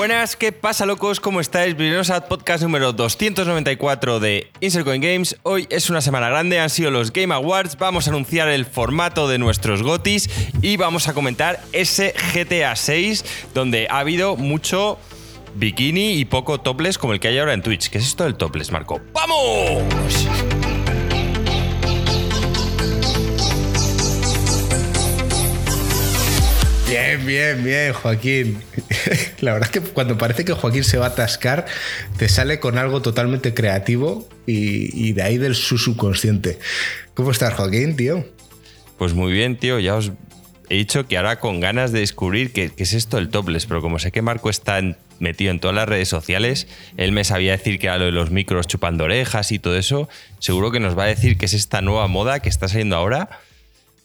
Buenas, ¿qué pasa locos? ¿Cómo estáis? Bienvenidos al podcast número 294 de Insert Coin Games. Hoy es una semana grande, han sido los Game Awards, vamos a anunciar el formato de nuestros GOTIS y vamos a comentar ese GTA 6 donde ha habido mucho bikini y poco topless como el que hay ahora en Twitch. ¿Qué es esto del topless, Marco? ¡Vamos! Bien, bien, bien, Joaquín. La verdad es que cuando parece que Joaquín se va a atascar, te sale con algo totalmente creativo y, de ahí del su subconsciente. ¿Cómo estás, Joaquín, tío? Pues muy bien, tío. Ya os he dicho que ahora con ganas de descubrir qué, es esto del topless, pero como sé que Marco está metido en todas las redes sociales, él me sabía decir que era lo de los micros chupando orejas y todo eso, seguro que nos va a decir que es esta nueva moda que está saliendo ahora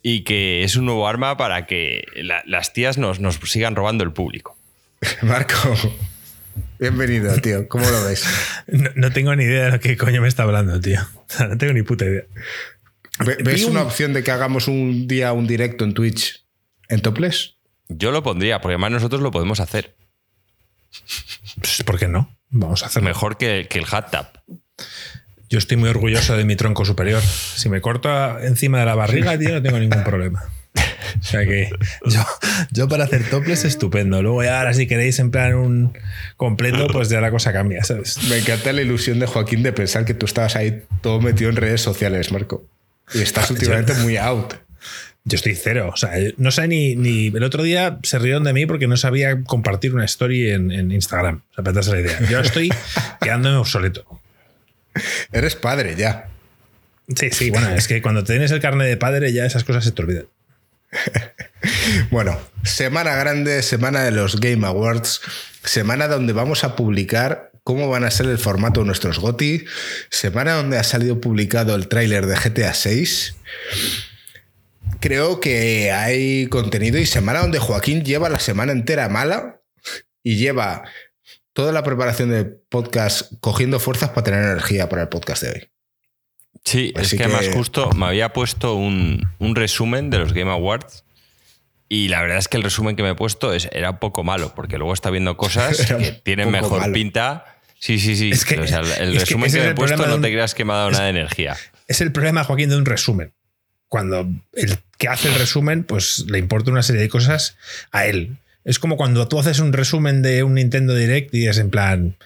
y que es un nuevo arma para que las tías nos, nos sigan robando el público. Marco, bienvenido, tío. ¿Cómo lo ves? No, tengo ni idea de lo que coño me está hablando, tío. no tengo ni puta idea. ¿Ves una opción de que hagamos un día un directo en Twitch en Topless? Yo lo pondría, porque además nosotros lo podemos hacer. Pues, ¿Por qué no? Vamos a hacerlo. Mejor que, que el hat tap. Yo estoy muy orgulloso de mi tronco superior. Si me corto encima de la barriga, tío, no tengo ningún problema. O sea que yo, para hacer toples estupendo. Luego ya ahora si queréis en plan un completo, pues ya la cosa cambia, ¿sabes? Me encanta la ilusión de Joaquín de pensar que tú estabas ahí todo metido en redes sociales, Marco. Y estás últimamente muy out. Yo estoy cero. O sea, no sé ni, ni. El otro día se rieron de mí porque no sabía compartir una story en, Instagram. O sea, para la idea. Yo estoy quedándome obsoleto. Eres padre ya. Sí, sí, bueno, es que cuando tienes el carne de padre ya esas cosas se te olvidan. bueno, semana grande, semana de los Game Awards, semana donde vamos a publicar cómo van a ser el formato de nuestros GOTI, semana donde ha salido publicado el tráiler de GTA 6. Creo que hay contenido y semana donde Joaquín lleva la semana entera mala y lleva toda la preparación del podcast cogiendo fuerzas para tener energía para el podcast de hoy. Sí, es que, además justo me había puesto un, resumen de los Game Awards y la verdad es que el resumen que me he puesto es, era un poco malo, porque luego está viendo cosas que tienen mejor pinta. Sí, sí, sí. el resumen que, me he puesto no te creas que me ha dado nada de energía. Es el problema, Joaquín, de un resumen. Cuando el que hace el resumen, pues le importa una serie de cosas a él. Es como cuando tú haces un resumen de un Nintendo Direct y es en plan.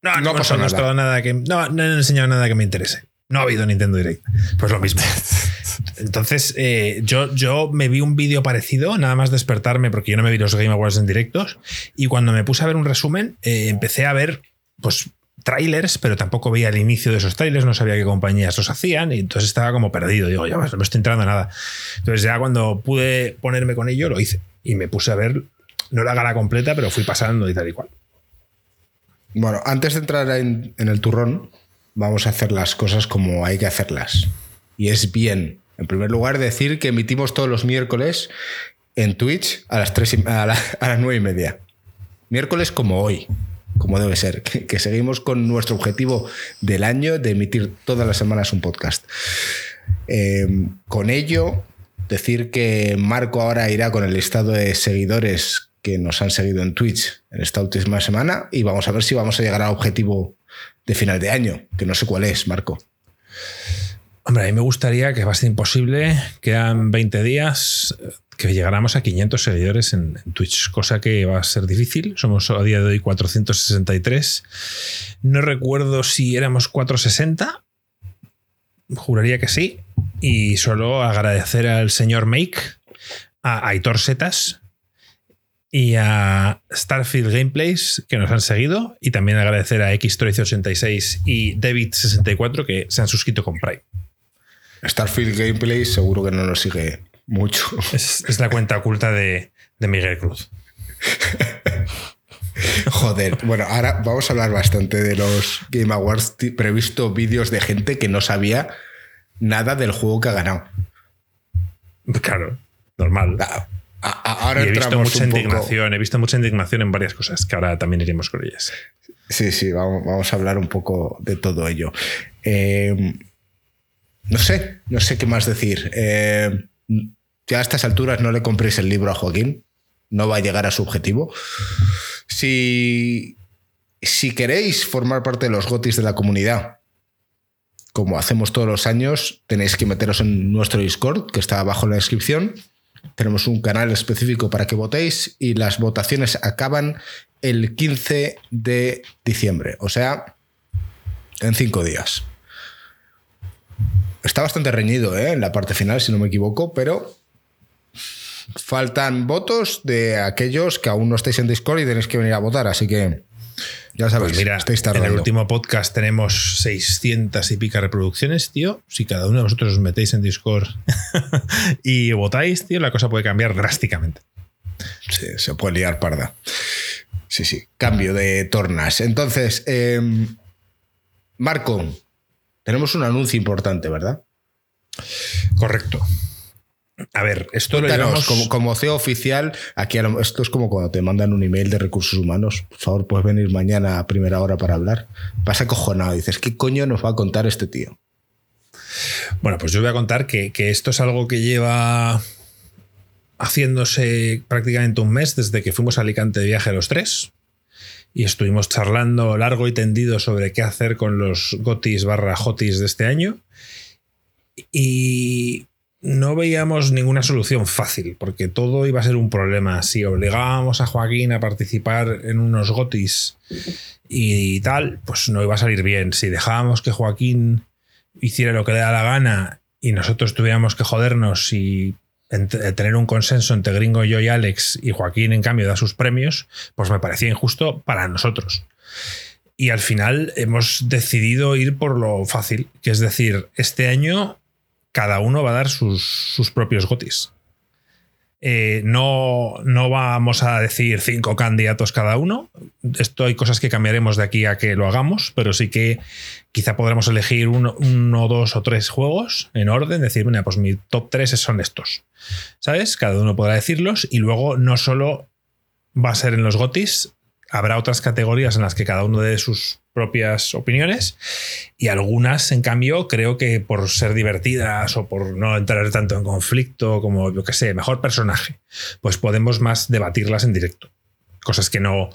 No, no, no, nada. nada que. No, no he enseñado nada que me interese. No ha habido Nintendo Direct. Pues lo mismo. Entonces, eh, yo, yo me vi un vídeo parecido, nada más despertarme, porque yo no me vi los Game Awards en directos. Y cuando me puse a ver un resumen, eh, empecé a ver, pues, trailers, pero tampoco veía el inicio de esos trailers, no sabía qué compañías los hacían, y entonces estaba como perdido. Digo, ya no me estoy entrando a nada. Entonces, ya cuando pude ponerme con ello, lo hice. Y me puse a ver no la gala completa, pero fui pasando y tal y cual. Bueno, antes de entrar en, el turrón, vamos a hacer las cosas como hay que hacerlas. Y es bien. En primer lugar, decir que emitimos todos los miércoles en Twitch a las, 3 a, las 9 y media. Miércoles como hoy, como debe ser. Que, seguimos con nuestro objetivo del año de emitir todas las semanas un podcast. Eh, con ello, decir que Marco ahora irá con el listado de seguidores que nos han seguido en Twitch en esta última semana y vamos a ver si vamos a llegar al objetivo de final de año, que no sé cuál es, Marco. Hombre, a mí me gustaría, que va a ser imposible, quedan 20 días, que llegáramos a 500 seguidores en, Twitch, cosa que va a ser difícil. Somos a día de hoy 463. No recuerdo si éramos 460. Juraría que sí. Y solo agradecer al señor Make, a Aitor Setas, y a Starfield Gameplays que nos han seguido y también agradecer a X1386 y David64 que se han suscrito con Prime. Starfield Gameplays seguro que no nos sigue mucho. Es, la cuenta oculta de, Miguel Cruz. Joder, bueno, ahora vamos a hablar bastante de los Game Awards. Previsto vídeos de gente que no sabía nada del juego que ha ganado. Claro, normal. Ah, Ahora he visto mucha indignación, he visto mucha indignación en varias cosas que ahora también iremos con ellas. Sí, sí, vamos, a hablar un poco de todo ello. Eh, no sé, no sé qué más decir. Eh, ya a estas alturas no le compréis el libro a Joaquín, no va a llegar a su objetivo. Si, si queréis formar parte de los gotis de la comunidad, como hacemos todos los años, tenéis que meteros en nuestro Discord, que está abajo en la descripción. Tenemos un canal específico para que votéis y las votaciones acaban el 15 de diciembre, o sea, en cinco días. Está bastante reñido ¿eh? en la parte final, si no me equivoco, pero faltan votos de aquellos que aún no estáis en Discord y tenéis que venir a votar, así que ya sabéis, Pues mira, estáis en el último podcast tenemos 600 y pica reproducciones, tío. Si cada uno de vosotros os metéis en Discord y votáis, tío, la cosa puede cambiar drásticamente. Sí, se puede liar parda. Sí, sí. Cambio de tornas. Entonces, eh, Marco, tenemos un anuncio importante, ¿verdad? Correcto. A ver, esto lo llevamos... como, como CEO oficial, aquí lo- esto es como cuando te mandan un email de recursos humanos. Por favor, puedes venir mañana a primera hora para hablar. Vas acojonado. Dices, ¿qué coño nos va a contar este tío? Bueno, pues yo voy a contar que, que esto es algo que lleva haciéndose prácticamente un mes desde que fuimos a Alicante de viaje los tres. Y estuvimos charlando largo y tendido sobre qué hacer con los gotis barra jotis de este año. Y no veíamos ninguna solución fácil, porque todo iba a ser un problema. Si obligábamos a Joaquín a participar en unos gotis y tal, pues no iba a salir bien. Si dejábamos que Joaquín hiciera lo que le da la gana y nosotros tuviéramos que jodernos y eh, tener un consenso entre Gringo, yo y Alex y Joaquín en cambio da sus premios, pues me parecía injusto para nosotros. Y al final hemos decidido ir por lo fácil, que es decir, este año cada uno va a dar sus, sus propios gotis. Eh, no, no vamos a decir cinco candidatos cada uno. Esto hay cosas que cambiaremos de aquí a que lo hagamos, pero sí que quizá podremos elegir uno, uno, dos o tres juegos en orden, decir, mira, pues mi top tres son estos. ¿Sabes? Cada uno podrá decirlos y luego no solo va a ser en los gotis, habrá otras categorías en las que cada uno dé sus propias opiniones y algunas, en cambio, creo que por ser divertidas o por no entrar tanto en conflicto como, yo que sé, mejor personaje, pues podemos más debatirlas en directo. Cosas que no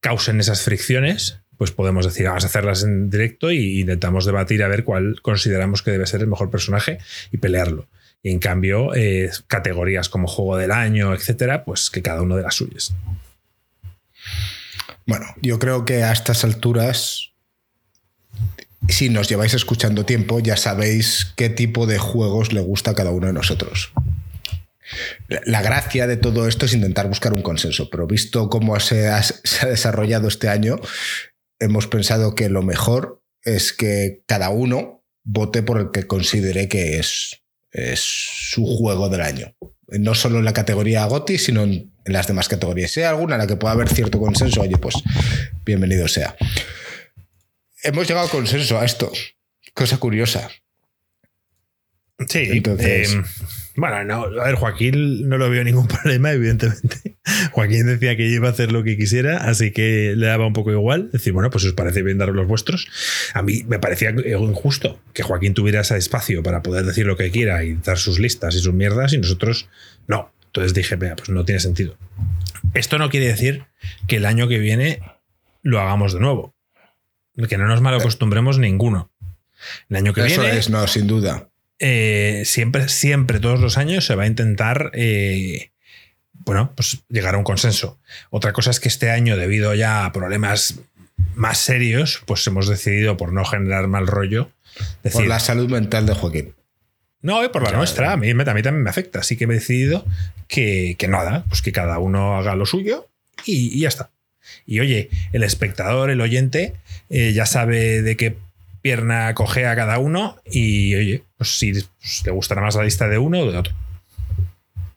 causen esas fricciones, pues podemos decir, vamos a hacerlas en directo y intentamos debatir a ver cuál consideramos que debe ser el mejor personaje y pelearlo. Y en cambio, eh, categorías como juego del año, etcétera, pues que cada uno de las suyas. Bueno, yo creo que a estas alturas, si nos lleváis escuchando tiempo, ya sabéis qué tipo de juegos le gusta a cada uno de nosotros. La- gracia de todo esto es intentar buscar un consenso, pero visto cómo se ha, desarrollado este año, hemos pensado que lo mejor es que cada uno vote por el que considere que es, es su juego del año. No solo en la categoría GOTI, sino en, en las demás categorías. Si hay alguna en la que pueda haber cierto consenso, oye, pues bienvenido sea. Hemos llegado a consenso a esto. Cosa curiosa. Sí, Entonces- eh, bueno, no, a ver, Joaquín no lo veo ningún problema, evidentemente. Joaquín decía que iba a hacer lo que quisiera, así que le daba un poco igual. Decir, bueno, pues os parece bien dar los vuestros. A mí me parecía injusto que Joaquín tuviera ese espacio para poder decir lo que quiera y dar sus listas y sus mierdas y nosotros no. Entonces dije, mira, pues no tiene sentido. Esto no quiere decir que el año que viene lo hagamos de nuevo. Que no nos malacostumbremos ninguno. El año que Eso viene es, no, sin duda. eh, siempre, siempre, todos los años se va a intentar, eh, bueno, pues llegar a un consenso. Otra cosa es que este año, debido ya a problemas más serios, pues hemos decidido, por no generar mal rollo, decir, Por la salud mental de Joaquín. no, y por la Ya, nuestra, a mí, me- a mí también me afecta. Así que he decidido que, que nada, pues que cada uno haga lo suyo y, y ya está. Y oye, el espectador, el oyente, eh, ya sabe de qué pierna cogea cada uno y oye, pues si pues, le gustará más la lista de uno o de otro.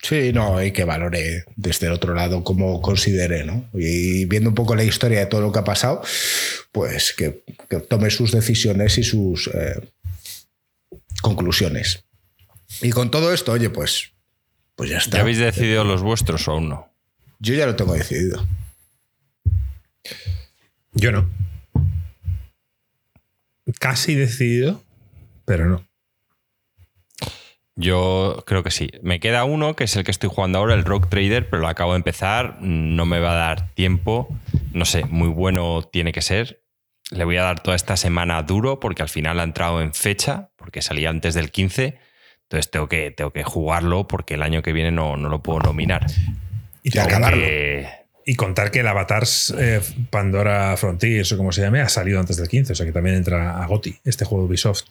Sí, no, y que valore desde el otro lado como considere, ¿no? Y viendo un poco la historia de todo lo que ha pasado, pues que, que tome sus decisiones y sus eh, conclusiones. Y con todo esto, oye, pues, pues ya está. ¿Ya habéis decidido los vuestros o aún no? Yo ya lo tengo decidido. Yo no. Casi decidido, pero no. Yo creo que sí. Me queda uno, que es el que estoy jugando ahora, el Rock Trader, pero lo acabo de empezar. No me va a dar tiempo. No sé, muy bueno tiene que ser. Le voy a dar toda esta semana duro porque al final ha entrado en fecha, porque salía antes del 15. Entonces tengo que, tengo que jugarlo porque el año que viene no, no lo puedo nominar. Y, Ya acabarlo. Y contar que el Avatar eh, Pandora Frontiers o como se llame ha salido antes del 15, o sea que también entra a GOTI, este juego de Ubisoft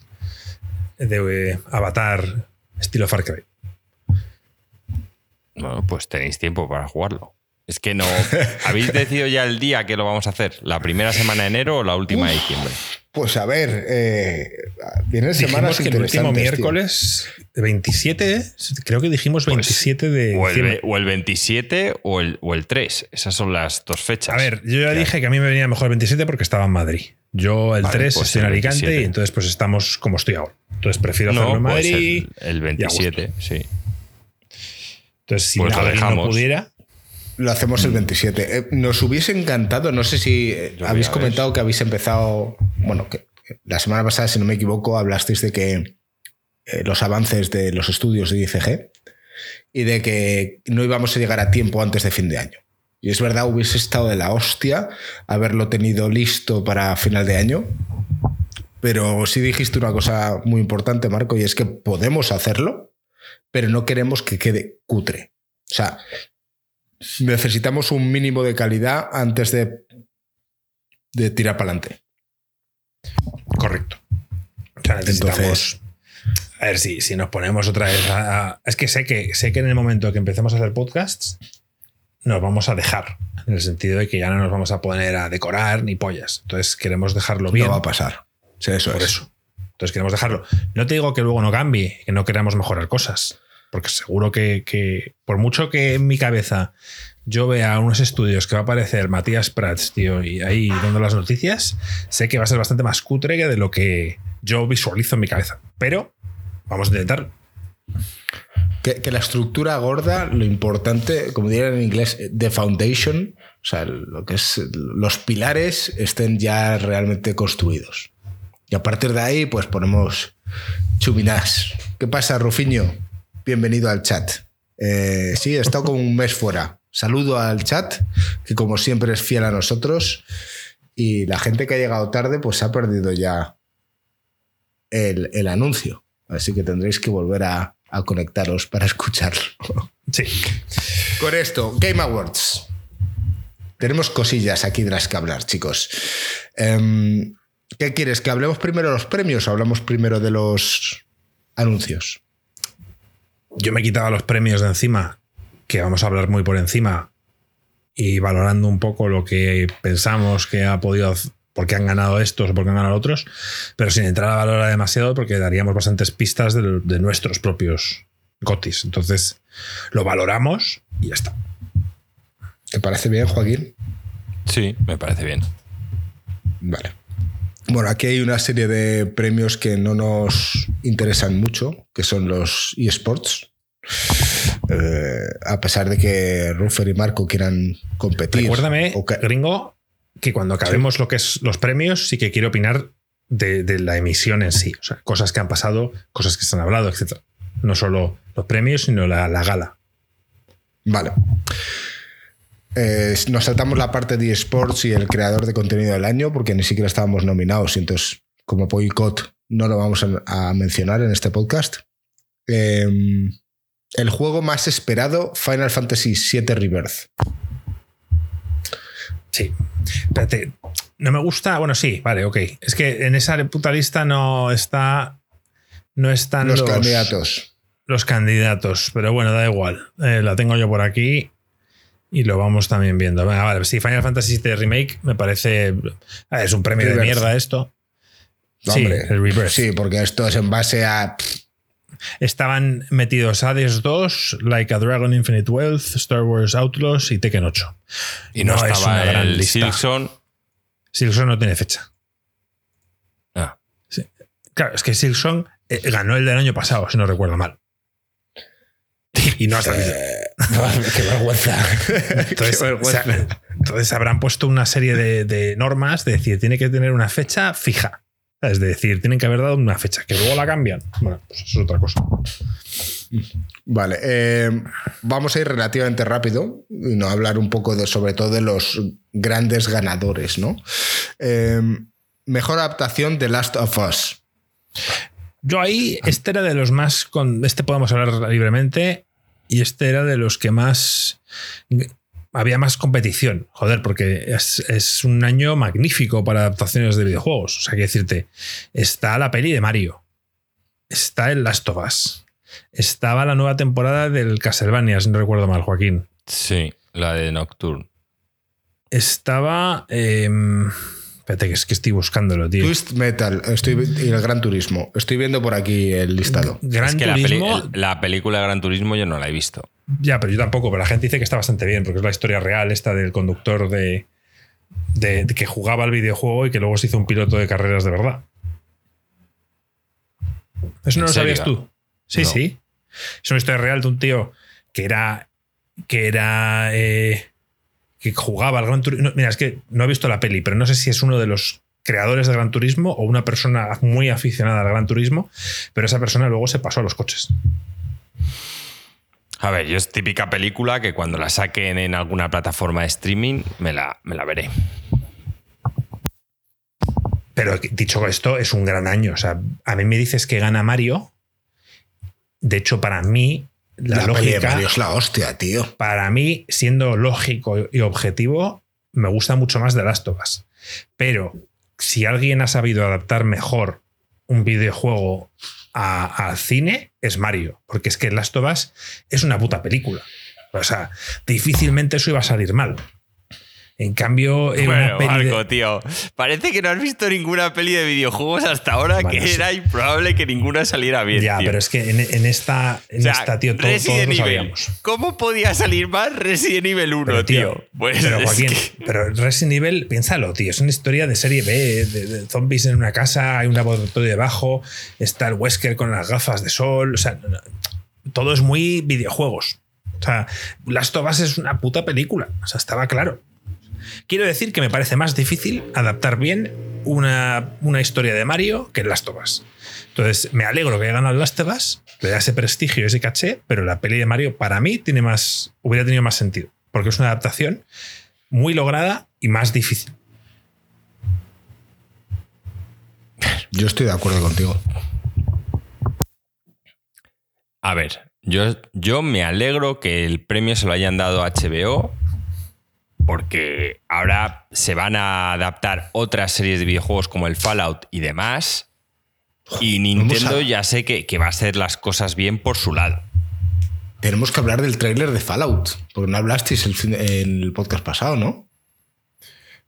de eh, Avatar estilo Far Cry. Bueno, pues tenéis tiempo para jugarlo. Es que no. ¿Habéis decidido ya el día que lo vamos a hacer? ¿La primera semana de enero o la última de diciembre? Pues a ver, eh, vienen semanas que el último interesantes, tío. miércoles 27, ¿eh? creo que dijimos 27 de O el, o el 27 o el, o el 3. Esas son las dos fechas. A ver, yo ya dije que a mí me venía mejor el 27 porque estaba en Madrid. Yo el Vale, 3 pues estoy en Alicante 27. y entonces pues estamos como estoy ahora. Entonces prefiero hacerlo en pues Madrid. el, el 27, sí. Entonces si pues lo no pudiera, Lo hacemos el 27. Eh, nos hubiese encantado, no sé si eh, Yo habéis comentado que habéis empezado, bueno, que que la semana pasada, si no me equivoco, hablasteis de que eh, los avances de los estudios de ICG y de que no íbamos a llegar a tiempo antes de fin de año. Y es verdad, hubiese estado de la hostia haberlo tenido listo para final de año. Pero sí dijiste una cosa muy importante, Marco, y es que podemos hacerlo, pero no queremos que quede cutre. O sea, necesitamos un mínimo de calidad antes de, de tirar para adelante. correcto. O sea, necesitamos. Entonces- a ver si, si nos ponemos otra vez a, Es que sé que sé que en el momento que empecemos a hacer podcasts, nos vamos a dejar. En el sentido de que ya no nos vamos a poner a decorar ni pollas. Entonces queremos dejarlo bien. No va a pasar. Sí, eso por es. eso. Entonces queremos dejarlo. No te digo que luego no cambie, que no queramos mejorar cosas. Porque seguro que, que por mucho que en mi cabeza yo vea unos estudios que va a aparecer Matías Prats, tío, y ahí dando las noticias, sé que va a ser bastante más cutre que de lo que yo visualizo en mi cabeza. Pero vamos a intentar. Que, que la estructura gorda, lo importante, como dirían en inglés, the foundation, o sea, lo que es los pilares estén ya realmente construidos. Y a partir de ahí, pues ponemos chuminás. ¿Qué pasa, Rufiño? Bienvenido al chat. Eh, sí, he estado como un mes fuera. Saludo al chat, que como siempre es fiel a nosotros. Y la gente que ha llegado tarde, pues ha perdido ya el, el anuncio. Así que tendréis que volver a, a conectaros para escucharlo. Sí. Con esto, Game Awards. Tenemos cosillas aquí de las que hablar, chicos. Em, ¿Qué quieres? ¿Que hablemos primero de los premios o hablamos primero de los anuncios? Yo me quitaba los premios de encima, que vamos a hablar muy por encima, y valorando un poco lo que pensamos que ha podido, por qué han ganado estos o por qué han ganado otros, pero sin entrar a valorar demasiado porque daríamos bastantes pistas de, de nuestros propios gotis. Entonces, lo valoramos y ya está. ¿Te parece bien, Joaquín? Sí, me parece bien. Vale. Bueno, aquí hay una serie de premios que no nos interesan mucho, que son los eSports. Eh, a pesar de que Ruffer y Marco quieran competir. Recuérdame, que- gringo, que cuando acabemos lo que es los premios, sí que quiero opinar de, de la emisión en sí. O sea, cosas que han pasado, cosas que se han hablado, etc. No solo los premios, sino la, la gala. Vale. Eh, nos saltamos la parte de eSports y el creador de contenido del año porque ni siquiera estábamos nominados y entonces como boicot no lo vamos a, a mencionar en este podcast. Eh, el juego más esperado, Final Fantasy VII Rebirth. Sí. Espérate. No me gusta. Bueno, sí, vale, ok. Es que en esa puta lista no está. No están Los, los, candidatos. los candidatos. Pero bueno, da igual. Eh, la tengo yo por aquí. Y lo vamos también viendo. Venga, vale. Sí, Final Fantasy VII Remake me parece. ah, Es un premio de mierda esto. No, sí, hombre. el. Sí, porque esto es en base a. Estaban metidos Hades 2, Like a Dragon Infinite Wealth, Star Wars Outlaws y Tekken 8. Y no, No es estaba una gran el lista. Silkson. Silksong no tiene fecha. Ah, Claro, es que Silksong eh, ganó el del año pasado, si no recuerdo mal. Y no ha salido. Eh, qué vergüenza. Entonces, Qué vergüenza. o sea, entonces habrán puesto una serie de, de normas de decir, tiene que tener una fecha fija. Es decir, tienen que haber dado una fecha, que luego la cambian. Bueno, pues eso es otra cosa. Vale, eh, vamos a ir relativamente rápido y no hablar un poco de, sobre todo de los grandes ganadores, ¿no? Eh, mejor adaptación de Last of Us. Yo ahí, este era de los más. Con, este podemos hablar libremente. Y este era de los que más. Había más competición. Joder, porque es, es un año magnífico para adaptaciones de videojuegos. O sea, que decirte, está la peli de Mario. Está el Last of Us. Estaba la nueva temporada del Castlevania, si no recuerdo mal, Joaquín. Sí, la de Nocturne. Estaba. em, espérate, que es que estoy buscándolo, tío. Twist Metal estoy, y el Gran Turismo. Estoy viendo por aquí el listado. Gran es que la, peli- Turismo. la película de Gran Turismo yo no la he visto. Ya, pero yo tampoco, pero la gente dice que está bastante bien, porque es la historia real esta del conductor de, de- de que jugaba al videojuego y que luego se hizo un piloto de carreras de verdad. ¿Eso no ¿En lo sabías serio? tú? Sí, No. sí. Es una historia real de un tío que era. que era. eh, que jugaba al Gran Turismo. mira, es que no he visto la peli, pero no sé si es uno de los creadores de Gran Turismo o una persona muy aficionada al Gran Turismo, pero esa persona luego se pasó a los coches. A ver, yo es típica película que cuando la saquen en alguna plataforma de streaming me la, me la veré. Pero dicho esto, es un gran año. O sea, a mí me dices que gana Mario. De hecho, para mí, la, lógica, Mario es la hostia, tío. para mí, siendo lógico y objetivo, me gusta mucho más de Last of Us. Pero si alguien ha sabido adaptar mejor un videojuego al cine, es Mario. Porque es que Last of Us es una puta película. O sea, difícilmente eso iba a salir mal. En cambio, en Bueno, de- Marco, tío, parece que no has visto ninguna peli de videojuegos hasta ahora, Bueno, que sí. era improbable que ninguna saliera bien. Ya, tío. pero es que en, en esta, en O sea, esta, tío, todo- todos lo sabíamos. ¿Cómo podía salir mal Resident Evil 1, Pero, tío? Pues pero Joaquín, que- pero Resident Evil, piénsalo, tío, es una historia de serie B, de, de zombies en una casa, hay un laboratorio debajo, está el Wesker con las gafas de sol, o sea, todo es muy videojuegos. O sea, Last of Us es una puta película, o sea, estaba claro. Quiero decir que me parece más difícil adaptar bien una, una historia de Mario que Last of Us. Entonces, me alegro que haya ganado Last of Us, le da ese prestigio, ese caché, pero la peli de Mario para mí tiene más, hubiera tenido más sentido, porque es una adaptación muy lograda y más difícil. Yo estoy de acuerdo contigo. A ver, yo, yo me alegro que el premio se lo hayan dado a HBO porque ahora se van a adaptar otras series de videojuegos como el Fallout y demás. Y Nintendo a- ya sé que, que va a hacer las cosas bien por su lado. Tenemos que hablar del tráiler de Fallout, porque no hablasteis el, el podcast pasado, ¿no?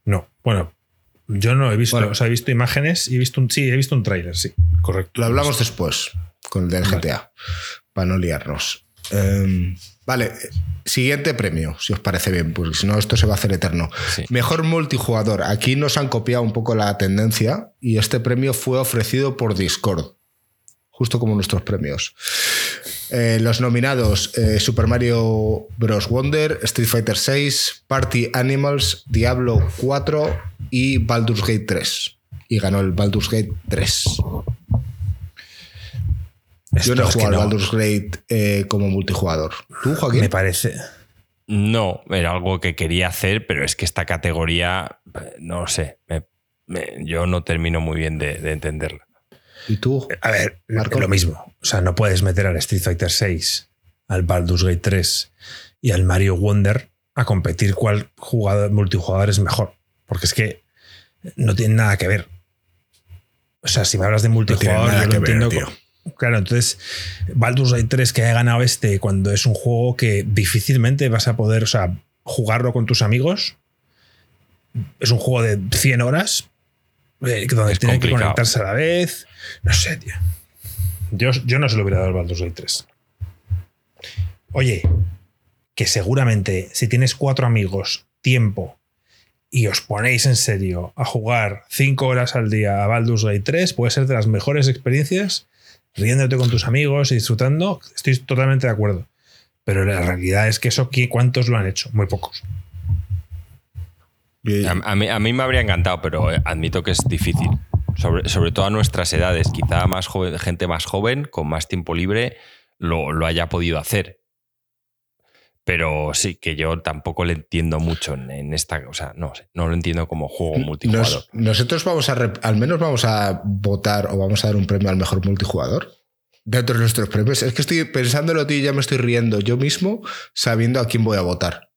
No, bueno, yo no he visto, Bueno. o sea, he visto imágenes y he visto un, sí, he visto un tráiler, sí, correcto. Lo hablamos después, con el del Vale. GTA, para no liarnos. Em, vale, siguiente premio, si os parece bien, porque si no esto se va a hacer eterno. Sí. Mejor multijugador. Aquí nos han copiado un poco la tendencia y este premio fue ofrecido por Discord, justo como nuestros premios. Eh, los nominados eh, Super Mario Bros. Wonder, Street Fighter VI, Party Animals, Diablo 4 y Baldur's Gate 3. Y ganó el Baldur's Gate 3. Yo no he jugado al no, Baldur's Gate eh, como multijugador. ¿Tú, Joaquín? me parece. No, era algo que quería hacer, pero es que esta categoría, no lo sé, me- me- yo no termino muy bien de, de entenderla. ¿Y tú? A ver, Marco. lo mismo. O sea, no puedes meter al Street Fighter 6, al Baldur's Gate 3 y al Mario Wonder a competir cuál jugador, multijugador es mejor. Porque es que no tienen nada que ver. O sea, si me hablas de tiene multijugador, nada yo lo que ver, entiendo. tío. Claro, entonces, Baldur's Gate 3 que haya ganado este cuando es un juego que difícilmente vas a poder, o sea, jugarlo con tus amigos. Es un juego de 100 horas, eh, donde tienen que conectarse a la vez. No sé, tío. Yo, yo no se lo hubiera dado al Baldur's Gate 3. Oye, que seguramente si tienes cuatro amigos, tiempo, y os ponéis en serio a jugar cinco horas al día a Baldur's Gate 3, puede ser de las mejores experiencias, riéndote con tus amigos y disfrutando. Estoy totalmente de acuerdo. Pero la realidad es que eso, ¿qui- ¿cuántos lo han hecho? Muy pocos. Y- A, a mí, a mí me habría encantado, pero eh, admito que es difícil. Sobre, sobre todo a nuestras edades. Quizá más joven, gente más joven, con más tiempo libre, lo, lo haya podido hacer. Pero sí, que yo tampoco le entiendo mucho en, en esta. O sea, no no lo entiendo como juego multijugador. Nos- nosotros vamos a, al menos vamos a votar o vamos a dar un premio al mejor multijugador. Dentro de nuestros premios. Es que estoy pensándolo, tío, y ya me estoy riendo yo mismo sabiendo a quién voy a votar.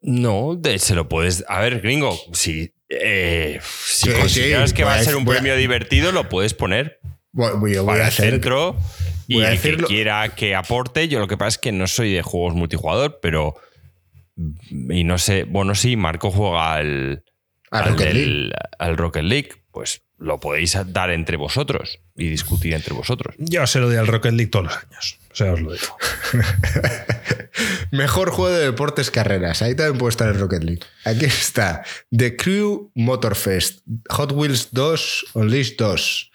No, de- se lo puedes. A ver, gringo, si, eh, si Sí, consideras sí, que va a ser un a- premio divertido, lo puedes poner Voy, voy- yo voy para a el hacer. centro. Y el que quiera que aporte, yo lo que pasa es que no soy de juegos multijugador, pero. Y no sé, bueno, sí, Marco juega al, al, Rocket del- League. al Rocket League. Pues lo podéis dar entre vosotros y discutir entre vosotros. Yo se lo doy al Rocket League todos los años. O sea, os lo digo. Mejor juego de deportes carreras. Ahí también puede estar el Rocket League. Aquí está. The Crew Motorfest. Hot Wheels 2, Unleashed 2.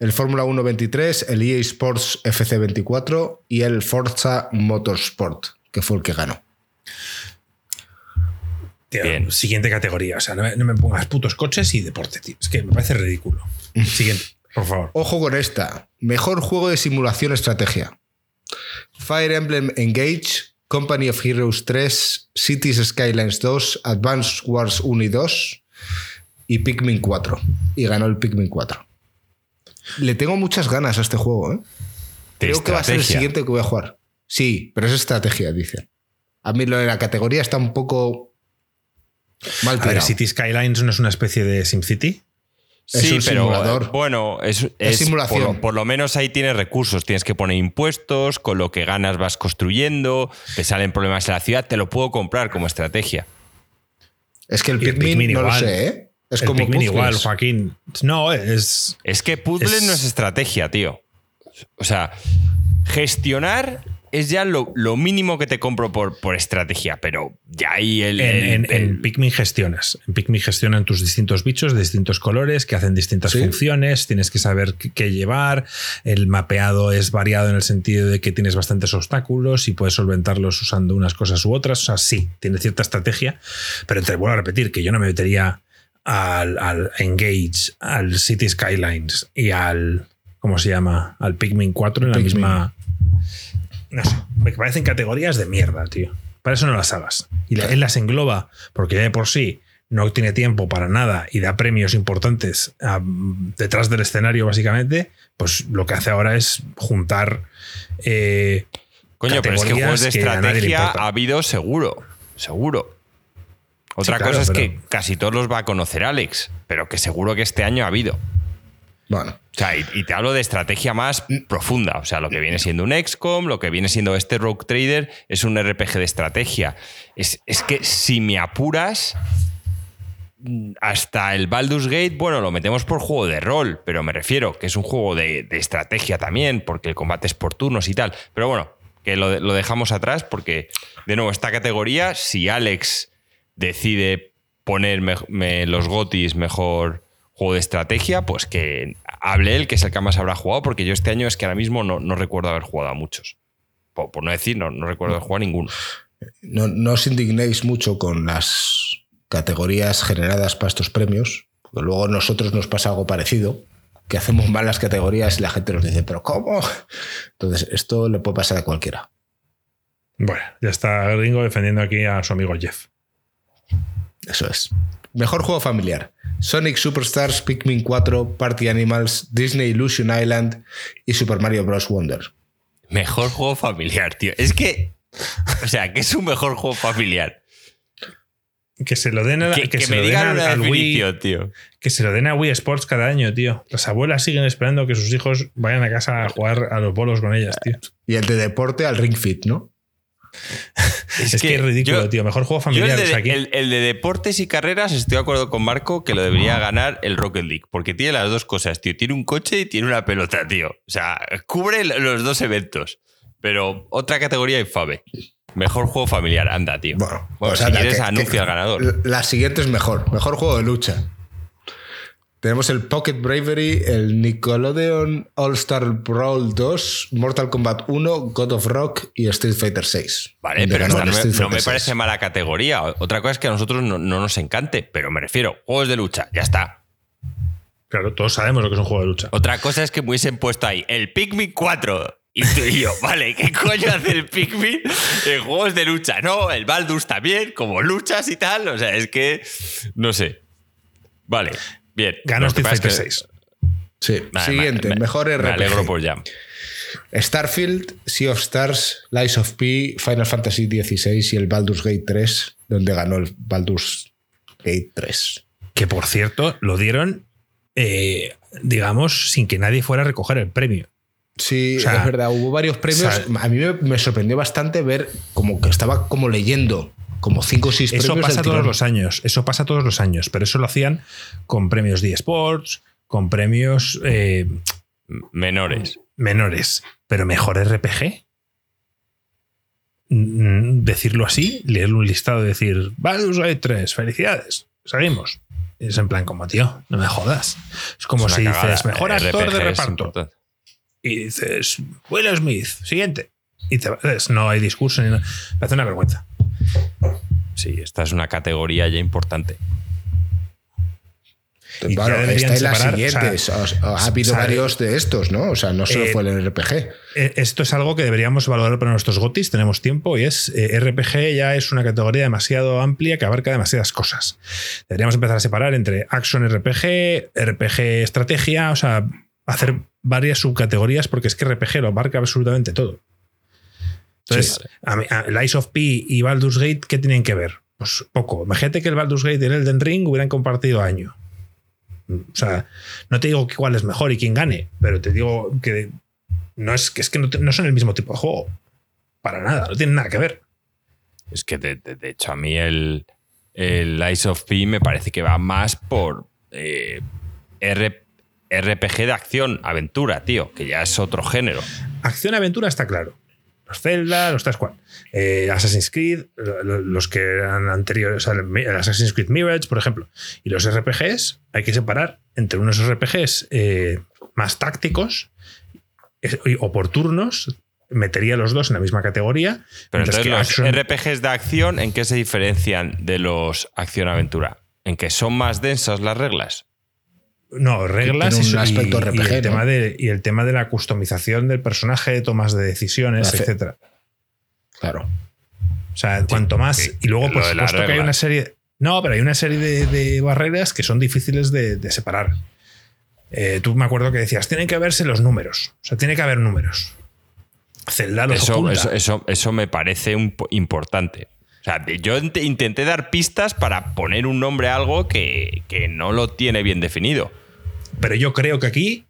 El Fórmula 1 23, el EA Sports FC 24 y el Forza Motorsport, que fue el que ganó. Tío, Bien. Siguiente categoría. O sea, no me, no me pongas putos coches y deporte, tío. Es que me parece ridículo. Siguiente, por favor. Ojo con esta. Mejor juego de simulación estrategia. Fire Emblem Engage, Company of Heroes 3, Cities Skylines 2, Advance Wars 1 y 2 y Pikmin 4. Y ganó el Pikmin 4. Le tengo muchas ganas a este juego. ¿eh? Creo que va a ser el siguiente que voy a jugar. Sí, pero es estrategia, dice. A mí lo de la categoría está un poco mal A ver, tirado. City Skylines no es una especie de SimCity. Es sí, un pero simulador. bueno, es, Es es- simulación. Por lo, por lo menos ahí tienes recursos. Tienes que poner impuestos, con lo que ganas vas construyendo, te salen problemas en la ciudad, te lo puedo comprar como estrategia. Es que el Pikmin, Pikmin no igual. lo sé, ¿eh? Es el como Pikmin puzzles. igual, Joaquín. No, es. Es que puzzle Es- no es estrategia, tío. O sea, gestionar es ya lo, lo mínimo que te compro por, por estrategia, pero ya ahí el. En, el- en- Pikmin gestionas. En Pikmin gestionan tus distintos bichos de distintos colores que hacen distintas Sí. funciones. Tienes que saber qué, llevar. El mapeado es variado en el sentido de que tienes bastantes obstáculos y puedes solventarlos usando unas cosas u otras. O sea, sí, tiene cierta estrategia. Pero te vuelvo a repetir que yo no me metería al, al Engage, al City Skylines y al. ¿Cómo se llama? Al Pikmin 4 en la misma. No sé, me parecen categorías de mierda, tío. Para eso no las hagas. Y la- él las engloba porque ya de por sí no tiene tiempo para nada y da premios importantes ah, detrás del escenario, básicamente. Pues lo que hace ahora es juntar. eh, Coño, pero es que juegos de estrategia ha habido seguro. Seguro. Otra Sí, claro, cosa es pero- que casi todos los va a conocer Alex, pero que seguro que este año ha habido. Bueno, O sea, y, te hablo de estrategia más profunda. O sea, lo que viene siendo un XCOM, lo que viene siendo este Rogue Trader, es un RPG de estrategia. Es, es que si me apuras, hasta el Baldur's Gate, bueno, lo metemos por juego de rol, pero me refiero que es un juego de, de estrategia también, porque el combate es por turnos y tal. Pero bueno, que lo, lo dejamos atrás porque, de nuevo, esta categoría, si Alex decide poner mej- me- los gotis mejor juego de estrategia, pues que hable él, que es el que más habrá jugado, porque yo este año es que ahora mismo no, no recuerdo haber jugado a muchos. Por, por no decir, no, no recuerdo haber jugado a ninguno. no, no os indignéis mucho con las categorías generadas para estos premios, porque luego a nosotros nos pasa algo parecido, que hacemos mal las categorías y la gente nos dice, pero ¿cómo? Entonces, esto le puede pasar a cualquiera. Bueno, ya está Gringo defendiendo aquí a su amigo Jeff. Eso es. Mejor juego familiar. Sonic Superstars, Pikmin 4, Party Animals, Disney Illusion Island y Super Mario Bros. Wonder. Mejor juego familiar, tío. Es que. O sea, que es un mejor juego familiar. Que se lo den a, Que, que que se me digan al- Wii, tío. que se lo den a Wii Sports cada año, tío. Las abuelas siguen esperando que sus hijos vayan a casa a jugar a los bolos con ellas, tío. Y el de deporte al Ring Fit, ¿no? Es, que, es ridículo, yo- tío. Mejor juego Yo familiar. el, de, o sea, aquí- el- el de deportes y carreras estoy de acuerdo con Marco que lo debería ganar el Rocket League, porque tiene las dos cosas, tío. Tiene un coche y tiene una pelota, tío. O sea, cubre los dos eventos. Pero otra categoría infame. Mejor juego familiar, anda, tío. Bueno, Bueno, pues si quieres que- anuncia que- al ganador. La siguiente es mejor. Mejor juego de lucha. Tenemos el Pocket Bravery, el Nickelodeon All-Star Brawl 2, Mortal Kombat 1, God of Rock y Street Fighter 6. Vale, pero no, me- no me parece mala categoría. Otra cosa es que a nosotros no, no nos encante, pero me refiero, juegos de lucha, ya está. Claro, todos sabemos lo que es un juego de lucha. Otra cosa es que me hubiesen puesto ahí el Pikmin 4. Y tú y yo, vale, ¿qué coño hace el Pikmin en juegos de lucha? No, el Baldur's también, como luchas y tal. O sea, es que. No sé. Vale, bien. Ganó Street Fighter es que- 6. Sí. Nada, Siguiente, me- me- mejor RPG. Me alegro por Jam. Starfield, Sea of Stars, Lies of P, Final Fantasy XVI y el Baldur's Gate 3, donde ganó el Baldur's Gate 3. Que por cierto, lo dieron, eh, digamos, sin que nadie fuera a recoger el premio. Sí, O sea, es verdad, hubo varios premios. o sea, a mí me, me sorprendió bastante ver como que estaba como leyendo como cinco o seis Eso premios. pasa del todos los años. Eso pasa todos los años. Pero eso lo hacían con premios de eSports, con premios eh, Menores. menores. Pero mejor RPG. Mm, Decirlo así, leer un listado y decir, Baldur's Gate 3, felicidades, salimos. Es en plan como, tío, no me jodas. Es como Es si cagada. dices, mejor actor RPG de reparto. Y dices, Will Smith, siguiente. Y te vas. No hay discurso ni nada. Me hace una vergüenza. Sí, esta es una categoría ya importante. Y Claro, siguientes. o O sea, ha habido sabe- varios de estos, ¿no? O sea, no solo Eh, fue el RPG. Eh, Esto es algo que deberíamos valorar para nuestros gotis, tenemos tiempo y es eh, RPG ya es una categoría demasiado amplia que abarca demasiadas cosas. Deberíamos empezar a separar entre action RPG, RPG estrategia, o sea, hacer varias subcategorías porque es que RPG lo abarca absolutamente todo. Entonces, Sí, a mí- a Lies of P y Baldur's Gate, ¿qué tienen que ver? Pues poco. Imagínate que el Baldur's Gate y el Elden Ring hubieran compartido año. O sea, no te digo cuál es mejor y quién gane, pero te digo que no es que, es que no, son el mismo tipo de juego. Para nada, no tienen nada que ver. Es que de, de- de hecho a mí el, el Ice of P me parece que va más por eh, R- RPG de acción, aventura, tío, que ya es otro género. Acción-aventura está claro. Los Zelda, los tres cual. Eh, Assassin's Creed, lo- lo- los que eran anteriores, o sea, el Assassin's Creed Mirage, por ejemplo. Y los RPGs, hay que separar entre unos RPGs eh, más tácticos eh, o por turnos. Metería los dos en la misma categoría. Pero entonces que los action- RPGs de acción, ¿en qué se diferencian de los acción-aventura? ¿En que son más densas las reglas? No, reglas tiene un y- aspecto y, el ¿no? tema de, y el tema de la customización del personaje, tomas de decisiones, etcétera. Claro. O sea, cuanto más. sí, y luego, por supuesto, que hay una serie. No, pero hay una serie de, de barreras que son difíciles de, de separar. Eh, tú me acuerdo que decías, tienen que verse los números. O sea, tiene que haber números. Zelda los Eso, oculta. eso, eso, eso me parece un po- importante. O sea, yo int- intenté dar pistas para poner un nombre a algo que, que no lo tiene bien definido. Pero yo creo que aquí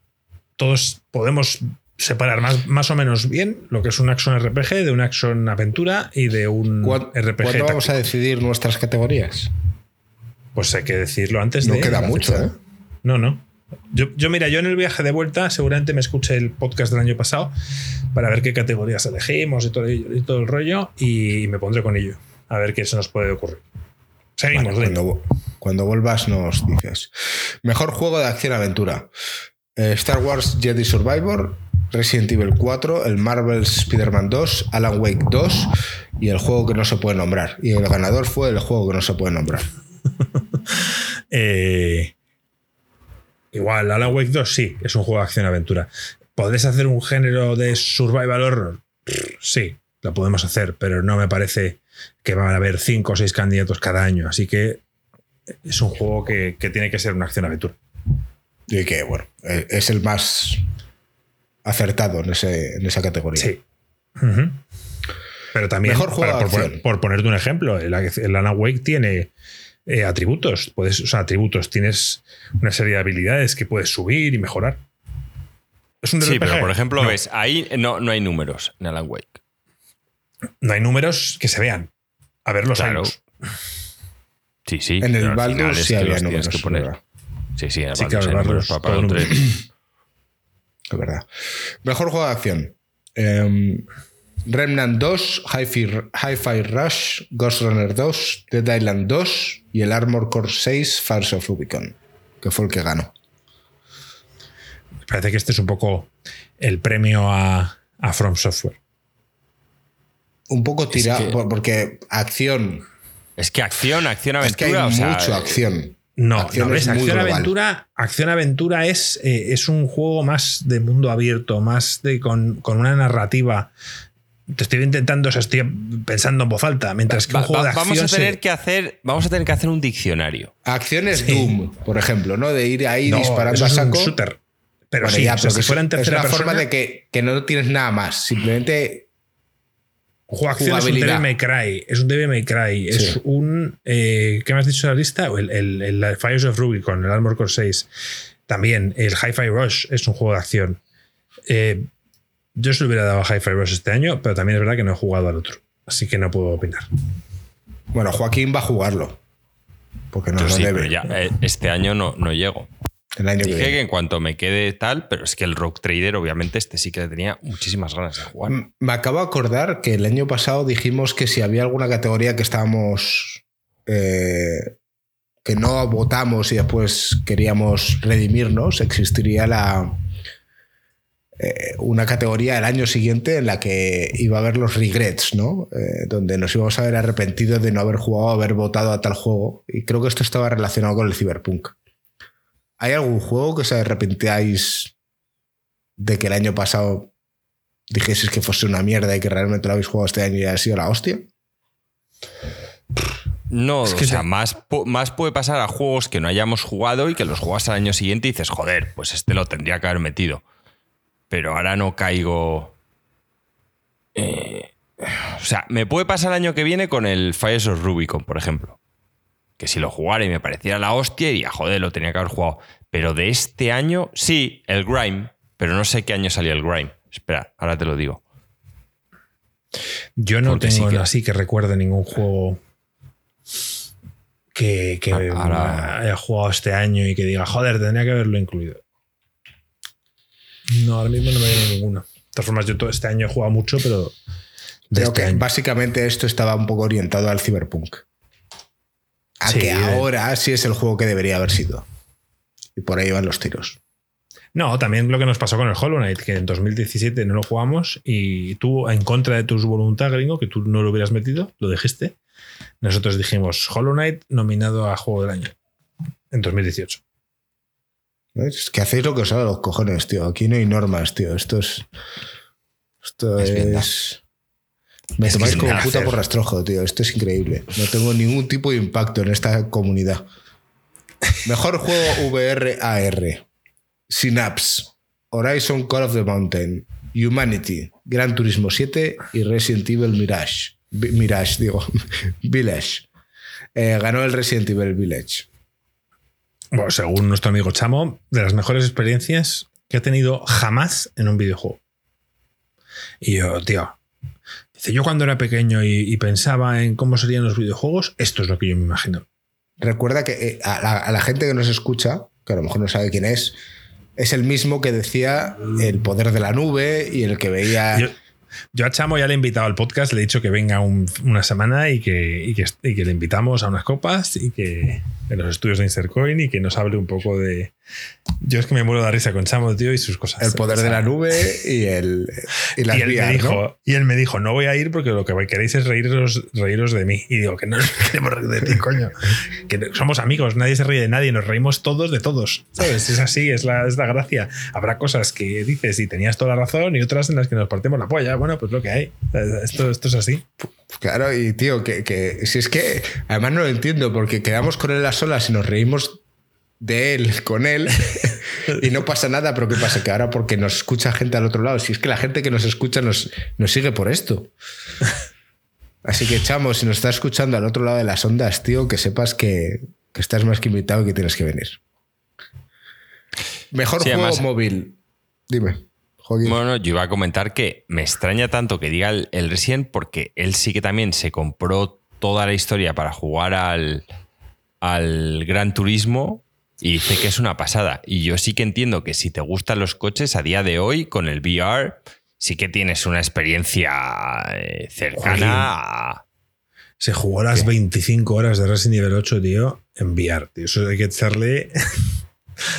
todos podemos separar más, más o menos bien lo que es un action RPG de un action aventura y de un ¿Cuándo, RPG. cuándo vamos a decidir nuestras categorías? Pues hay que decirlo antes No de. queda la mucho. ¿eh? No, no. Yo, yo, mira, yo en el viaje de vuelta seguramente me escuché el podcast del año pasado para ver qué categorías elegimos y todo, y todo el rollo y me pondré con ello. A ver qué se nos puede ocurrir. Seguimos, Vale, cuando, cuando vuelvas nos dices. Mejor juego de acción-aventura. Eh, Star Wars Jedi Survivor, Resident Evil 4, el Marvel Spider-Man 2, Alan Wake 2 y el juego que no se puede nombrar. Y el ganador fue el juego que no se puede nombrar. Eh, igual, Alan Wake 2 sí, es un juego de acción-aventura. ¿Podés hacer un género de survival horror? Sí, lo podemos hacer, pero no me parece que van a haber cinco o seis candidatos cada año. Así que es un juego que, que tiene que ser una acción-aventura. Y que, bueno, eh, es el más acertado en, ese, en esa categoría. Sí. Pero también, Mejor juego para- por, ponerte un ejemplo, el, el Alan Wake tiene eh, atributos. Puedes, o sea, atributos. Tienes una serie de habilidades que puedes subir y mejorar. Es un Sí, RPG. pero por ejemplo, No, ves, ahí no, no hay números en Alan Wake. No hay números que se vean. A ver los Claro. años. Sí, sí. En el Baldur sí que había números. que poner. verdad. Sí, sí, en el Sí, Baldur claro, números es para un número. tres. Es verdad. Mejor juego de acción. Em, Remnant 2, Hi-Fi, Hi-Fi Rush, Ghost Runner 2, Dead Island 2 y el Armor Core 6, Fires of Rubicon, que fue el que ganó. Parece que este es un poco el premio a, a From Software. Un poco tirado, que- por- porque acción, Es que acción, acción, es que hay aventura. o sea, mucho acción. No, Acción no, es ves, Acción. Aventura, Acción Aventura es, eh, es un juego más de mundo abierto, más de con, con una narrativa. Te estoy intentando, o sea, estoy pensando en voz alta, mientras que Va- un juego va- de acción vamos, a se- tener que hacer, vamos a tener que hacer un diccionario. Acciones Doom, por ejemplo, ¿no? De ir ahí No, disparando eso a es un saco. shooter. Pero Bueno, sí, ya, o sea, pero si que fuera en es tercera una persona, forma de que, que no tienes nada más. Simplemente juego de acción es un. Devil May Cry, es un Devil May Cry, es un eh, ¿qué me has dicho de la lista? El, el, el Fires of Rubicon, el Armor Core 6. También el Hi-Fi Rush es un juego de acción. Eh, yo se lo hubiera dado a Hi-Fi Rush este año, pero también es verdad que no he jugado al otro. Así que no puedo opinar. Bueno, Joaquín va a jugarlo. Porque no Yo lo sí, debe. pero ya eh, este año no, no llego. El año Dije que en cuanto me quede tal, pero es que el Rock Trader, obviamente, este sí que tenía muchísimas ganas de jugar. Me acabo de acordar que el año pasado dijimos que si había alguna categoría que estábamos. eh, que no votamos y después queríamos redimirnos, existiría la. eh, una categoría el año siguiente en la que iba a haber los regrets, ¿no? Eh, donde nos íbamos a ver arrepentidos de no haber jugado, haber votado a tal juego. Y creo que esto estaba relacionado con el Cyberpunk. ¿Hay algún juego que os arrepentáis de que el año pasado dijeses que fuese una mierda y que realmente lo habéis jugado este año y ha sido la hostia? No, Es que o sea, se- más, más puede pasar a juegos que no hayamos jugado y que los juegas al año siguiente y dices, joder, pues este lo tendría que haber metido. Pero ahora no caigo. Eh, o sea, me puede pasar el año que viene con el Fires of Rubicon, por ejemplo. Que si lo jugara y me pareciera la hostia, diría, joder, lo tenía que haber jugado. Pero de este año, sí, el Grime. Pero no sé qué año salió el Grime. Espera, ahora te lo digo. Yo no Porque tengo sí que- así que recuerde ningún juego que, que Ah, ahora- haya jugado este año y que diga, joder, tendría que haberlo incluido. No, ahora mismo no me viene ninguno. De todas formas, yo todo este año he jugado mucho, pero de Creo este que año. básicamente esto estaba un poco orientado al Cyberpunk. A Sí, que ahora sí es el juego que debería haber sido. Y por ahí van los tiros. No, también lo que nos pasó con el Hollow Knight, que en 2017 no lo jugamos y tú, en contra de tus voluntad, gringo, que tú no lo hubieras metido, lo dijiste. Nosotros dijimos Hollow Knight nominado a Juego del Año en 2018. ¿Ves? Es que hacéis lo que os sale a los cojones, tío. Aquí no hay normas, tío. Esto es. Esto Es es. Me Es tomáis como puta por rastrojo, tío. Esto es increíble. No tengo ningún tipo de impacto en esta comunidad. Mejor juego VR AR. Synapse. Horizon Call of the Mountain. Humanity. Gran Turismo 7 y Resident Evil Mirage. Mirage, digo. Village. Eh, ganó el Resident Evil Village. Bueno, según nuestro amigo Chamo, de las mejores experiencias que ha tenido jamás en un videojuego. Y yo, tío, dice, yo cuando era pequeño y, y pensaba en cómo serían los videojuegos, esto es lo que yo me imagino. Recuerda que eh, a la, a la gente que nos escucha, que a lo mejor no sabe quién es, es el mismo que decía el poder de la nube y el que veía. Yo, yo a Chamo ya le he invitado al podcast, le he dicho que venga un- una semana y que, y, que, y que le invitamos a unas copas y que en los estudios de Insercoin y que nos hable un poco de... Yo es que me muero de la risa con Chamo, tío, y sus cosas. el poder de la nube y el y las y él, me dijo, ¿no? y él me dijo, no voy a ir porque lo que queréis es reíros, reíros de mí. Y digo, que no nos queremos reír de ti, coño. Que somos amigos, nadie se ríe de nadie, nos reímos todos de todos. ¿Sabes? Es así, es la, es la gracia. Habrá cosas que dices y tenías toda la razón y otras en las que nos partimos la polla. Bueno, pues lo que hay. Esto, esto es así. Claro, y tío, que, que si es que además no lo entiendo, porque quedamos con él a solas y nos reímos de él con él y no pasa nada, pero ¿qué pasa? Que ahora porque nos escucha gente al otro lado, si es que la gente que nos escucha nos, nos sigue por esto. Así que, chamo, si nos estás escuchando al otro lado de las ondas, tío, que sepas que, que estás más que invitado y que tienes que venir. Mejor Sí, juego además- móvil. Dime, Joaquín. Bueno, yo iba a comentar que me extraña tanto que diga el, el Resident porque él sí que también se compró toda la historia para jugar al, al Gran Turismo y dice que es una pasada. Y yo sí que entiendo que si te gustan los coches a día de hoy con el VR, sí que tienes una experiencia eh, cercana a... Se jugó las 25 horas de Resident Evil 8, tío, en VR. Tío. Eso hay que echarle.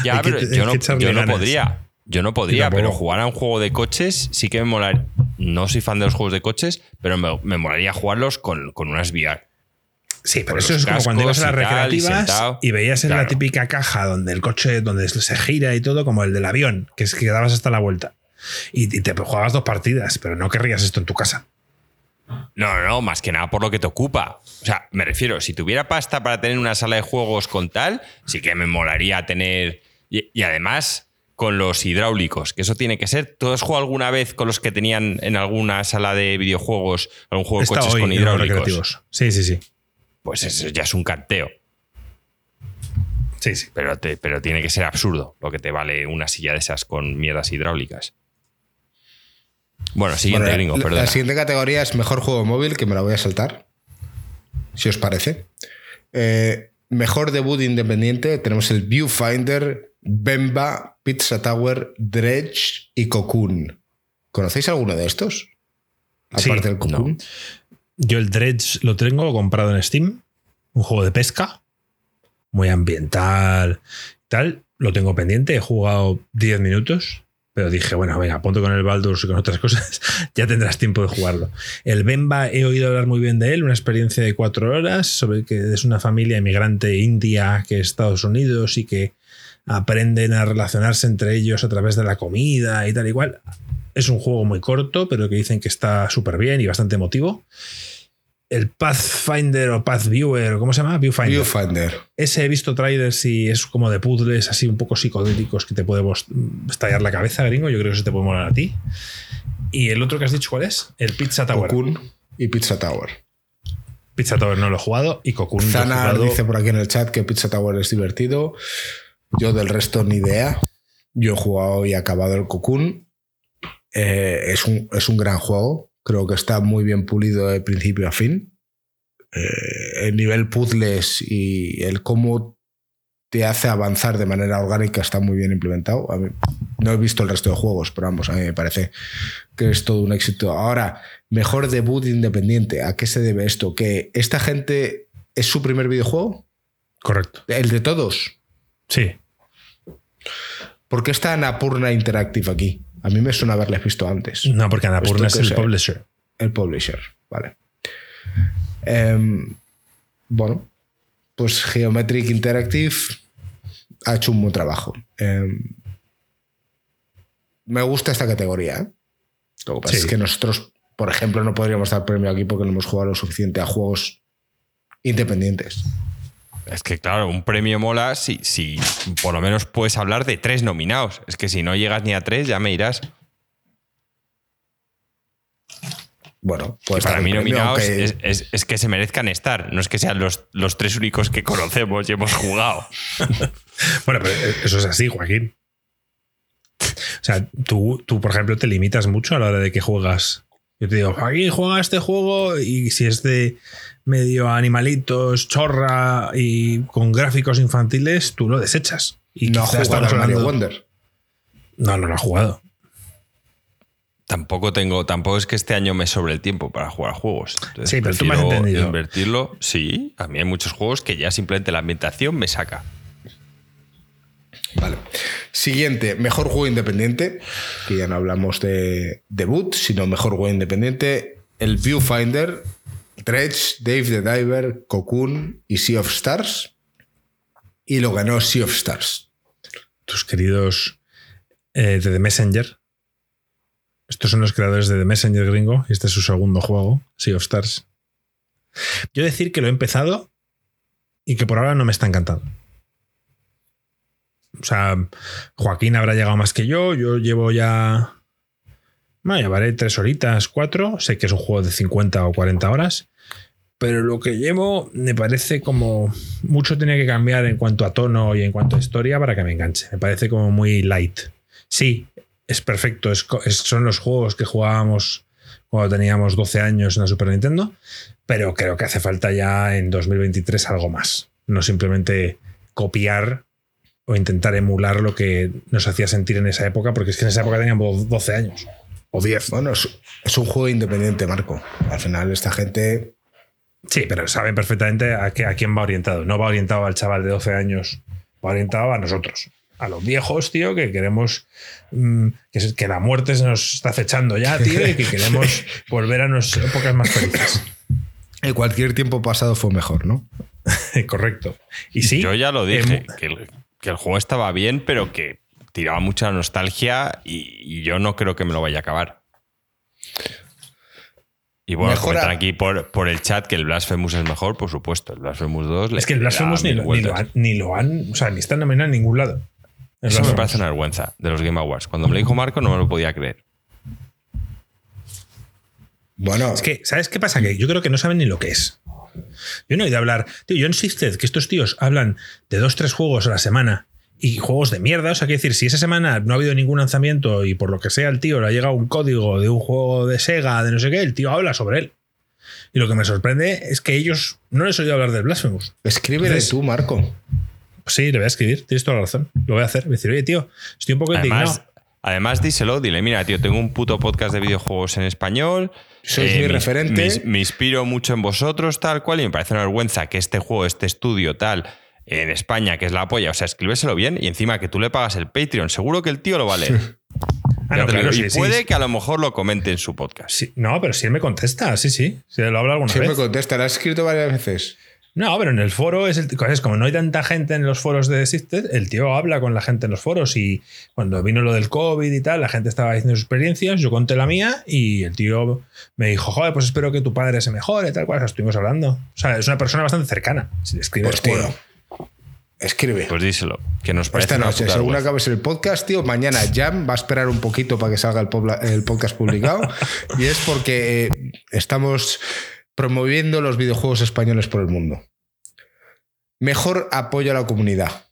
Ya, que- pero yo no, yo no podría. Yo no podría, pero jugar a un juego de coches sí que me molaría. No soy fan de los juegos de coches, pero me, me molaría jugarlos con, con unas VR. Sí, pero eso es como cuando ibas a las y y recreativas y, veías en la típica caja donde el coche donde se gira y todo, como el del avión, que es que dabas hasta la vuelta. Y, y te jugabas dos partidas, pero no querrías esto en tu casa. No, no, más que nada por lo que te ocupa. O sea, me refiero, si tuviera pasta para tener una sala de juegos con tal, sí que me molaría tener. Y, y además, con los hidráulicos, que eso tiene que ser. ¿Tú has jugado alguna vez con los que tenían en alguna sala de videojuegos algún juego de Está coches hoy con hidráulicos? Sí, sí, sí. Pues eso ya es un canteo. Sí, sí. Pero, te- pero tiene que ser absurdo lo que te vale una silla de esas con mierdas hidráulicas. Bueno, siguiente Bueno, gringo, la- perdón. La siguiente categoría es mejor juego móvil, que me la voy a saltar. Si os parece. Eh, mejor debut independiente. Tenemos el Viewfinder, Bemba, Pizza Tower, Dredge y Cocoon. ¿Conocéis alguno de estos? Sí, Aparte del Cocoon. Yo el Dredge lo tengo comprado en Steam, un juego de pesca, muy ambiental, tal. Lo tengo pendiente, he jugado 10 minutos, pero dije, bueno, venga, ponte con el Baldur's y con otras cosas, ya tendrás tiempo de jugarlo. El Bemba he oído hablar muy bien de él, una experiencia de cuatro horas sobre que es una familia inmigrante india que es Estados Unidos y que aprenden a relacionarse entre ellos a través de la comida y tal igual. Es un juego muy corto, pero que dicen que está súper bien y bastante emotivo. El Pathfinder o Pathviewer, ¿cómo se llama? Viewfinder. Viewfinder. Ese he visto trailers y es como de puzzles así un poco psicodélicos que te puede estallar la cabeza, gringo. Yo creo que eso te puede molar a ti. Y el otro que has dicho, ¿cuál es? El Pizza Tower. Cocoon y Pizza Tower. Pizza Tower no lo he jugado y Cocoon lo he Zanar jugado. dice por aquí en el chat que Pizza Tower es divertido. Yo del resto ni idea. Yo he jugado y acabado el Cocoon. Eh, es, un, es un gran juego. Creo que está muy bien pulido de principio a fin. Eh, el nivel puzzles y el cómo te hace avanzar de manera orgánica está muy bien implementado. A mí- no he visto el resto de juegos, pero vamos, a mí me parece que es todo un éxito. Ahora, mejor debut independiente. ¿A qué se debe esto? ¿Que esta gente es su primer videojuego? Correcto. ¿El de todos? Sí. ¿Por qué está Anapurna Interactive aquí? A mí me suena haberles visto antes. No, porque Annapurna es el publisher. El publisher, vale. Em, bueno, pues Geometric Interactive ha hecho un buen trabajo. Em, me gusta esta categoría. ¿eh? Lo que pasa Sí. es que nosotros, por ejemplo, no podríamos dar premio aquí porque no hemos jugado lo suficiente a juegos independientes. Es que, claro, un premio mola si, si por lo menos puedes hablar de tres nominados. Es que si no llegas ni a tres, ya me irás. Bueno, pues para mí nominados es- es que se merezcan estar. No es que sean los, los tres únicos que conocemos y hemos jugado. Bueno, pero eso es así, Joaquín. O sea, tú, tú, por ejemplo, te limitas mucho a la hora de que juegas. Yo te digo, Joaquín, juega este juego y si es de medio animalitos, chorra y con gráficos infantiles, tú lo desechas. Y no ha quizás jugado estamos al Mario Wonder. No, no lo ha jugado. Tampoco tengo, tampoco es que este año me sobre el tiempo para jugar juegos. Entonces Sí, pero tú me has entendido. Invertirlo, sí. A mí hay muchos juegos que ya simplemente la ambientación me saca. Vale. Siguiente, mejor juego independiente, que ya no hablamos de debut, sino mejor juego independiente, el Viewfinder, Dredge, Dave the Diver, Cocoon y Sea of Stars. Y lo ganó Sea of Stars. Tus queridos eh, de The Messenger. Estos son los creadores de The Messenger gringo y este es su segundo juego, Sea of Stars. Yo decir que lo he empezado y que por ahora no me está encantando. O sea, Joaquín habrá llegado más que yo. Yo llevo ya. Bueno, llevaré tres horitas, cuatro. Sé que es un juego de 50 o 40 horas. Pero lo que llevo me parece como. Mucho tiene que cambiar en cuanto a tono y en cuanto a historia para que me enganche. Me parece como muy light. Sí, es perfecto. es son los juegos que jugábamos cuando teníamos 12 años en la Super Nintendo. Pero creo que hace falta ya en 2023 algo más. No simplemente copiar o intentar emular lo que nos hacía sentir en esa época, porque es que en esa época teníamos 12 años o 10. Bueno, es, es un juego independiente, Marco. Al final, esta gente. Sí, pero saben perfectamente a, qué- a quién va orientado. No va orientado al chaval de 12 años, va orientado a nosotros. A los viejos, tío, que queremos mm, que, la muerte se nos está acechando ya, tío, y que queremos volver a nuestras épocas más felices. En cualquier tiempo pasado fue mejor, ¿no? Correcto. Y sí. Yo ya lo eh, dije, que el, que el juego estaba bien, pero que tiraba mucha nostalgia y, y yo no creo que me lo vaya a acabar. Y bueno, Mejora- comentan aquí por, por el chat que el Blasphemous es mejor, por supuesto. El Blasphemous 2 le- es que el Blasphemous ni, lo- ni lo han, ni lo han. O sea, ni está nominado en ningún lado. El Eso me parece una vergüenza de los Game Awards. Cuando me lo dijo Marco no me lo podía creer. Bueno, Es que, ¿sabes qué pasa? Que yo creo que no saben ni lo que es. Yo no he oído hablar. Tío, yo Insisted que estos tíos hablan de dos, tres juegos a la semana y juegos de mierda. O sea, quiero decir, si esa semana no ha habido ningún lanzamiento y por lo que sea el tío le ha llegado un código de un juego de Sega, de no sé qué, el tío habla sobre él. Y lo que me sorprende es que ellos no les he oído hablar del Blasphemous. escríbele Entonces- tú, Marco. Pues sí, le voy a escribir, tienes toda la razón. Lo voy a hacer. Voy a decir, oye, tío, estoy un poco Además, indignado. además, díselo, dile, mira, tío, tengo un puto podcast de videojuegos en español. eh, Sois mi me- referente. Me, me inspiro mucho en vosotros, tal cual, y me parece una vergüenza que este juego, este estudio, tal, en España, que es la polla, o sea, escríbeselo bien y encima que tú le pagas el Patreon, seguro que el tío lo va a leer. Ah, no, te lo claro, digo. sí, y sí. puede que a lo mejor lo comente en su podcast. Sí, no, pero si él me contesta, sí, sí. Si lo habla alguna Sí me vez. contesta, lo has escrito varias veces. No, pero en el foro es, el, es como no hay tanta gente en los foros de Existed, el tío habla con la gente en los foros y cuando vino lo del COVID y tal, la gente estaba diciendo sus experiencias, yo conté la mía y el tío me dijo, joder, pues espero que tu padre se mejore, tal cual, o sea, estuvimos hablando. O sea, es una persona bastante cercana. Si le escribes Pues tío, foro. Escribe. Pues díselo, que nos parece Esta noche, según vergüenza. acabes el podcast, tío, mañana Jam va a esperar un poquito para que salga el podcast publicado. y es porque eh, estamos promoviendo los videojuegos españoles por el mundo. Mejor apoyo a la comunidad.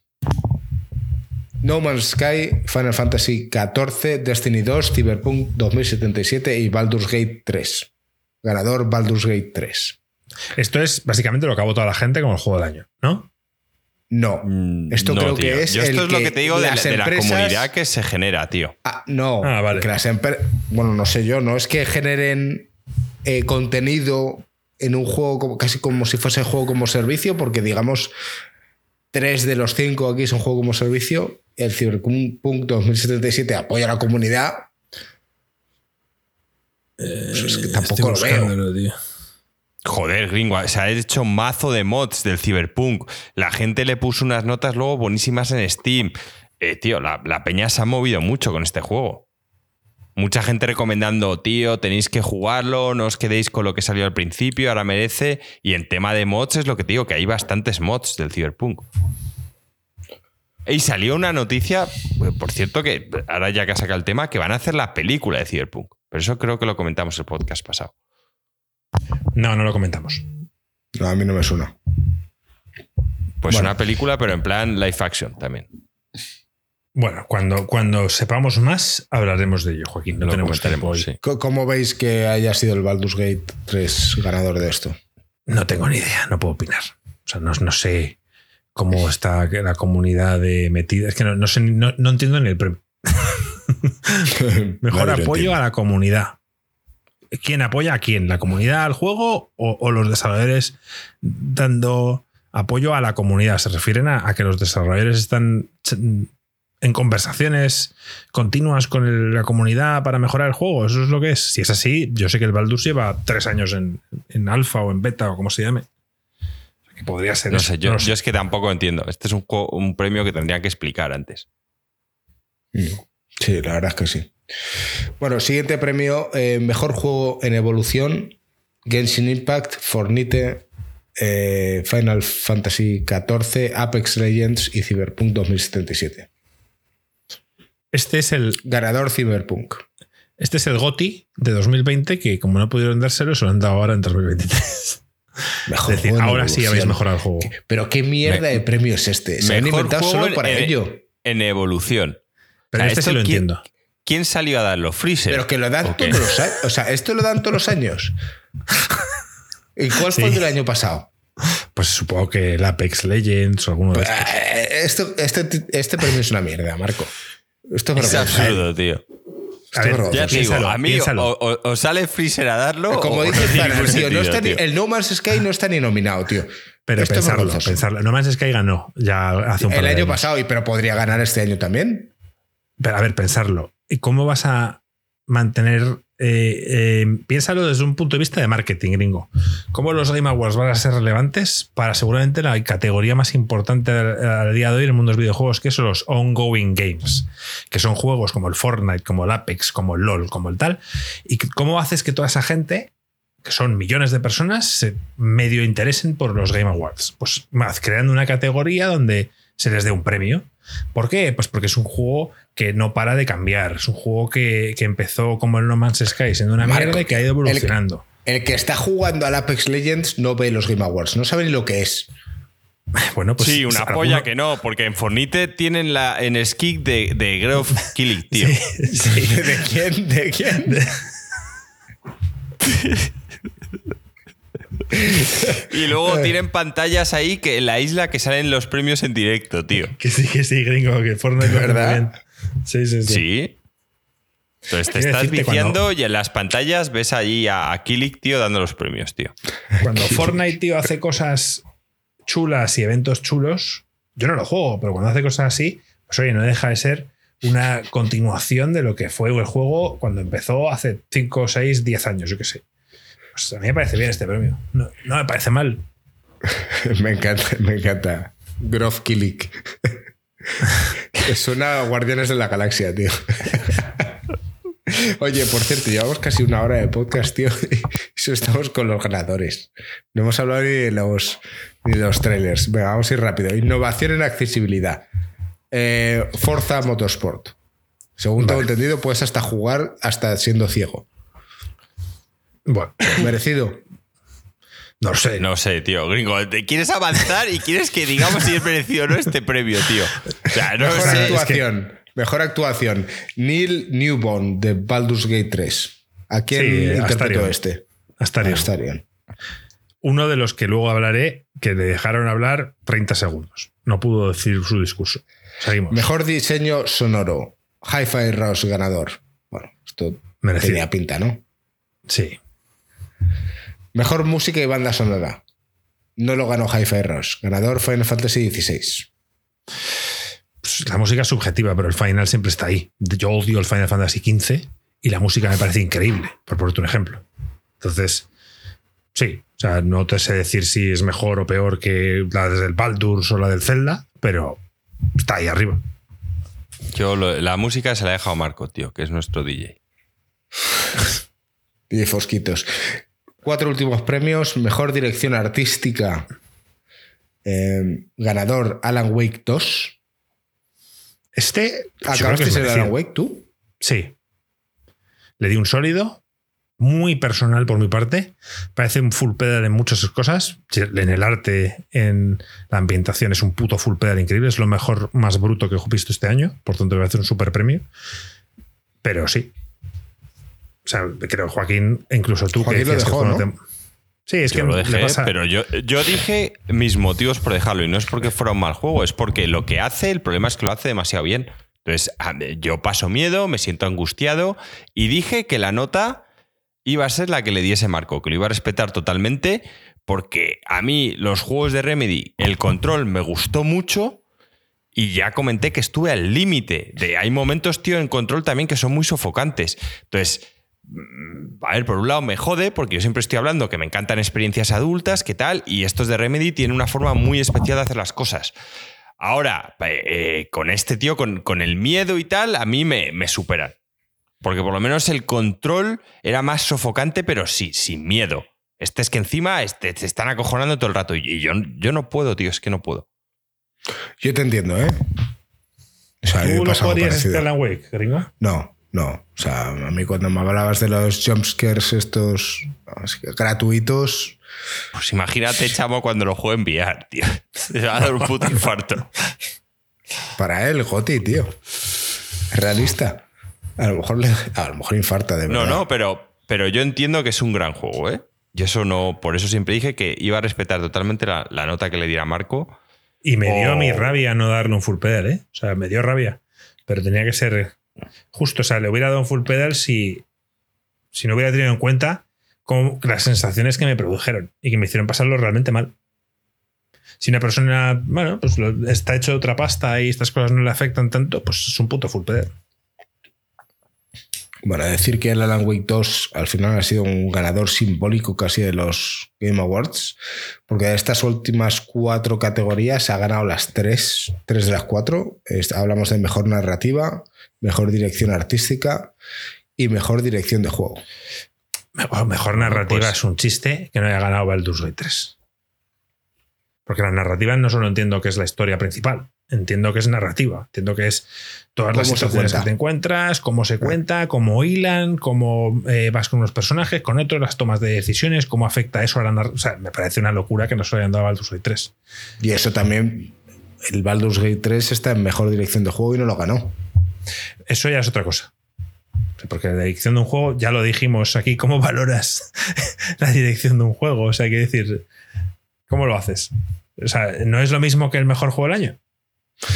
No Man's Sky, Final Fantasy XIV, Destiny 2, Cyberpunk 2077 y Baldur's Gate 3. Ganador Baldur's Gate 3. Esto es básicamente lo que ha votado la gente como el juego del año, ¿no? No. Mm, Esto no, creo tío. que es Yo esto el es lo que que te digo de, las de la empresas- comunidad que se genera, tío. Ah, no, Ah, vale. que las empresas. Bueno, no sé yo, no es que generen eh, contenido en un juego como, casi como si fuese juego como servicio, porque digamos, tres de los cinco aquí son juego como servicio. El Cyberpunk 2077 apoya a la comunidad. Pues es que tampoco lo veo. Joder, gringo, se ha hecho mazo de mods del Cyberpunk. La gente le puso unas notas luego buenísimas en Steam. Eh, tío, la, peña se ha movido mucho con este juego. Mucha gente recomendando, tío, tenéis que jugarlo, no os quedéis con lo que salió al principio, ahora merece. Y en tema de mods es lo que te digo, que hay bastantes mods del Cyberpunk. Y salió una noticia, eh, por cierto, que ahora ya que ha sacado el tema, que van a hacer la película de Cyberpunk. Pero eso creo que lo comentamos el podcast pasado. No, no lo comentamos. No, a mí no me suena. Pues Bueno. una película, pero en plan live action también. Bueno, cuando, cuando sepamos más, hablaremos de ello, Joaquín. No Lo tenemos tiempo comentaremos, hoy. sí. ¿Cómo veis que haya sido el Baldur's Gate 3 ganador de esto? No tengo ni idea, no puedo opinar. O sea, no, no sé cómo está la comunidad de metida. Es que no, no sé, no, no entiendo ni el premio. Mejor apoyo a la comunidad. ¿Quién apoya a quién? ¿La comunidad al juego o, o los desarrolladores dando apoyo a la comunidad? Se refieren a, a que los desarrolladores están en conversaciones continuas con el- la comunidad para mejorar el juego. Eso es lo que es. Si es así, yo sé que el Baldur's lleva tres años en, en alfa o en beta o como se llame. O sea, Que podría ser No eso. sé, yo, No lo sé. yo es que tampoco entiendo. Este es un, juego- un premio que tendrían que explicar antes. Sí, la verdad es que sí. Bueno, siguiente premio, eh, mejor juego en evolución, Genshin Impact, Fornite, eh, Final Fantasy XIV, Apex Legends y Cyberpunk 2077. Este es el, Ganador Cyberpunk. este es el GOTI de 2020 que como no pudieron dárselo, se lo han dado ahora en 2023. Mejor Es decir, juego ahora sí habéis mejorado el juego. Pero qué mierda Me- de premio es este. Se han Mejor inventado juego solo para en- ello. En evolución. Pero O sea, este sí ¿esto lo quién- entiendo. ¿Quién salió a darlo? Freezer. Pero que lo dan todos los años. O sea, esto lo dan todos los años. ¿Y cuál fue el del año pasado? Pues supongo que el Apex Legends o alguno de estos. Eh, Esto, este, este premio es una mierda, Marco. Esto es Es absurdo, tío. A Esto es ver. Ya te digo, Piénsalo, a mí o, o- o sale Freezer a darlo. Como o dice Zara, tío, no sentido, está ni- tío. el No Man's Sky no está ni nominado, tío. Pero Esto pensarlo, pensarlo. No más Sky ganó ya hace un par El de año años. pasado, y pero podría ganar este año también. Pero a ver, pensarlo. ¿Y cómo vas a mantener. eh, eh, piénsalo desde un punto de vista de marketing, gringo. ¿Cómo los Game Awards van a ser relevantes para seguramente la categoría más importante al, día de hoy en el mundo de los videojuegos, que son los ongoing games? Que son juegos como el Fortnite, como el Apex, como el LOL, como el tal. ¿Y cómo haces que toda esa gente que son millones de personas, se medio interesen por los Game Awards. Pues más, creando una categoría donde se les dé un premio. ¿Por qué? Pues porque es un juego que no para de cambiar. Es un juego que, que empezó como el No Man's Sky siendo una Marco, mierda y que ha ido el- evolucionando. El que está jugando al Apex Legends no ve los Game Awards, no sabe ni lo que es. Bueno, pues sí, una polla que no, porque en Fornite tienen la en Skick de, de Grove Killing, tío. Sí. ¿De quién? ¿De quién? Y luego tienen pantallas ahí que en la isla que salen los premios en directo, tío. Que sí, que sí, gringo, que Fortnite ¿Verdad? bien. Sí, sí, sí. Sí. Entonces te estás viciando cuando- y en las pantallas ves allí a, a Killick, tío, dando los premios, tío. Cuando Fortnite, tío, hace cosas chulas y eventos chulos, yo no lo juego, pero cuando hace cosas así, pues oye, no deja de ser una continuación de lo que fue el juego cuando empezó hace 5, 6, 10 años, yo qué sé. Pues a mí me parece bien este premio. No, no me parece mal. me encanta, me encanta. Groff Killick. Suena a Guardianes de la Galaxia, tío. Oye, por cierto, llevamos casi una hora de podcast, tío. Y eso estamos con los ganadores. No hemos hablado ni de los, ni de los trailers. Venga, vamos a ir rápido. Innovación en accesibilidad. Eh, Forza Motorsport. Según tengo entendido, puedes hasta jugar hasta siendo ciego. Bueno, Merecido. no sé. No sé, tío, gringo. Te quieres avanzar y quieres que digamos si es merecido o no este premio, tío. O sea, no Mejor es que- actuación. Mejor actuación. Neil Newborn de Baldur's Gate 3. ¿A quién Sí, interpretó Astarion. este? Astarion. Astarion. Uno de los que luego hablaré, que le dejaron hablar 30 segundos. No pudo decir su discurso. Seguimos. Mejor diseño sonoro. Hi-Fi Rush ganador. Bueno, esto Merecido. tenía pinta, ¿no? Sí. Mejor música y banda sonora. No lo ganó Hi-Fi Rush. Ganador Final Fantasy XVI. Pues la música es subjetiva, pero el final siempre está ahí. Yo odio el Final Fantasy XV y la música me parece increíble, por ponerte un ejemplo. Entonces, sí, o sea, no te sé decir si es mejor o peor que la del Baldur's o la del Zelda, pero está ahí arriba. Yo lo- la música se la he dejado a Marco, tío, que es nuestro DJ. Y Fosquitos. Cuatro últimos premios. Mejor dirección artística. Eh, ganador Alan Wake 2. Este. ¿Acabaste el merecido. Alan Wake tú? Sí. Le di un sólido, muy personal por mi parte. Parece un full pedal en muchas cosas. En el arte, en la ambientación, es un puto full pedal increíble. Es lo mejor, más bruto que he visto este año. Por tanto, a hacer un super premio. Pero sí. O sea, creo, Joaquín, incluso tú Joaquín que lo que dejó, ¿no? te- Sí, es Yo que lo dejé, pasa- pero yo, yo dije mis motivos por dejarlo y no es porque fuera un mal juego, es porque lo que hace, el problema es que lo hace demasiado bien. Entonces, a- yo paso miedo, me siento angustiado y dije que la nota iba a ser la que le diese Marco, que lo iba a respetar totalmente, porque a mí los juegos de Remedy, el control me gustó mucho y ya comenté que estuve al límite. De hay momentos, tío, en control también que son muy sofocantes. Entonces, a ver, por un lado me jode, porque yo siempre estoy hablando que me encantan experiencias adultas, ¿qué tal? Y estos de Remedy tienen una forma muy especial de hacer las cosas. Ahora, eh, con este tío, con, con el miedo y tal, a mí me, me superan. Porque por lo menos el control era más sofocante, pero sí, sin miedo. Este es que encima este, te están acojonando todo el rato. Y yo, yo no puedo, tío, es que no puedo. Yo te entiendo, ¿eh? O sea, ¿Tú no podrías Alan Wake, gringo? No, no. O sea, a mí cuando me hablabas de los jumpscares estos gratuitos, Pues imagínate, chamo, cuando lo juegue en VR, tío. Se va a dar un puto infarto. para él, Goti, tío. Es realista. A lo mejor, le- a lo mejor infarta de verdad. No, no, pero, pero yo entiendo que es un gran juego, ¿eh? Y eso no, por eso siempre dije que iba a respetar totalmente la, la nota que le diera Marco. Y me dio Oh. mi rabia no darle un full pedal, ¿eh? O sea, me dio rabia. Pero tenía que ser justo. O sea, le hubiera dado un full pedal si, si no hubiera tenido en cuenta cómo- las sensaciones que me produjeron y que me hicieron pasarlo realmente mal. Si una persona, bueno, pues está hecho de otra pasta y estas cosas no le afectan tanto, pues es un puto full pedal. Bueno, decir que el Alan Wake 2 al final ha sido un ganador simbólico casi de los Game Awards, porque de estas últimas cuatro categorías ha ganado las tres, tres de las cuatro. Hablamos de mejor narrativa, mejor dirección artística y mejor dirección de juego. Mejor, narrativa pues es un chiste que no haya ganado Baldur's Gate 3. Porque la narrativa no solo entiendo que es la historia principal, entiendo que es narrativa, entiendo que es todas las situaciones que te encuentras, cómo se cuenta, cómo hilan, cómo eh, vas con unos personajes, con otros, las tomas de decisiones, cómo afecta eso a la narrativa. O sea, me parece una locura que no se hayan dado a Baldur's Gate 3. Y eso también, el Baldur's Gate 3 está en mejor dirección de juego y no lo ganó. Eso ya es otra cosa. Porque la dirección de un juego, ya lo dijimos aquí, ¿cómo valoras la dirección de un juego? O sea, hay que decir, ¿cómo lo haces? O sea, ¿no es lo mismo que el mejor juego del año?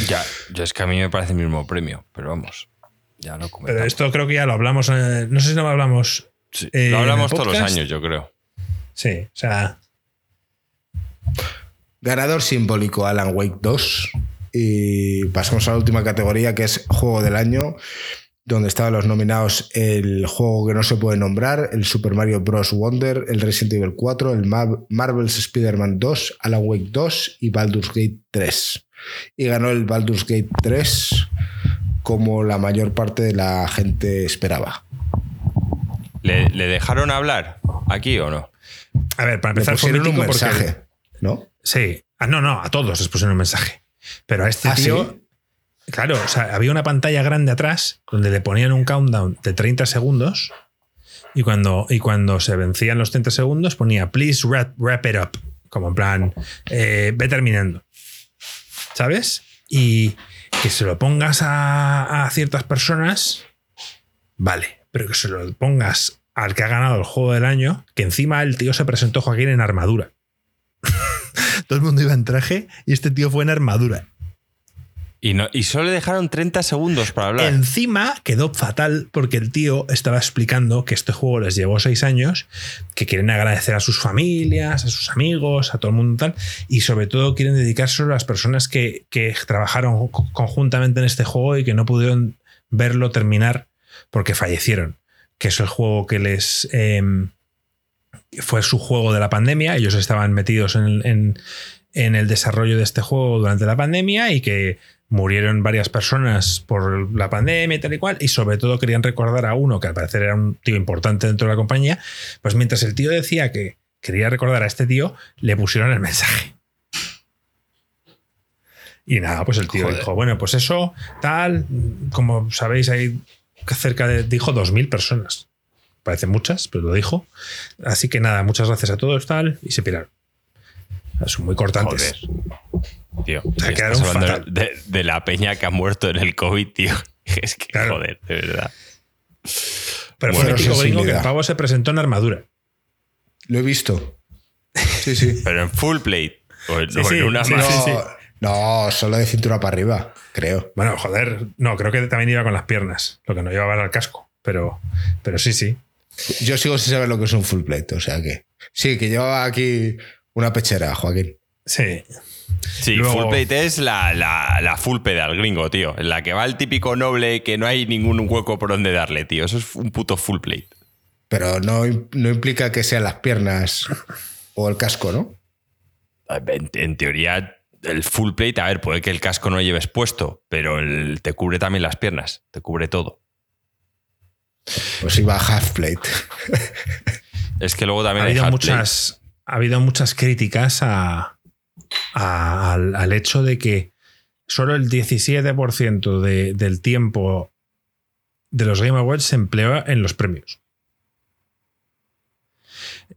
Ya, yo es que a mí me parece el mismo premio, pero vamos, ya lo Pero esto creo que ya lo hablamos, eh, no sé si no lo hablamos. Eh, lo hablamos todos los años, yo creo. Sí, o sea. Ganador simbólico Alan Wake 2. Y pasamos a la última categoría que es Juego del Año donde estaban los nominados el juego que no se puede nombrar, el Super Mario Bros. Wonder, el Resident Evil 4, el Marvel's Spider-Man 2, Alan Wake 2 y Baldur's Gate 3. Y ganó el Baldur's Gate 3 como la mayor parte de la gente esperaba. ¿Le, dejaron hablar aquí o no? A ver, para empezar, pusieron un mensaje, ¿no? Sí. Ah, no, no, a todos les pusieron un mensaje. Pero a este ah, tío Claro, o sea, había una pantalla grande atrás donde le ponían un countdown de 30 segundos y cuando, y cuando se vencían los 30 segundos ponía please wrap, it up, como en plan, eh, ve terminando. ¿Sabes? Y que se lo pongas a, a ciertas personas, vale, pero que se lo pongas al que ha ganado el juego del año, que encima el tío se presentó Joaquín en armadura. Todo el mundo iba en traje y este tío fue en armadura. Y, no, y solo le dejaron 30 segundos para hablar. Encima quedó fatal porque el tío estaba explicando que este juego les llevó seis años, que quieren agradecer a sus familias, a sus amigos, a todo el mundo tal, y sobre todo quieren dedicárselo a las personas que, trabajaron conjuntamente en este juego y que no pudieron verlo terminar porque fallecieron. Que es el juego que les. Em, fue su juego de la pandemia. Ellos estaban metidos en el desarrollo de este juego durante la pandemia y que murieron varias personas por la pandemia y tal y cual, y sobre todo querían recordar a uno que al parecer era un tío importante dentro de la compañía, pues mientras el tío decía que quería recordar a este tío, le pusieron el mensaje. Y nada, pues el tío dijo, bueno, pues eso, tal, como sabéis, hay cerca de, dijo 2.000 personas. Parecen muchas, pero lo dijo. Así que nada, muchas gracias a todos, tal, y se piraron. Son muy cortantes. Tío, estás hablando de, la peña que ha muerto en el COVID, tío. Es que, joder, de verdad. Pero fue el gringo que el pavo se presentó en armadura. Lo he visto. Sí, sí. Pero en full plate. no, solo de cintura para arriba, creo. Bueno, joder, no, creo que también iba con las piernas. Lo que no llevaba era el casco. Pero, pero sí, sí. Yo sigo sin saber lo que es un full plate, o sea que. Sí, que llevaba aquí una pechera, Joaquín. Sí. Sí, full plate es la, la, full pedal gringo, tío. En la que va el típico noble que no hay ningún hueco por donde darle, tío. Eso es un puto full plate. Pero no, no implica que sean las piernas o el casco, ¿no? En, teoría, el full plate, a ver, puede que el casco no lo lleves puesto, pero te cubre también las piernas, te cubre todo. Pues iba half plate. es que luego también ha habido muchas, Ha habido muchas críticas a, al, hecho de que solo el 17% de, del tiempo de los Game Awards se emplea en los premios.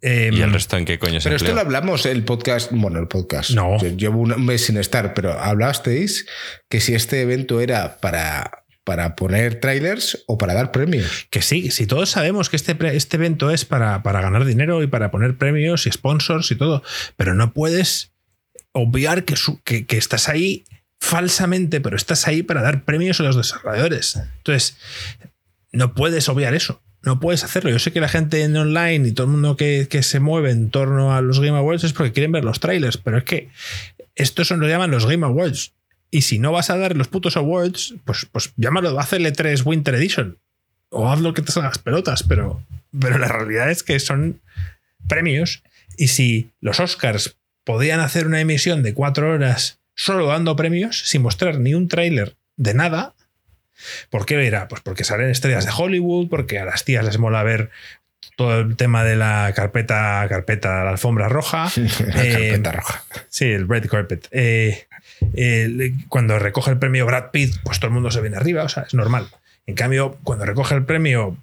¿Y el em, resto en qué coño se Pero esto lo hablamos el podcast, bueno, el podcast. No. Llevo un mes sin estar, pero hablasteis que si este evento era para, para poner trailers o para dar premios. Que sí, si todos sabemos que este, este evento es para, para ganar dinero y para poner premios y sponsors y todo, pero no puedes obviar que, que, estás ahí falsamente, pero estás ahí para dar premios a los desarrolladores. Entonces, no puedes obviar eso. No puedes hacerlo. Yo sé que la gente en online y todo el mundo que, se mueve en torno a los Game Awards es porque quieren ver los trailers, pero es que estos son lo llaman los Game Awards. Y si no vas a dar los putos awards, pues, pues llámalo, hazle 3 Winter Edition. o haz lo que te salgan las pelotas, pero, pero la realidad es que son premios y si los Oscars podían hacer una emisión de cuatro horas solo dando premios, sin mostrar ni un tráiler de nada, ¿por qué era? Pues porque salen estrellas de Hollywood, porque a las tías les mola ver todo el tema de la carpeta, carpeta, la alfombra roja. La Eh, carpeta roja. Sí, el red carpet. Eh, eh, cuando recoge el premio Brad Pitt, pues todo el mundo se viene arriba, o sea, es normal. En cambio, cuando recoge el premio,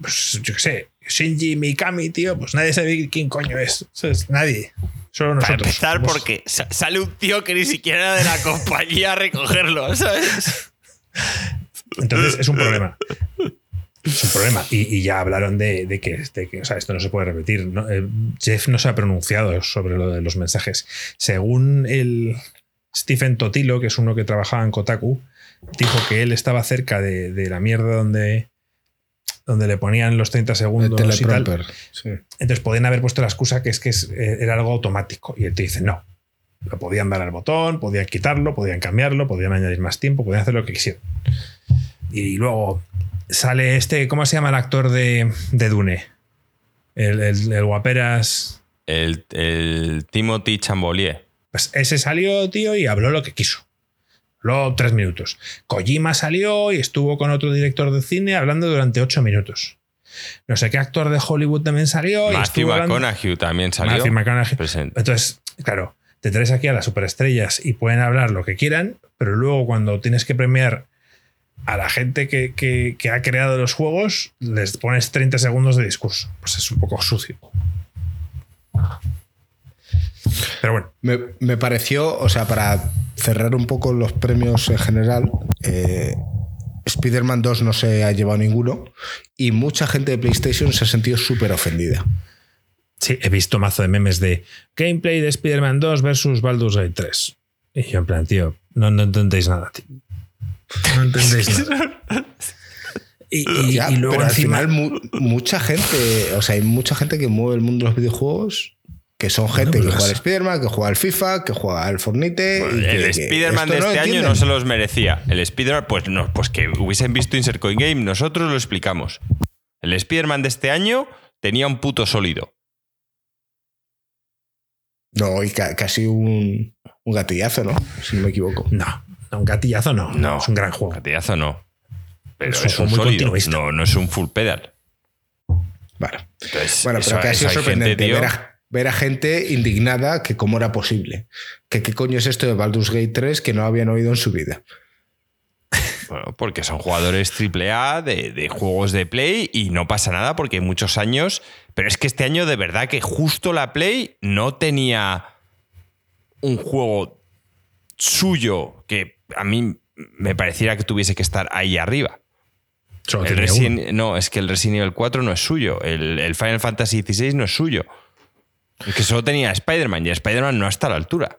pues yo qué sé, Shinji Mikami, tío, pues nadie sabe quién coño es. Nadie. Solo Para nosotros. empezar, Somos- porque sa- sale un tío que ni siquiera era de la compañía a recogerlo, ¿sabes? Entonces es un problema. Es un problema. Y, y ya hablaron de, de que, de que, o sea, esto no se puede repetir. ¿no? Eh, Jeff no se ha pronunciado sobre lo de los mensajes. Según el Stephen Totilo, que es uno que trabajaba en Kotaku, dijo que él estaba cerca de, de la mierda donde, donde le ponían los 30 El segundos y tal. Sí. Entonces podían haber puesto la excusa que es que es- eh, era algo automático. Y él te dice, no. Lo podían dar al botón, podían quitarlo, podían cambiarlo, podían añadir más tiempo, podían hacer lo que quisieran. Y luego sale este, ¿cómo se llama el actor de, de Dune? El, el- el guaperas. El, el Timothy Chambolier. Pues ese salió, tío, y habló lo que quiso. Habló tres minutos. Kojima salió y estuvo con otro director de cine hablando durante ocho minutos. No sé qué actor de Hollywood también salió. y Matthew hablando- McConaughey también salió. Matthew McConaughey. Presente. Entonces, claro, te traes aquí a las superestrellas y pueden hablar lo que quieran, pero luego cuando tienes que premiar a la gente que, que- que ha creado los juegos, les pones 30 segundos de discurso. Pues es un poco sucio. Pero bueno, Me, me pareció, o sea, para cerrar un poco los premios en general, eh, Spider-Man 2 no se ha llevado ninguno y mucha gente de PlayStation se ha sentido súper ofendida. sí, he visto mazo de memes de gameplay de Spider-Man 2 versus Baldur's Gate 3. Y yo en plan, tío, no, no entendéis nada, tío. No entendéis nada. Y, y- Ya, y luego pero encima... al final mu- mucha gente, o sea, hay mucha gente que mueve el mundo de los videojuegos que son gente que juega al Spider-Man, que juega al FIFA, que juega al Fornite. y que- el Spider-Man de este año no se los merecía. El Spider-Man, pues no, pues que hubiesen visto Insert Coin Game, nosotros lo explicamos. El Spider-Man de este año tenía un puto sólido. No, y ca- casi un, un gatillazo, ¿no? Si no me equivoco. No, un gatillazo no. No. Es un gran juego. Gatillazo no. Pero Es es, un un muy sólido. continuista. No, no es un full pedal. Vale. Entonces, Bueno, pero que ha sido gente, sorprendente ver, a, ver a gente indignada que cómo era posible. Que qué coño es esto de Baldur's Gate 3 que no habían oído en su vida. Bueno, porque son jugadores AAA de, de juegos de Play y no pasa nada porque hay muchos años. Pero es que este año de verdad que justo la Play no tenía un juego suyo que a mí me pareciera que tuviese que estar ahí arriba. Solo El tenía Resident- uno. no, es que el Resident Evil 4 no es suyo. El, el Final Fantasy XVI no es suyo. Es que solo tenía Spider-Man y Spider-Man no está a la altura.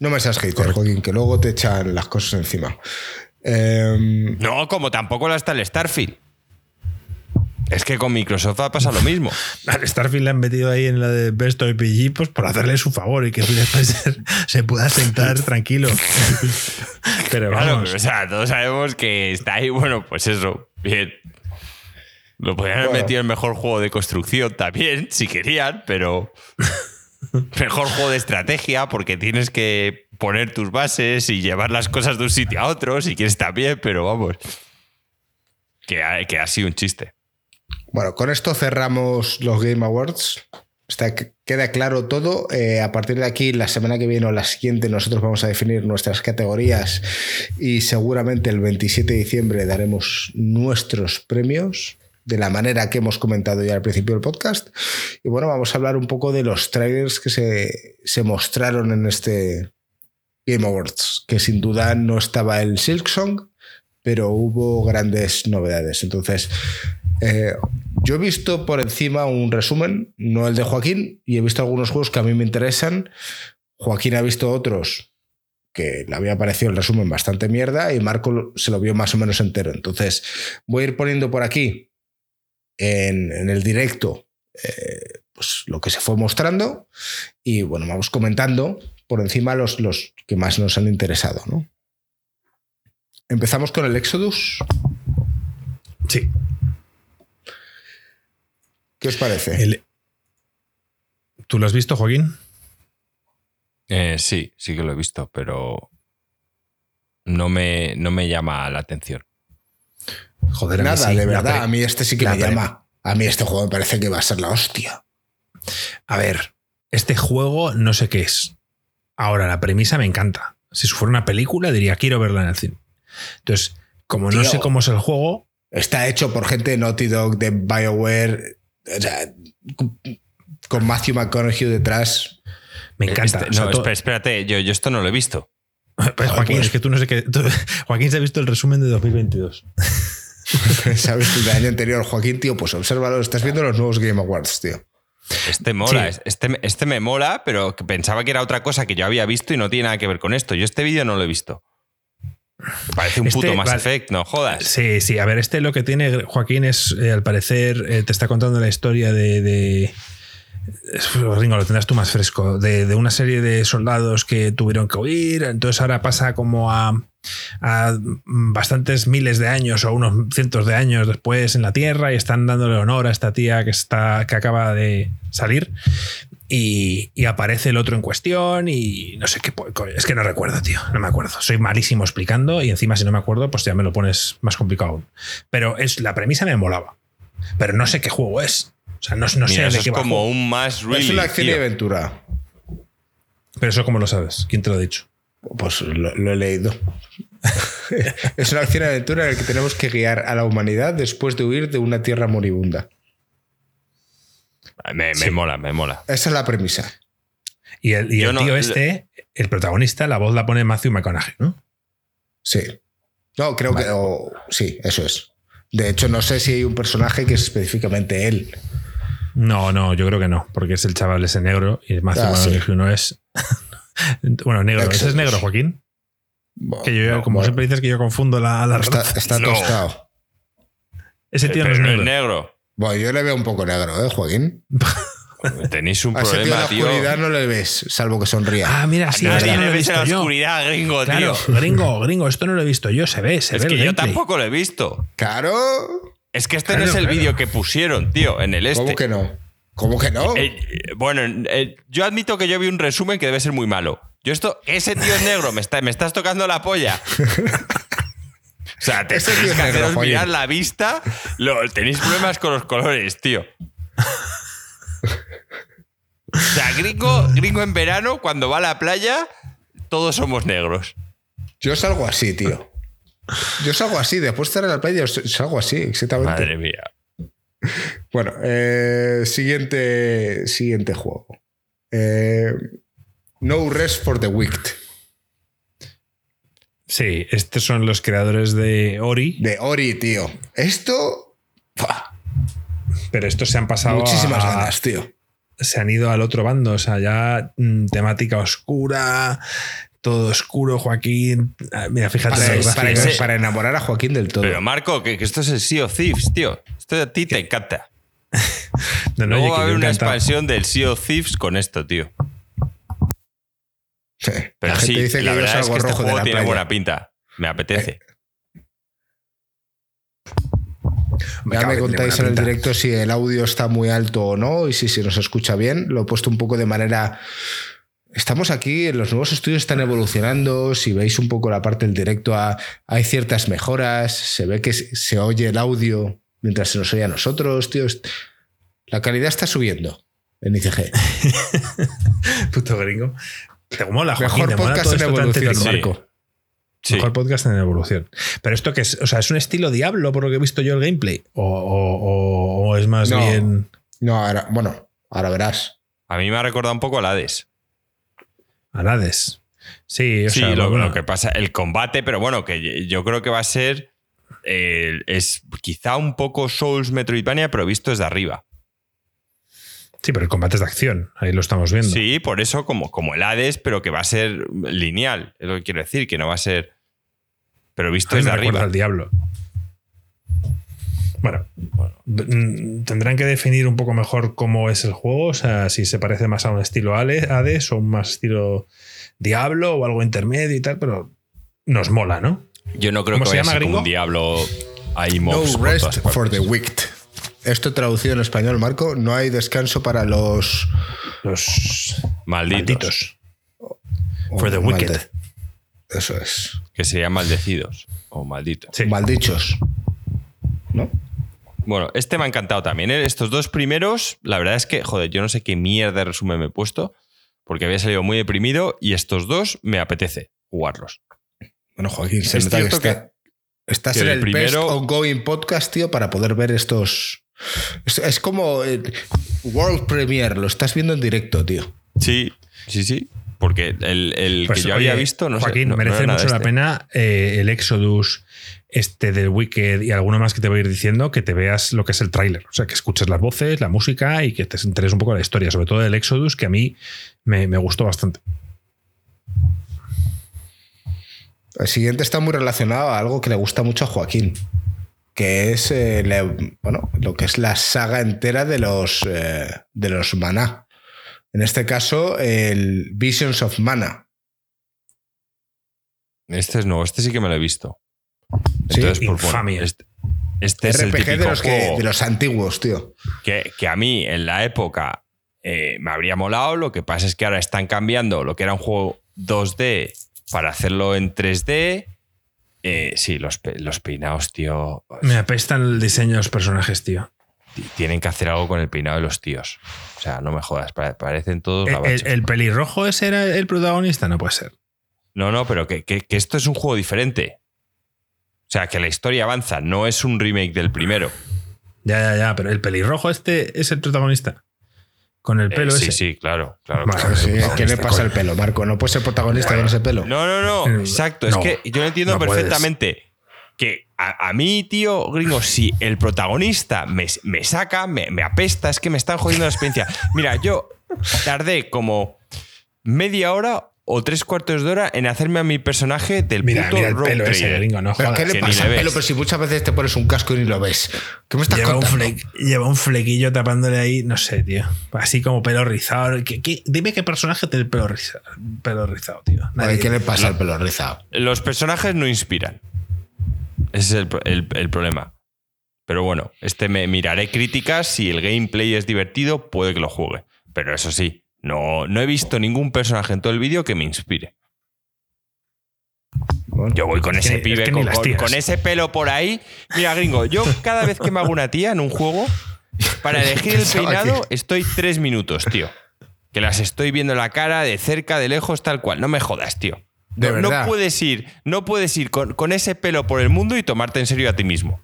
No me seas hater, Joaquín, que luego te echan las cosas encima. Em, No, como tampoco la está el Starfield. Es que con Microsoft va a pasar lo mismo. Al Starfield le han metido ahí en la de Best of PG pues por hacerle su favor y que Phil Spencer se pueda sentar tranquilo. Pero Claro, vamos, pero, o sea, todos sabemos que está ahí, bueno, pues eso, bien. Lo podrían haber Bueno. metido en mejor juego de construcción también, si querían, pero mejor juego de estrategia porque tienes que poner tus bases y llevar las cosas de un sitio a otro si quieres también, pero vamos. Que ha, que ha sido un chiste. Bueno, con esto cerramos los Game Awards. Queda claro todo. Eh, a partir de aquí, la semana que viene o la siguiente, nosotros vamos a definir nuestras categorías y seguramente el 27 de diciembre daremos nuestros premios de la manera que hemos comentado ya al principio del podcast. Y bueno, vamos a hablar un poco de los trailers que se, se mostraron en este Game Awards, que sin duda no estaba el Silksong, pero hubo grandes novedades. Entonces, eh, yo he visto por encima un resumen, no el de Joaquín, y he visto algunos juegos que a mí me interesan. Joaquín ha visto otros que le había parecido el resumen bastante mierda y Marco se lo vio más o menos entero. Entonces, voy a ir poniendo por aquí en, el directo eh, pues, lo que se fue mostrando y bueno, vamos comentando por encima los, los que más nos han interesado. ¿no? Empezamos con el Exodus. Sí. ¿Qué os parece? El- ¿Tú lo has visto, Joaquín? Eh, sí, sí que lo he visto, pero no me, no me llama la atención. Joder, Nada, sí. de verdad. pre- A mí este sí que la me pre- llama. A mí este juego me parece que va a ser la hostia. A ver, este juego no sé qué es. Ahora, la premisa me encanta. Si fuera una película, diría quiero verla en el cine. Entonces, como no sé cómo es el juego, Está hecho por gente de Naughty Dog, de BioWare. O sea, con Matthew McConaughey detrás. me encanta. Este- O sea, no, todo- espera- espérate, yo, yo esto no lo he visto. Pues, Joaquín, pues- es que tú no sé qué. tú- Joaquín se ha visto el resumen de 2022. ¿Sabes? El año anterior, Joaquín, tío, pues obsérvalo. Estás viendo los nuevos Game Awards, tío. Este mola, Sí. este, este me mola, pero que pensaba que era otra cosa que yo había visto y no tiene nada que ver con esto. Yo este vídeo no lo he visto. Parece un Este, puto Mass vale. Effect, no jodas. Sí, sí. A ver, este lo que tiene Joaquín es, eh, al parecer, eh, te está contando la historia de. de- es- Ringo, lo tendrás tú más fresco. De, de una serie de soldados que tuvieron que huir. Entonces ahora pasa como a, a bastantes miles de años o unos cientos de años después en la Tierra y están dándole honor a esta tía que, está, que acaba de salir. Y, y aparece el otro en cuestión y no sé qué. Es que no recuerdo, tío. No me acuerdo. Soy malísimo explicando y encima si no me acuerdo, pues ya me lo pones más complicado aún. Pero es, la premisa me molaba. Pero no sé qué juego es. O sea, no, no sé eso de es qué va. como un más really. es una acción y tío. aventura. Pero eso, ¿cómo lo sabes? ¿Quién te lo ha dicho? Pues lo, lo he leído. es una acción y aventura en la que tenemos que guiar a la humanidad después de huir de una tierra moribunda. Me, me Sí. mola, me mola. Esa es la premisa. Y el, y no- tío este, el protagonista, la voz la pone Matthew McConaughey, ¿no? Sí. No, creo que. sí, eso es. De hecho, no sé si hay un personaje que es específicamente él. No, no, yo creo que no, porque es el chaval ese negro y Matthew Ah, sí. McConaughey no es. bueno, negro. ¿Ese es negro, Joaquín? Que yo, No, como bueno, siempre dices que yo confundo la, la Está, está No. tostado. Ese tío no Pero es no es negro. negro. Bueno, yo le veo un poco negro, ¿eh, Joaquín? Tenéis un A ese tío en problema, la tío. oscuridad no le ves, salvo que sonría. Ah, mira, sí, Nadie no le he ves en visto la yo. oscuridad, gringo, Claro, tío. gringo, gringo, esto no lo he visto yo, se ve, se Es ve que yo gameplay. tampoco lo he visto. Claro. Es que este Claro, no es el claro. vídeo que pusieron, tío, en el este. ¿Cómo que no? ¿Cómo que no? Eh, eh, bueno, eh, yo admito que yo vi un resumen que debe ser muy malo. Yo esto, ese tío es negro, me, está- me estás tocando la polla. O sea, te Ese tío tenéis es que Joaquín. mirar la vista. Lo- tenéis problemas con los colores, tío. O sea, gringo, gringo en verano, cuando va a la playa, todos somos negros. Yo salgo así, tío. Yo salgo así, después de estar en la playa, yo salgo así, exactamente. Madre mía. Bueno, eh, siguiente, siguiente juego. Eh, no Rest for the Wicked, Sí, estos son los creadores de Ori, de Ori, tío. Esto. ¡fua! pero estos se han pasado muchísimas a- ganas, tío. se han ido al otro bando, o sea, ya mm, temática oscura, todo oscuro, Joaquín. Ah, Mira, fíjate, Para, para- para enamorar a Joaquín del todo. Pero Marco, que, que esto es el Sea of Thieves, tío. Esto a ti te encanta. No, no, Luego oye, va a haber una expansión del Sea of Thieves con esto, tío. Sí, Pero la sí, gente dice que la yo verdad es salgo que este rojo de juego la tiene playa. buena pinta. Me apetece. Me Ya me que contáis en el directo si el audio está muy alto o no y si se nos escucha bien. Lo he puesto un poco de manera. Estamos aquí, los nuevos estudios están evolucionando. Si veis un poco la parte del directo, ha- hay ciertas mejoras. Se ve que se se oye el audio mientras se nos oye a nosotros, tío. La calidad está subiendo en ICG. Puto gringo. Te mola, Joaquín, Mejor te mola podcast en evolución. Marco. Sí. Mejor podcast en evolución. Pero esto que es, o sea, es un estilo Diablo por lo que he visto yo el gameplay. O, o- o- o es más No. bien. No, ahora, bueno, ahora verás. A mí me ha recordado un poco al Hades. Hades. Sí, o Sí, sea, lo, bueno, lo que pasa, el combate, pero bueno, que yo creo que va a ser. eh, es quizá un poco Souls Metroidvania, pero visto desde arriba. Sí, pero el combate es de acción. Ahí lo estamos viendo. Sí, por eso, como, como el Hades, pero que va a ser lineal. Es lo que quiero decir, que no va a ser. Pero visto desde arriba. al Diablo. Bueno, mm, tendrán que definir un poco mejor cómo es el juego, o sea, si se parece más a un estilo Hades o un más estilo Diablo o algo intermedio y tal, pero nos mola, ¿no? Yo no creo ¿Cómo que se vaya a ser como un diablo ahí No mobs por rest for the wicked. Esto traducido en español, Marco, no hay descanso para los Los Malditos. For the wicked. malde- Eso es. Que serían maldecidos o malditos. Sí. Maldichos. ¿No? Bueno, este me ha encantado también. ¿eh? Estos dos primeros, la verdad es que, joder, yo no sé qué mierda de resumen me he puesto, porque había salido muy deprimido y estos dos me apetece jugarlos. Bueno, Joaquín, se Es nota que, estás que en el el primero- best ongoing podcast, tío, para poder ver estos. Es, es como el World Premiere, lo estás viendo en directo, tío. Sí, sí, sí. Porque el, el Pues, que yo oye, había visto, no sé. Joaquín, no- no merece mucho la este. pena eh, el Exodus, este del Wicked y alguno más que te voy a ir diciendo, que te veas lo que es el tráiler. O sea, que escuches las voces, la música y que te enteres un poco de la historia, sobre todo del Exodus, que a mí me, me gustó bastante. El siguiente está muy relacionado a algo que le gusta mucho a Joaquín, que es eh, le- bueno, lo que es la saga entera de los, eh, de los Maná. En este caso, el Visions of Mana. Este es nuevo, este sí que me lo he visto. Sí, Entonces, pues, bueno, infamia. este, este es el RPG de los, que, de los antiguos, tío. que, que a mí en la época eh, me habría molado. Lo que pasa es que ahora están cambiando lo que era un juego 2D para hacerlo en 3D. Eh, sí, los, pe- los peinados, tío. Me apestan el diseño de los personajes, tío. Tienen que hacer algo con el peinado de los tíos. O sea, no me jodas, pare- parecen todos ¿El, el, el pelirrojo ese era el protagonista? No puede ser. No, no, pero que, que- que esto es un juego diferente. O sea, que la historia avanza, no es un remake del primero. Ya, ya, ya, pero el pelirrojo este es el protagonista. Con el Eh, pelo sí, ese. sí, claro. claro, claro. Sí, protagonista, ¿Qué le pasa al pelo, Marco? No puede ser protagonista con ese pelo. No, no, no, Eh, exacto. no, es que yo lo entiendo no puedes. perfectamente. Que a, a mí, tío, gringo, si el protagonista me, me saca, me, me apesta, es que me están jodiendo la experiencia. Mira, yo tardé como media hora o tres cuartos de hora en hacerme a mi personaje del Mira, puto mira el pelo ese, trader. gringo, no ¿Pero jodas. qué le pasa al pelo? Pero si muchas veces te pones un casco y ni lo ves. ¿Qué me estás Lleva un, contando? fle- lleva un flequillo tapándole ahí, no sé, tío. Así como pelo rizado. ¿Qué- qué- dime qué personaje tiene el pelo rizado, pelo rizado tío. Nadie. ¿Qué le pasa al pelo rizado? Los personajes no inspiran. Ese es el- el problema. Pero bueno, este me miraré críticas. Si el gameplay es divertido, puede que lo juegue. Pero eso sí, no, no he visto ningún personaje en todo el vídeo que me inspire. Bueno, Yo voy con Es ese que- es pibe, que con, ese pelo por ahí. Mira, gringo, yo cada vez que me hago una tía en un juego, para elegir el peinado, estoy tres minutos, tío. Que las estoy viendo en la cara, de cerca, de lejos, tal cual. No me jodas, tío. De no, no puedes ir, no puedes ir con, con ese pelo por el mundo y tomarte en serio a ti mismo.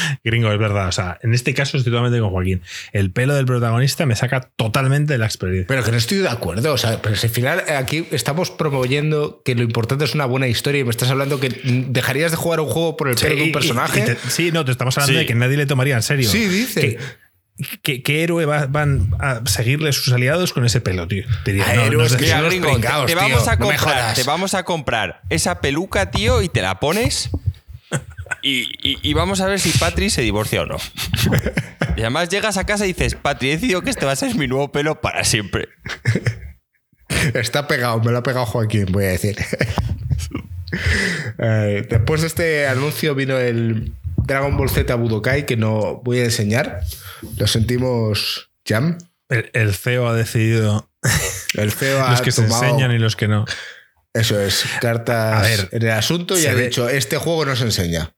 Gringo, es verdad. O sea, en este caso estoy totalmente con Joaquín. El pelo del protagonista me saca totalmente de la experiencia. Pero que no estoy de acuerdo. O sea, pero si al final eh, aquí estamos promoviendo que lo importante es una buena historia y me estás hablando que dejarías de jugar un juego por el pelo de un personaje. y te- sí, no, te estamos hablando Sí. de que nadie le tomaría en serio. Sí, dice. ¿Qué, qué- qué héroe va- van a seguirle sus aliados con ese pelo, tío? Te diría, A no, héroes que te, tío, vamos a comprar, te vamos a comprar esa peluca, tío, y te la pones. Y, y- y vamos a ver si Patri se divorcia o no. Y además llegas a casa y dices, Patri, he decidido que este va a ser mi nuevo pelo para siempre. Está pegado, me lo ha pegado Joaquín, voy a decir. Eh, después de este anuncio vino el Dragon Ball Z Budokai que no voy a enseñar. Lo sentimos, Jam. El, el CEO ha decidido El CEO ha los que se enseñan y los que no. Eso es, cartas A ver, en el asunto y ha ve- dicho, este juego no se enseña.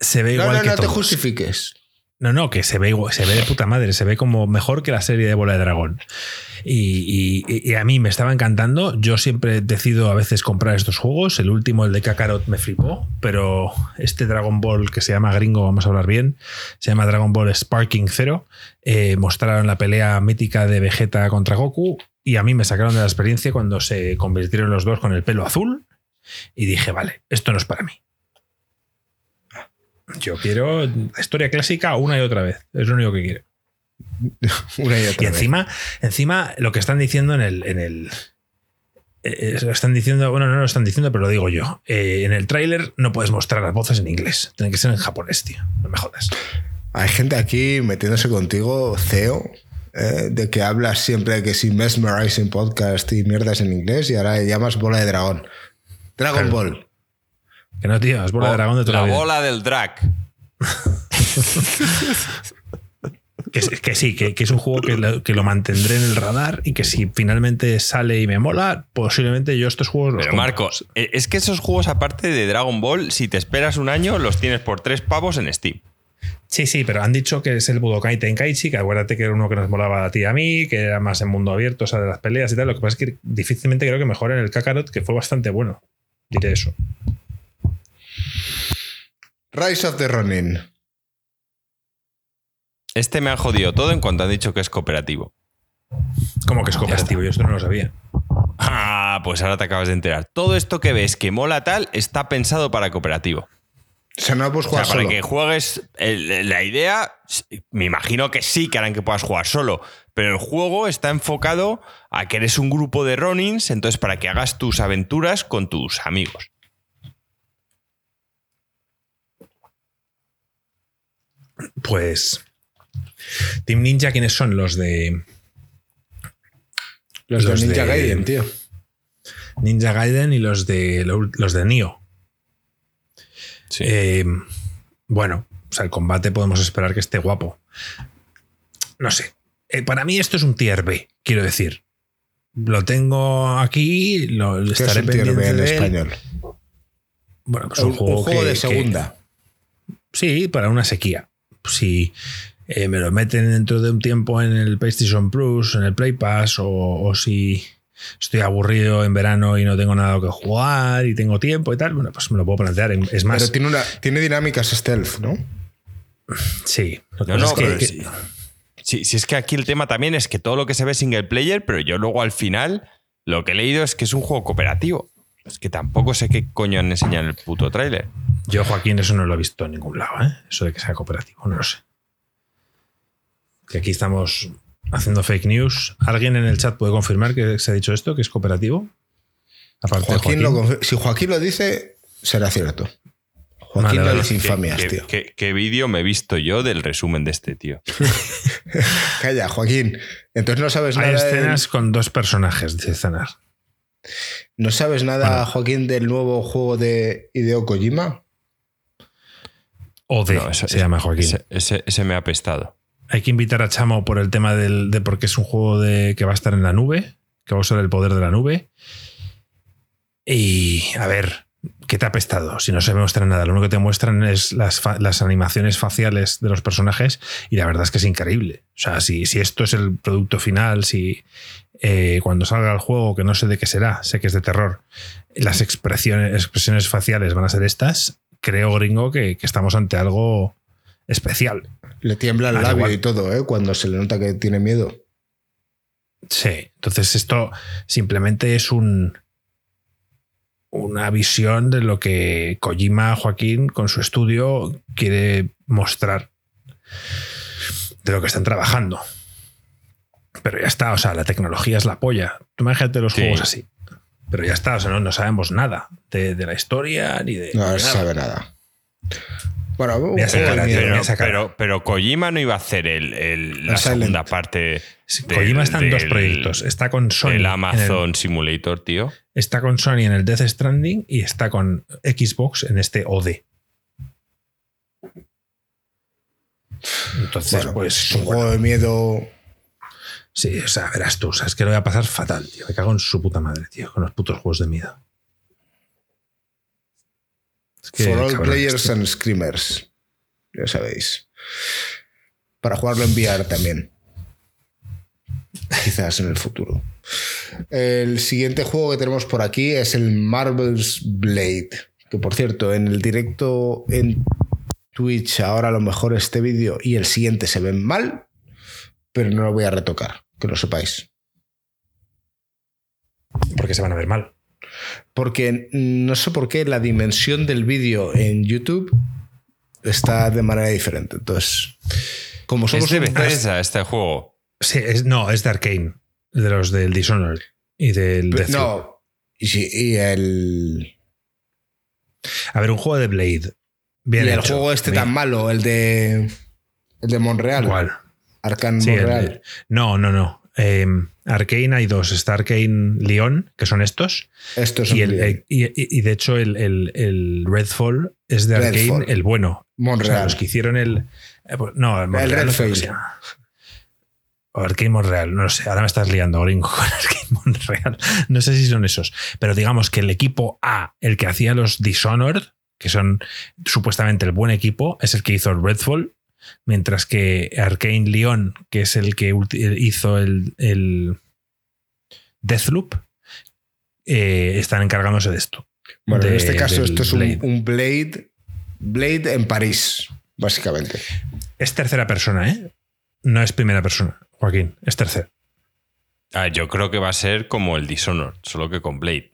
Se ve No, igual no, que no te justifiques. No, no, que se ve, igual- se ve de puta madre, se ve como mejor que la serie de Bola de Dragón. Y, y- y a mí me estaba encantando. Yo siempre decido a veces comprar estos juegos. El último, el de Kakarot, me flipó, pero este Dragon Ball que se llama Gringo, vamos a hablar bien, se llama Dragon Ball Sparking Zero. eh, mostraron la pelea mítica de Vegeta contra Goku y a mí me sacaron de la experiencia cuando se convirtieron los dos con el pelo azul y dije, vale, esto no es para mí. Yo quiero la historia clásica una y otra vez. Es lo único que quiero. Una y otra Y vez. encima, encima, lo que están diciendo en el. En el eh, lo están diciendo, bueno, no lo están diciendo, pero lo digo yo. Eh, en el tráiler no puedes mostrar las voces en inglés. Tienen que ser en japonés, tío. No me jodas. Hay gente aquí metiéndose contigo, CEO, eh, de que hablas siempre de que si mesmerizing podcast y mierdas en inglés y ahora llamas bola de dragón. Dragon Claro. Ball. Que no, tío, es bola de dragón de toda la la, vida. bola del drag. Que, es- que sí, que, que es un juego que lo, que lo mantendré en el radar y que si finalmente sale y me mola, posiblemente yo estos juegos los Pero compro. Marco, eh, es que esos juegos, aparte de Dragon Ball, si te esperas un año, los tienes por tres pavos en Steam. Sí, sí, pero han dicho que es el Budokai Tenkaichi, que acuérdate que era uno que nos molaba a ti y a mí, que era más en mundo abierto, o sea, de las peleas y tal. Lo que pasa es que difícilmente creo que mejoren el Kakarot, que fue bastante bueno. Diré eso. Rise of the Ronin. Este me han jodido todo en cuanto han dicho que es cooperativo. Como que es cooperativo, yo esto no lo sabía. Ah, pues ahora te acabas de enterar. Todo esto que ves que mola tal está pensado para cooperativo. O sea, no puedes O sea, jugar para solo. que juegues. el- la idea, me imagino que sí que harán que puedas jugar solo, pero el juego está enfocado a que eres un grupo de Ronins, entonces para que hagas tus aventuras con tus amigos. Pues. Team Ninja, ¿quiénes son? Los de Los, los de Ninja de- Gaiden, tío. Ninja Gaiden y los de los de Nioh. Sí. Eh, bueno, o sea, el combate podemos esperar que esté guapo. No sé. Eh, para mí esto es un tier B, quiero decir. Lo tengo aquí, lo ¿Qué es estaré un tier pendiente B en español? Bueno, pues Un, un, un juego, juego que- de que- segunda. sí, para una sequía. Si eh, me lo meten dentro de un tiempo en el PlayStation Plus, en el Play Pass, o, o si estoy aburrido en verano y no tengo nada que jugar y tengo tiempo y tal, bueno, pues me lo puedo plantear. Es más, Pero tiene, una, tiene dinámicas stealth, ¿no? sí. Lo que No, pasa no, es que- pero que- sí. Sí, sí, es que aquí el tema también es que todo lo que se ve es single player, pero yo luego al final lo que he leído es que es un juego cooperativo. Es que tampoco sé qué coño han enseñado en el puto tráiler. Yo, Joaquín, eso no lo he visto en ningún lado, ¿eh? Eso de que sea cooperativo, no lo sé. Que aquí estamos haciendo fake news. ¿Alguien en el chat puede confirmar que se ha dicho esto, que es cooperativo? Aparte de Joaquín, lo si Joaquín lo dice, será cierto. Joaquín Vale, no vale. dice ¿Qué- infamias, qué, tío. qué- qué vídeo me he visto yo del resumen de este tío? Calla, Joaquín. Entonces no sabes Hay nada. del- escenas con dos personajes, dice Zanar. ¿No sabes nada, Bueno. Joaquín, del nuevo juego de Hideo Kojima? O de, No, eso- se llama Joaquín. Ese, ese- ese me ha apestado. Hay que invitar a Chamo por el tema del, de por qué es un juego de, que va a estar en la nube, que va a usar el poder de la nube. Y a ver, ¿qué te ha apestado? Si no se muestra nada, lo único que te muestran es las, las animaciones faciales de los personajes y la verdad es que es increíble. O sea, si, si esto es el producto final, si eh, cuando salga el juego, que no sé de qué será, sé que es de terror, las expresiones, expresiones faciales van a ser estas, creo, gringo, que estamos ante algo especial. Le tiembla el Al labio igual. y todo, ¿eh? Cuando se le nota que tiene miedo. Sí, entonces esto simplemente es un una visión de lo que Kojima Joaquín con su estudio quiere mostrar de lo que están trabajando. Pero ya está, o sea, la tecnología es la polla. Tú imagínate los Sí. juegos así. Pero ya está, o sea, no, no sabemos nada de, de la historia ni de. No, no nada. sabe nada. Miedo. Pero, pero, pero Kojima no iba a hacer el, el- la Silent. segunda parte. del- Kojima está en dos proyectos. Está con Sony. El en el- Amazon Simulator, tío. está con Sony en el Death Stranding y está con Xbox en este OD. Entonces, Bueno, pues es un bueno, juego de miedo. sí, o sea, verás tú, o sea, es que lo voy a pasar fatal, tío. Me cago en su puta madre, tío, con los putos juegos de miedo. Es que, For all players and screamers. Ya sabéis. Para jugarlo en VR también. Quizás en el futuro. El siguiente juego que tenemos por aquí es el Marvel's Blade. Que por cierto, en el directo en Twitch, ahora a lo mejor este vídeo y el siguiente se ven mal, pero no lo voy a retocar, que lo sepáis. Porque se van a ver mal. Porque no sé por qué la dimensión del vídeo en YouTube está de manera diferente. Entonces, como somos Es de un- Bethesda este juego. Sí, es, no, es de Arkane, de los del Dishonored y del. No. Y, el, A ver, un juego de Blade. Bien y el hecho. juego este Bien. tan malo, el de el de Monreal. ¿Cuál? Arcan Sí, el- Monreal. no, no, no. Eh, Arkane hay dos. Está Arkane León, que son estos. Estos Y, son el- bien. eh, y- y- y de hecho, el, Redfall es de Redfall. el bueno. O sea, Monreal. los que hicieron el. eh, pues, no, el Monreal. Red no. O Arkane Monreal, no lo sé. Ahora me estás liando, gringo, con Arkane Monreal. No sé si son esos. Pero digamos que el equipo A, el que hacía los Dishonored, que son supuestamente el buen equipo, es el que hizo el Redfall. Mientras que Arkane León, que es el que ulti- hizo el, el Deathloop, eh, están encargándose de esto. Bueno, en este caso, esto es un Blade. un Blade. Blade en París, básicamente. Es tercera persona, ¿eh? No es primera persona, Joaquín, es tercera. Ah, yo creo que va a ser como el Dishonored, solo que con Blade.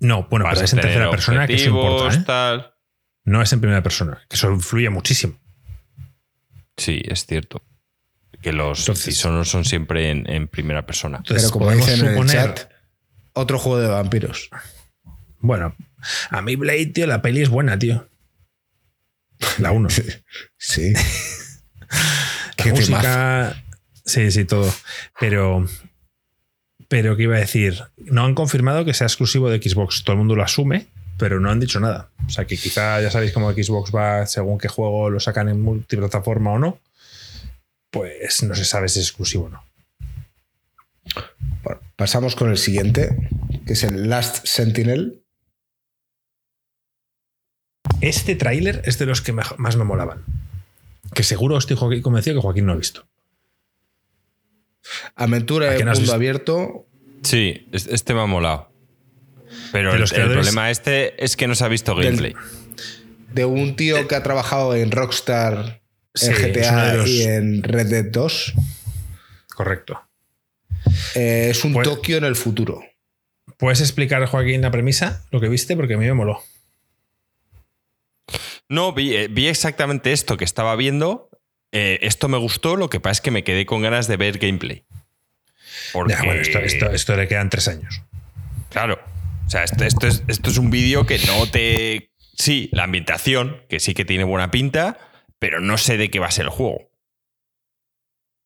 No, bueno, Vas pero a es en tercera persona que eso importa, ¿eh? tal. No es en primera persona, que eso influye muchísimo. Sí, es cierto. Que los Entonces- Dishonored son siempre en, en primera persona. Entonces, Pero como podemos dicen en el suponer. chat, otro juego de vampiros. Bueno, a mí Blade, tío, la peli es buena, tío. La 1. Sí. La Qué música. Sí, sí, todo. Pero. Pero, ¿qué iba a decir? No han confirmado que sea exclusivo de Xbox. Todo el mundo lo asume, pero no han dicho nada. O sea que quizá ya sabéis cómo Xbox va según qué juego lo sacan en multiplataforma o no. Pues no se sabe si es exclusivo o no. Bueno, pasamos con el siguiente, que es el Last Sentinel. Este tráiler es de los que más me molaban. Que seguro estoy Joaquín- convencido que Joaquín no ha visto. Aventura ¿A de mundo visto? abierto. Sí, es- este me ha molado. Pero el, problema este es que no se ha visto Del- gameplay. de un tío que ha trabajado en Rockstar, Sí, en GTA los- y en Red Dead 2. Correcto. Eh, es un Pues- Tokio en el futuro. ¿Puedes explicar, Joaquín, la premisa? Lo que viste, porque a mí me moló. No, vi, eh, vi exactamente esto que estaba viendo. Eh, esto me gustó, lo que pasa es que me quedé con ganas de ver gameplay. Porque, Ya, bueno, esto, esto- esto le quedan tres años. Claro. O sea, esto, esto es, esto es un vídeo que no te. Sí, la ambientación, que sí que tiene buena pinta, pero no sé de qué va a ser el juego.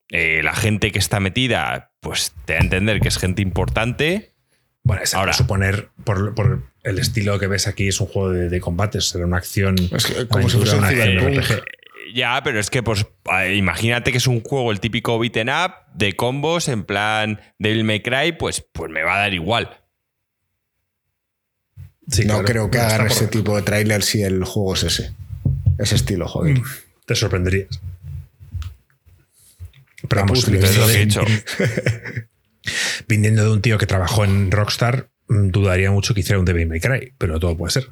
Eh, la gente que está metida, pues te da a entender que es gente importante. Bueno, es Ahora. Suponer, por, por el estilo que ves aquí, es un juego de, de combates, será una acción. Es que como si fuese un una acción. RPG. Ya, pero es que, pues, eh, imagínate que es un juego, el típico beaten up, de combos, en plan Devil May Cry, pues, pues me va a dar igual. Sí, no claro. creo que hagan ese por- tipo de tráiler si el juego es ese. Ese estilo, joder. Mm, Te sorprenderías. Pero vamos, lo que he viniendo hecho. de, viniendo de un tío que trabajó en Rockstar, mm, dudaría mucho que hiciera un Devil May Cry, pero todo puede ser.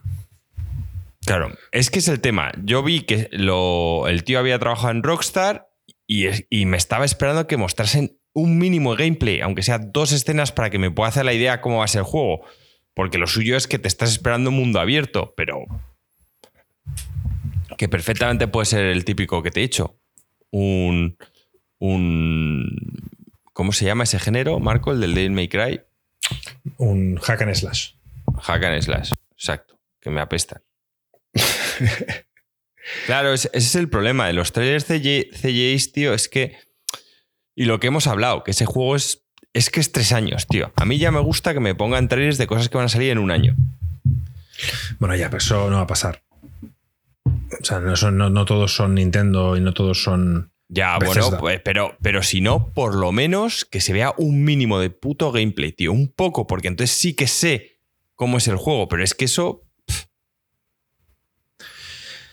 Claro, es que es el tema. Yo vi que lo, el tío había trabajado en Rockstar y, es- y me estaba esperando que mostrasen un mínimo de gameplay, aunque sea dos escenas para que me pueda hacer la idea cómo va a ser el juego. Porque lo suyo es que te estás esperando un mundo abierto, pero que perfectamente puede ser el típico que te he dicho. Un, un ¿cómo se llama ese género, Marco? El del Devil May Cry. Un hack and slash. Hack and slash, exacto, que me apestan. claro, ese es el problema de los trailers CGI, tío, es que... Y lo que hemos hablado, que ese juego es... Es que es tres años, tío. A mí ya me gusta que me pongan trailers de cosas que van a salir en un año. Bueno, ya, pero eso no va a pasar. O sea, no, son- no, no todos son Nintendo y no todos son. Ya, Bethesda. bueno, pues, pero, pero si no, por lo menos que se vea un mínimo de puto gameplay, tío. Un poco, porque entonces sí que sé cómo es el juego, pero es que eso...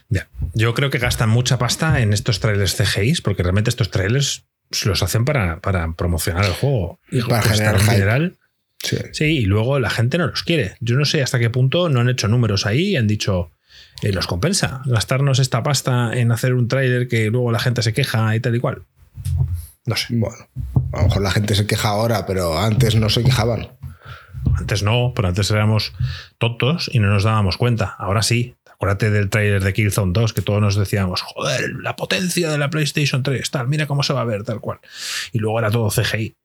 Ya. Yo creo que gastan mucha pasta en estos trailers CGI, porque realmente estos trailers los hacen para, para promocionar el juego. Y para cuestan generar. Sí. Sí, y luego la gente no los quiere. Yo no sé hasta qué punto no han hecho números ahí y han dicho, eh, nos compensa gastarnos esta pasta en hacer un tráiler que luego la gente se queja y tal y cual. No sé. Bueno, a lo mejor la gente se queja ahora, pero antes no se quejaban. Antes no, pero antes éramos tontos y no nos dábamos cuenta. Ahora sí. Acuérdate del tráiler de Killzone 2 que todos nos decíamos, joder, la potencia de la PlayStation 3, tal, mira cómo se va a ver, tal cual. Y luego era todo CGI.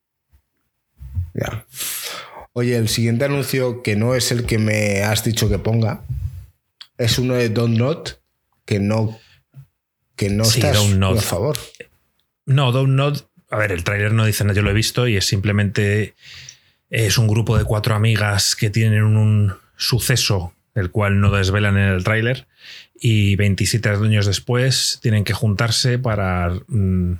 Ya. Oye, el siguiente anuncio, que no es el que me has dicho que ponga, es uno de Don't Not, que no, que no Sí, estás a favor. No, Don't Nod a ver, el tráiler no dice nada, yo lo he visto y es simplemente es un grupo de cuatro amigas que tienen un suceso el cual no desvelan en el tráiler y 27 años después tienen que juntarse para mm,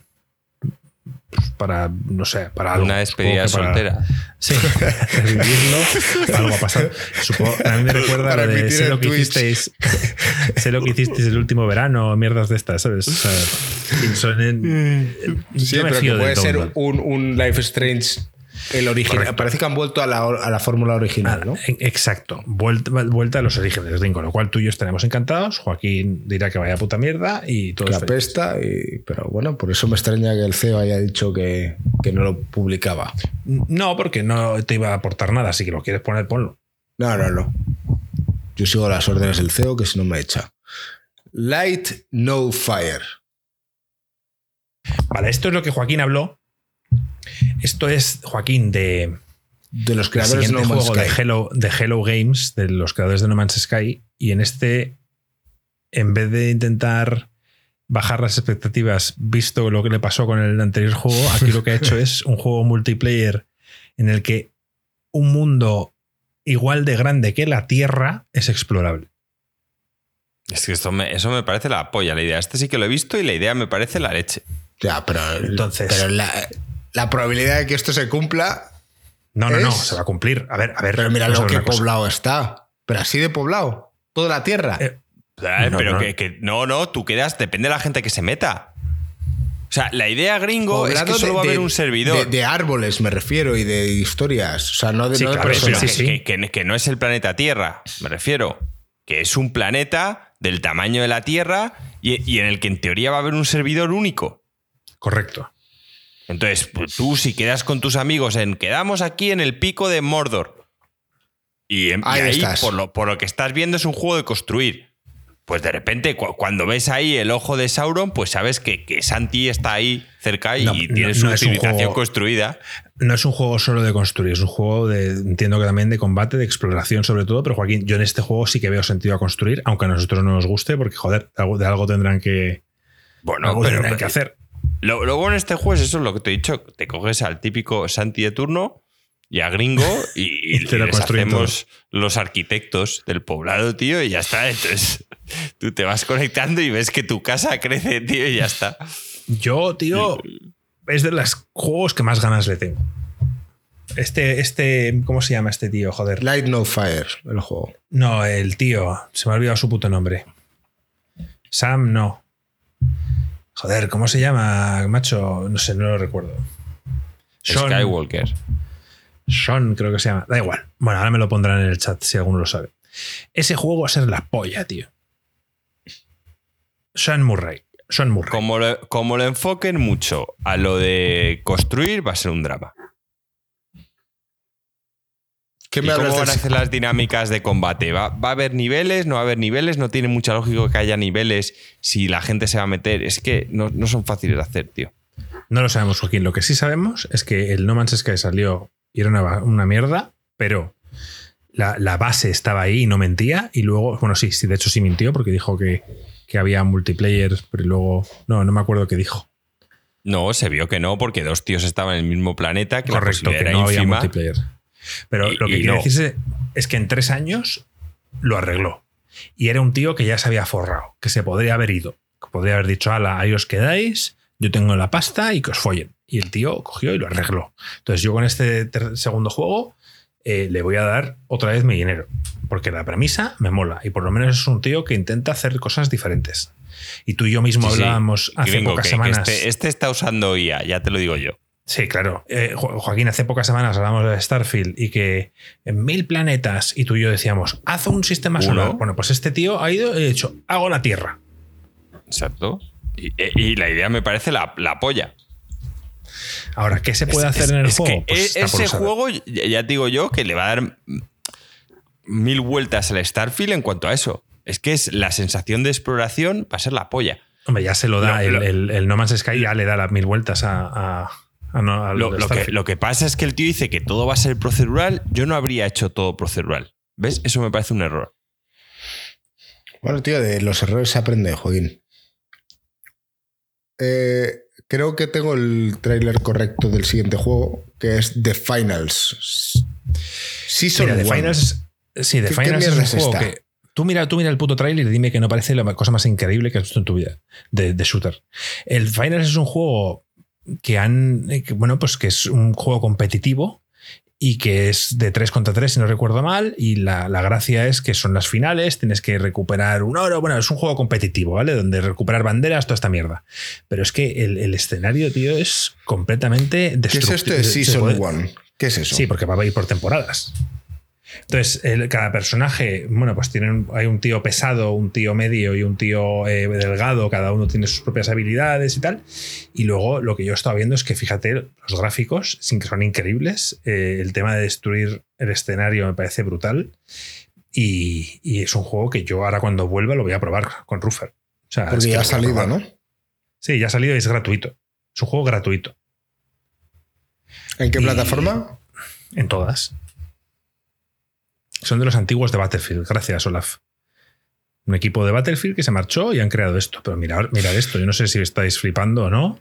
para no sé para algo. Una despedida Supongo que para- soltera. Sí, revivirlo, algo ha pasado. Supongo, a mí me recuerda Para lo de sé lo que Twitch. hicisteis, sé lo que hicisteis el último verano, mierdas de estas, ¿sabes? O sea, son en- Sí, yo me pero que puede ser un, un Life Strange el original. Parece que han vuelto a la, a la fórmula original, ¿no? En- Exacto, vuelta, vuelta a los orígenes, con lo cual tú y yo estaremos encantados. Joaquín dirá que vaya puta mierda y todo La pesta, y, pero bueno, por eso me extraña que el CEO haya dicho que, que no lo publicaba. No, porque no te iba a aportar nada, si que lo quieres poner, ponlo. No, no, no. Yo sigo las órdenes del CEO, que si no me echa. Light, no fire. Vale, esto es lo que Joaquín habló. Esto es Joaquín de De los creadores No juego de. Hello, de Hello Games, de los creadores de No Man's Sky, y en este, en vez de intentar bajar las expectativas, visto lo que le pasó con el anterior juego, aquí lo que ha hecho es un juego multiplayer en el que un mundo igual de grande que la Tierra es explorable. Es que esto me- eso me parece la polla, la idea. Este sí que lo he visto y la idea me parece la leche. Ya, pero, Entonces- pero la, la probabilidad de que esto se cumpla. No, no, no, Es- se va a cumplir. A ver, a ver. Pero mira lo que cosa. poblado está. Pero así de poblado. Toda la tierra. Eh, No, pero no. Que, que- no, no, tú quedas, depende de la gente que se meta. O sea, la idea gringo es Poblado que solo de- va a haber de- un servidor. De, de árboles, me refiero, y de historias. O sea, no de, Sí, no Pero sí, que, sí. que- que- que no es el planeta Tierra, me refiero. Que es un planeta del tamaño de la Tierra y, y en el que en teoría va a haber un servidor único. Correcto. Entonces, pues, tú si quedas con tus amigos en quedamos aquí en el pico de Mordor. Y, en- y Ahí estás. por lo, por lo que estás viendo, es un juego de construir. Pues de repente, cu- cuando ves ahí el ojo de Sauron, pues sabes que, que Santi está ahí cerca y No, tiene no- su no civilización juego- construida. No es un juego solo de construir, es un juego de, entiendo que también de combate, de exploración sobre todo, pero Joaquín, yo en este juego sí que veo sentido a construir, aunque a nosotros no nos guste, porque joder, de algo, tendrán que, Bueno, pero tendrán que hacer. Lo, lo bueno en este juego es eso, lo que te he dicho. Te coges al típico Santi de turno y a Gringo y, Y te lo les hacemos los arquitectos del poblado, tío, y ya está. Entonces tú te vas conectando y ves que tu casa crece, tío, y ya está. Yo, tío, es de los juegos que más ganas le tengo. Este, este, ¿cómo se llama este tío? Joder. Light No Fire, el juego. No, el tío, se me ha olvidado su puto nombre. Sam, no. Joder, ¿cómo se llama, macho? No sé, no lo recuerdo. Sean- Skywalker. Sean, creo que se llama. Da igual. Bueno, ahora me lo pondrán en el chat si alguno lo sabe. Ese juego va a ser la polla, tío. Sean Murray. Sean Murray. Como lo, como lo enfoquen mucho a lo de construir, va a ser un drama. ¿Qué ¿Y me cómo hablas van a hacer las dinámicas de combate? ¿Va, va a haber niveles? ¿No va a haber niveles? No tiene mucha lógica que haya niveles si la gente se va a meter. Es que no, no son fáciles de hacer, tío. No lo sabemos, Joaquín. Lo que sí sabemos es que el No Man's Sky salió y era una, una mierda, pero la, la base estaba ahí y no mentía. Y luego, bueno, sí, sí, de hecho sí mintió porque dijo que, que había multiplayer, pero luego. No, no me acuerdo qué dijo. No, se vio que no, porque dos tíos estaban en el mismo planeta, que Correcto, la que no había multiplayer. Pero Y- lo que y quiere no. decirse es que en tres años lo arregló. Y era un tío que ya se había forrado, que se podría haber ido. Que podría haber dicho, ala, ahí os quedáis, yo tengo la pasta y que os follen. Y el tío cogió y lo arregló. Entonces yo con este segundo juego eh, le voy a dar otra vez mi dinero. Porque la premisa me mola. Y por lo menos es un tío que intenta hacer cosas diferentes. Y tú y yo mismo Sí, sí. hablábamos hace pocas que- que semanas. este, este está usando IA, ya te lo digo yo. Sí, claro. Eh, Jo- Joaquín, hace pocas semanas hablamos de Starfield y que en mil planetas y tú y yo decíamos, haz un sistema Uno. solar. Bueno, pues este tío ha ido y ha dicho, hago la Tierra. Exacto. Y, y la idea me parece la, la polla. Ahora, ¿qué se puede Es- hacer es- en el es juego? que Pues e- ese juego, ya digo yo, que le va a dar mil vueltas al Starfield en cuanto a eso. Es que es la sensación de exploración va a ser la polla. Hombre, ya se lo da. El, el- el No Man's Sky ya le da las mil vueltas a, a- a no- a Lo, que, Starfield. lo que pasa es que el tío dice que todo va a ser procedural. Yo no habría hecho todo procedural. ¿Ves? Eso me parece un error. Bueno, tío, de los errores se aprende, Joaquín. Eh, creo que tengo el tráiler correcto del siguiente juego, que es The Finals. Sí, son Mira, The Finals, sí, The ¿Qué- qué Finals es un juego esta? que. Tú mira, tú mira el puto trailer y dime que no parece la cosa más increíble que has visto en tu vida de, de shooter. El Finals es un juego que han. eh, que, bueno, pues que es un juego competitivo y que es de 3 contra 3, si no recuerdo mal. Y la, la gracia es que son las finales, tienes que recuperar un oro. Bueno, es un juego competitivo, ¿vale? Donde recuperar banderas, toda esta mierda. Pero es que el, el escenario, tío, es completamente ¿Qué es destructivo. esto de Se Season puede- 1? ¿Qué es eso? Sí, porque va a ir por temporadas. Entonces, el- cada personaje, bueno, pues tienen, hay un tío pesado, un tío medio y un tío eh, delgado, cada uno tiene sus propias habilidades y tal. Y luego lo que yo he estado viendo es que, fíjate, los gráficos, sin que son increíbles, eh, el tema de destruir el escenario me parece brutal. Y, y es un juego que yo ahora cuando vuelva lo voy a probar con Ruffer. O sea, Porque es que ya ha salido. ¿no? Sí, ya ha salido y es gratuito. Es un juego gratuito. ¿En qué Y- plataforma? En todas. Son de los antiguos de Battlefield. Gracias, Olaf. Un equipo de Battlefield que se marchó y han creado esto. Pero mirad, mirad esto. Yo no sé si estáis flipando o no.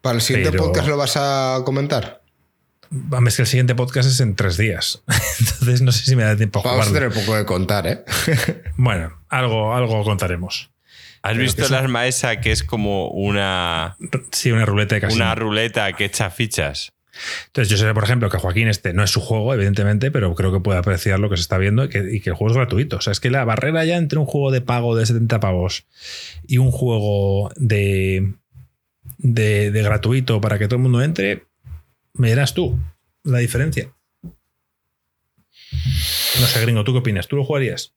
¿Para el siguiente pero- podcast lo vas a comentar? Es que el siguiente podcast es en tres días. Entonces no sé si me da tiempo a Vamos a tener poco de contar, ¿eh? Bueno, algo, algo contaremos. ¿Has Pero visto el arma esa que es como una, Sí, una ruleta de casino. una ruleta que echa fichas? Entonces, yo sé, por ejemplo, que Joaquín este no es su juego, evidentemente, pero creo que puede apreciar lo que se está viendo y que, el juego es gratuito. O sea, es que la barrera ya entre un juego de pago de 70 pavos y un juego de, de, gratuito para que todo el mundo entre, me dirás tú la diferencia. No sé, gringo, ¿tú qué opinas? ¿Tú lo jugarías?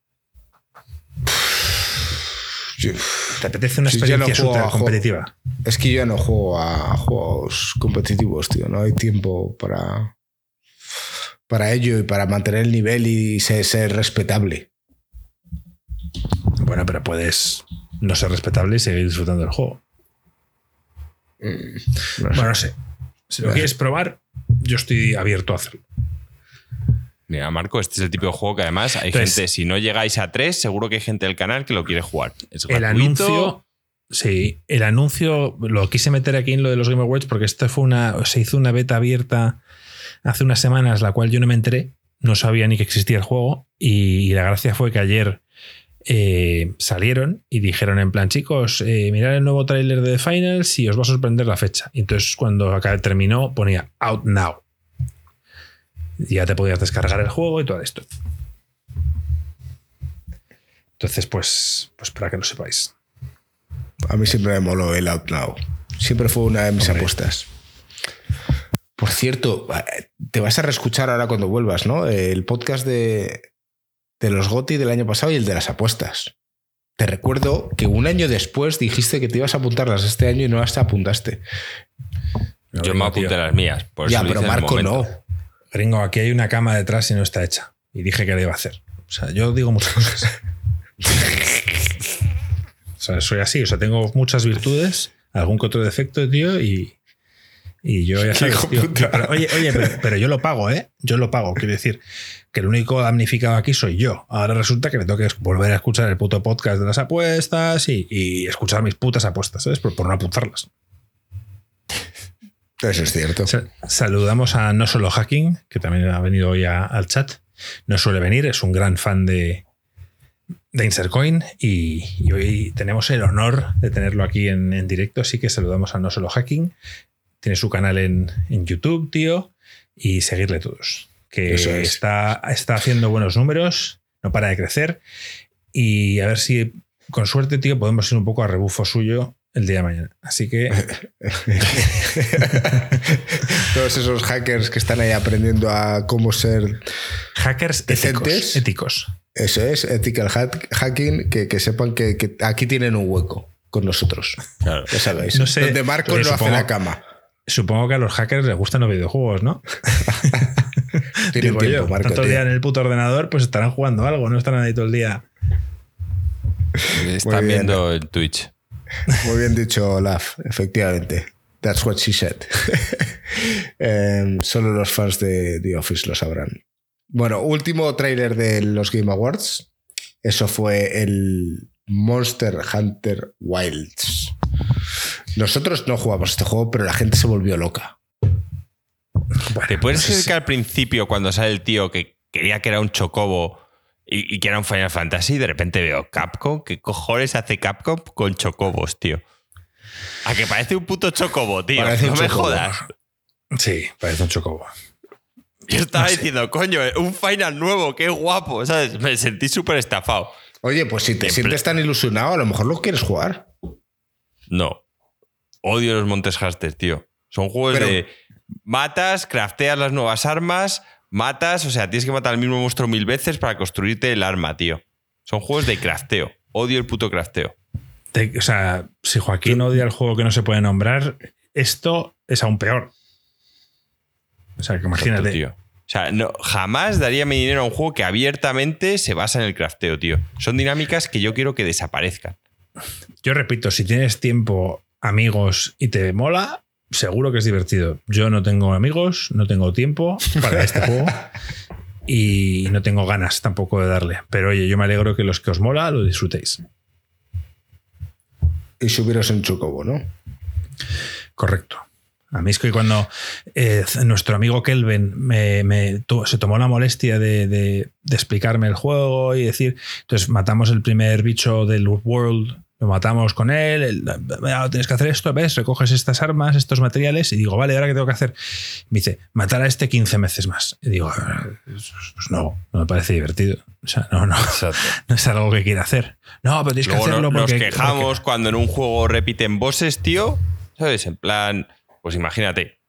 ¿Te apetece una no experiencia juego- competitiva? Es que yo no juego a juegos competitivos, tío. No hay tiempo para, para ello y para mantener el nivel y ser, ser respetable. Bueno, pero puedes no ser respetable y seguir disfrutando del juego. No sé. Bueno, no sé. Si lo No sé. quieres probar, yo estoy abierto a hacerlo. Mira, Marco, este es el tipo de juego que además hay Entonces- gente, si no llegáis a tres, seguro que hay gente del canal que lo quiere jugar. Es El gratuito. anuncio. Sí, el anuncio lo quise meter aquí en lo de los Game Awards porque esto fue una. Se hizo una beta abierta hace unas semanas, la cual yo no me enteré. No sabía ni que existía el juego. Y la gracia fue que ayer eh, salieron y dijeron en plan, chicos, eh, mirad el nuevo tráiler de The Finals y os va a sorprender la fecha. Entonces cuando acá terminó ponía Out Now. Ya te podías descargar el juego y todo esto. Entonces, pues, pues para que lo sepáis. A mí siempre me moló el Out Now. Siempre fue una de mis Hombre. apuestas. Por cierto, te vas a reescuchar ahora cuando vuelvas, ¿no? El podcast de, de los GOTI del año pasado y el de las apuestas. Te recuerdo que un año después dijiste que te ibas a apuntarlas este año y no las apuntaste. Yo me apunté las mías. Por ya, pero Marco no. Gringo, aquí hay una cama detrás y no está hecha. Y dije que la iba a hacer. O sea, yo digo muchas cosas. o sea, soy así. O sea, tengo muchas virtudes, algún que otro defecto, tío, y, y yo ya sabes, tío. Pero, oye, oye, pero, pero yo lo pago, ¿eh? Yo lo pago. Quiero decir que el único damnificado aquí soy yo. Ahora resulta que me tengo que volver a escuchar el puto podcast de las apuestas y, y escuchar mis putas apuestas, ¿sabes? Por, por no apuntarlas. Eso es cierto. Sa- Saludamos a No Solo Hacking, que también ha venido hoy a- al chat. No suele venir, es un gran fan de, de Insercoin y, y hoy tenemos el honor de tenerlo aquí en, en directo, así que saludamos a No Solo Hacking. Tiene su canal en, en YouTube, tío, y seguirle todos. Que es. está, está haciendo buenos números, no para de crecer y a ver si con suerte, tío, podemos ir un poco a rebufo suyo el día de mañana. Así que Todos esos hackers que están ahí aprendiendo a cómo ser, hackers éticos. Decentes. éticos. eso es, ethical hack- hacking, que, que sepan que, que aquí tienen un hueco con nosotros. Claro. Ya sabéis. No sé, donde Marco no hace supongo- la cama. Supongo que a los hackers les gustan los videojuegos, ¿no? Tienen Digo tiempo, yo, Marco. tanto tío. día en el puto ordenador, pues estarán jugando algo, no estarán ahí todo el día. Están viendo el Twitch. Muy bien dicho, Olaf, efectivamente. That's what she said. Em, solo los fans de The Office lo sabrán. Bueno, último tráiler de los Game Awards. Eso fue el Monster Hunter Wilds. Nosotros no jugamos este juego, pero la gente se volvió loca. ¿Te puedes es- que al principio, cuando sale el tío que quería que era un chocobo y, y que era un Final Fantasy, de repente veo Capcom? ¿Qué cojones hace Capcom con chocobos, tío? A que parece un puto chocobo, tío. Parece no me chocobo. jodas. Sí, parece un chocobo. Yo estaba No sé. diciendo, coño, un final nuevo, qué guapo, ¿sabes? Me sentí súper estafado. Oye, pues si te En sientes tan ilusionado, a lo mejor lo quieres jugar. No. Odio los Montes Hasters, tío. Son juegos Pero- de matas, crafteas las nuevas armas, matas, o sea, tienes que matar al mismo monstruo mil veces para construirte el arma, tío. Son juegos de crafteo. Odio el puto crafteo. Te- o sea, si Joaquín odia el juego que no se puede nombrar, esto es aún peor. O sea, que imagínate. Exacto, tío. O sea, no, jamás daría mi dinero a un juego que abiertamente se basa en el crafteo, tío. Son dinámicas que yo quiero que desaparezcan. Yo repito, si tienes tiempo, amigos y te mola, seguro que es divertido. Yo no tengo amigos, no tengo tiempo para este juego y no tengo ganas tampoco de darle. Pero oye, yo me alegro que los que os mola lo disfrutéis. Y subiros en Chocobo, ¿no? Correcto. A mí es que cuando eh, nuestro amigo Kelvin me, se tomó la molestia de, de- de explicarme el juego y decir, entonces matamos el primer bicho del World, lo matamos con él, "Mira, tienes que hacer esto, ¿ves? Recoges estas armas, estos materiales y digo, vale, ¿ahora qué tengo que hacer? Me dice, matar a este 15 veces más. Y digo, pues no, no me parece divertido. O sea, no, no, no es algo que quiera hacer. No, pero tienes Luego que no- hacerlo nos porque... quejamos porque- cuando en un juego repiten bosses, tío. ¿Sabes? En plan, pues imagínate.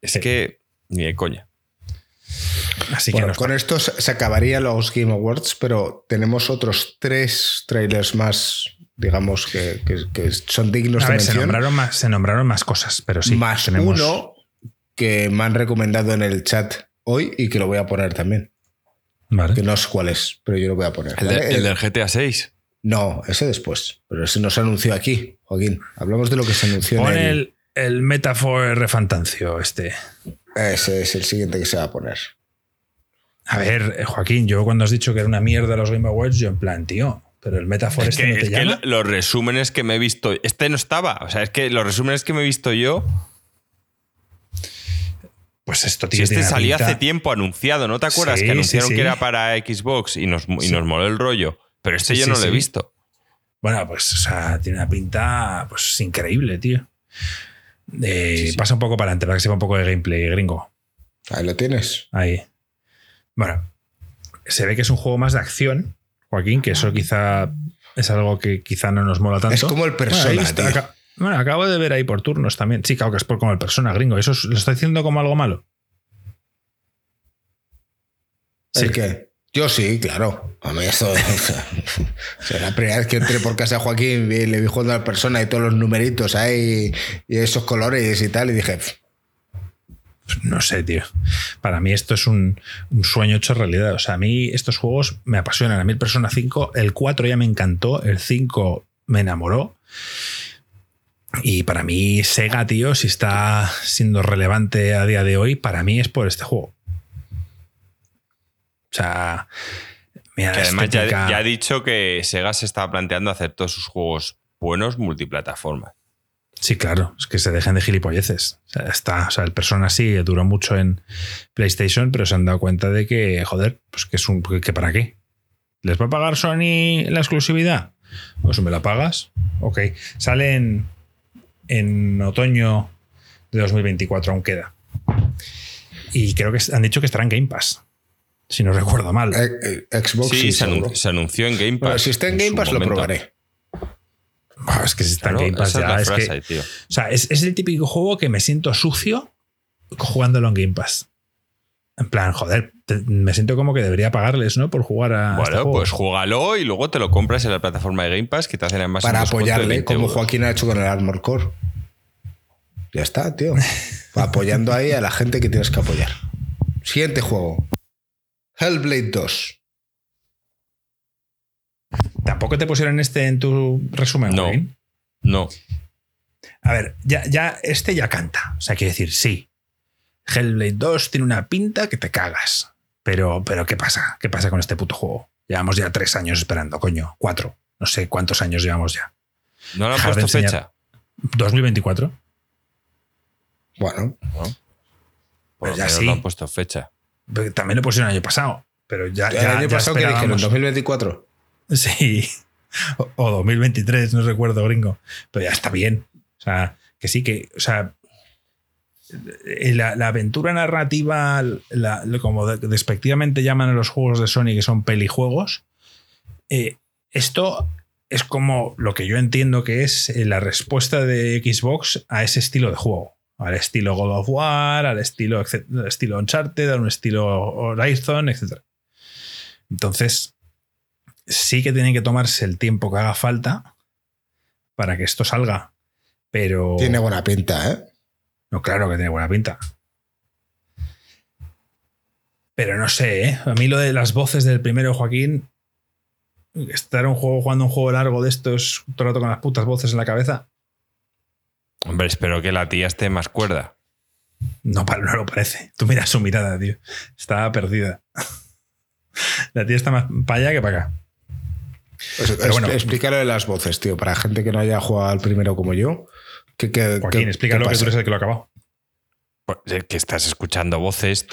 Es Sí. que ni de coña. Así que bueno, no está. con esto se se acabaría los Game Awards, pero tenemos otros tres trailers más, digamos, que, que- que son dignos A de ver, se mención. nombraron, más, se nombraron más cosas, pero sí. más tenemos- uno que me han recomendado en el chat hoy y que lo voy a poner también. Vale. Que no sé cuál es, pero yo lo voy a poner. El, de- ¿vale? el del GTA 6. No, ese después. Pero ese no se anunció aquí, Joaquín. Hablamos de lo que se anunció Pon en el... el, el Metaphor Refantancio este. Ese es el siguiente que se va a poner. A ver, eh, Joaquín, yo cuando has dicho que era una mierda los Game Awards, yo en plan, tío, pero el Metaphor Es este que, no te es que llama. los resúmenes que me he visto. Este no estaba. O sea, es que los resúmenes que me he visto yo. Pues esto, Si este tiene una salió pinta- hace tiempo anunciado, ¿no te acuerdas? Sí, que anunciaron sí, sí. que era para Xbox y nos, y nos moló el rollo. Pero este Sí, yo sí, no lo he sí. visto. Bueno, pues, o sea, tiene una pinta pues increíble, tío. Eh, Sí, sí. Pasa un poco para adelante, para que sepa un poco de gameplay, gringo. Ahí lo tienes. Ahí. Bueno, se ve que es un juego más de acción, Joaquín, que eso quizá es algo que quizá no nos mola tanto. Es como el Persona, Bueno, acabo de ver ahí por turnos también. Sí, claro que es por como el persona, gringo. ¿Eso es- lo está diciendo como algo malo? ¿El Sí. qué? Yo sí, claro. A mí esto. o sea, la primera vez que entré por casa de Joaquín vi- le vi jugando a la persona y todos los numeritos ahí y esos colores y tal. Y dije, "Pff, No sé, tío. Para mí esto es un, un sueño hecho realidad. O sea, a mí estos juegos me apasionan. A mí el Persona 5, el 4 ya me encantó, el 5 me enamoró. Y para mí Sega, tío, si está siendo relevante a día de hoy, para mí es por este juego. O sea, mira, Que la además ya, estética- ya ha dicho que Sega se estaba planteando hacer todos sus juegos buenos multiplataforma. Sí, claro, es que se dejen de gilipolleces. O sea, está, o sea, el Persona sí duró mucho en PlayStation, pero se han dado cuenta de que, joder, pues que es un. que para qué. ¿Les va a pagar Sony la exclusividad? O si me la pagas, ok. Sale en, en otoño de 2024, aún queda. Y creo que han dicho que estará en Game Pass, si no recuerdo mal. eh, eh, Xbox Sí, sí, se, anun- seguro. se anunció en Game Pass. Bueno, si está en Game Pass lo probaré. Es que si está Claro, en Game Pass es ya. la es que- tío. O sea, es, es el típico juego que me siento sucio jugándolo en Game Pass. En plan, joder, te- me siento como que debería pagarles, ¿no? Por jugar a. este Bueno, juego. pues júgalo y luego te lo compras en la plataforma de Game Pass que te hacen además Para apoyarle, 20 como. Joaquín ha hecho con el Armor Core. Ya está, tío. Apoyando ahí a la gente que tienes que apoyar. Siguiente juego. Hellblade 2. Tampoco te pusieron este en tu resumen, No. No. A ver, ya, ya, este ya canta. O sea, quiere decir, sí. Hellblade 2 tiene una pinta que te cagas. Pero, pero, ¿qué pasa? ¿Qué pasa con este puto juego? Llevamos ya tres años esperando, coño. Cuatro. No sé cuántos años llevamos ya. No le han Dejar de puesto enseñar. fecha. 2024. Bueno, Por lo ya sí. no han puesto fecha. También lo pusieron el año pasado. Pero ya. el ya- año ya pasado que dijeron, esperábamos. 2024. Sí. O, o 2023, no recuerdo, gringo. Pero ya está bien. O sea, que sí, que. O sea. eh, La, la aventura narrativa, la- como de- despectivamente llaman a los juegos de Sony, que son pelijuegos, eh, esto es como lo que yo entiendo que es eh, la respuesta de Xbox a ese estilo de juego. Al estilo God of War, al estilo, al estilo Uncharted, al estilo Horizon, etc. Entonces, sí que tienen que tomarse el tiempo que haga falta para que esto salga. Pero. Tiene buena pinta, ¿eh? No, claro que tiene buena pinta. Pero no sé, ¿eh? A mí lo de las voces del primero, Joaquín. Estar un juego jugando un juego largo de estos todo el rato con las putas voces en la cabeza. Hombre, espero que la tía esté más cuerda. No, no lo parece. Tú miras su mirada, tío. Está perdida. La tía está más para allá que para acá. Pues, Pero bueno. explícalo de las voces, tío, para gente que no haya jugado al primero como yo. Que, que, Joaquín, que- explícalo ¿qué que tú eres el que lo ha acabado. Pues, Que estás escuchando voces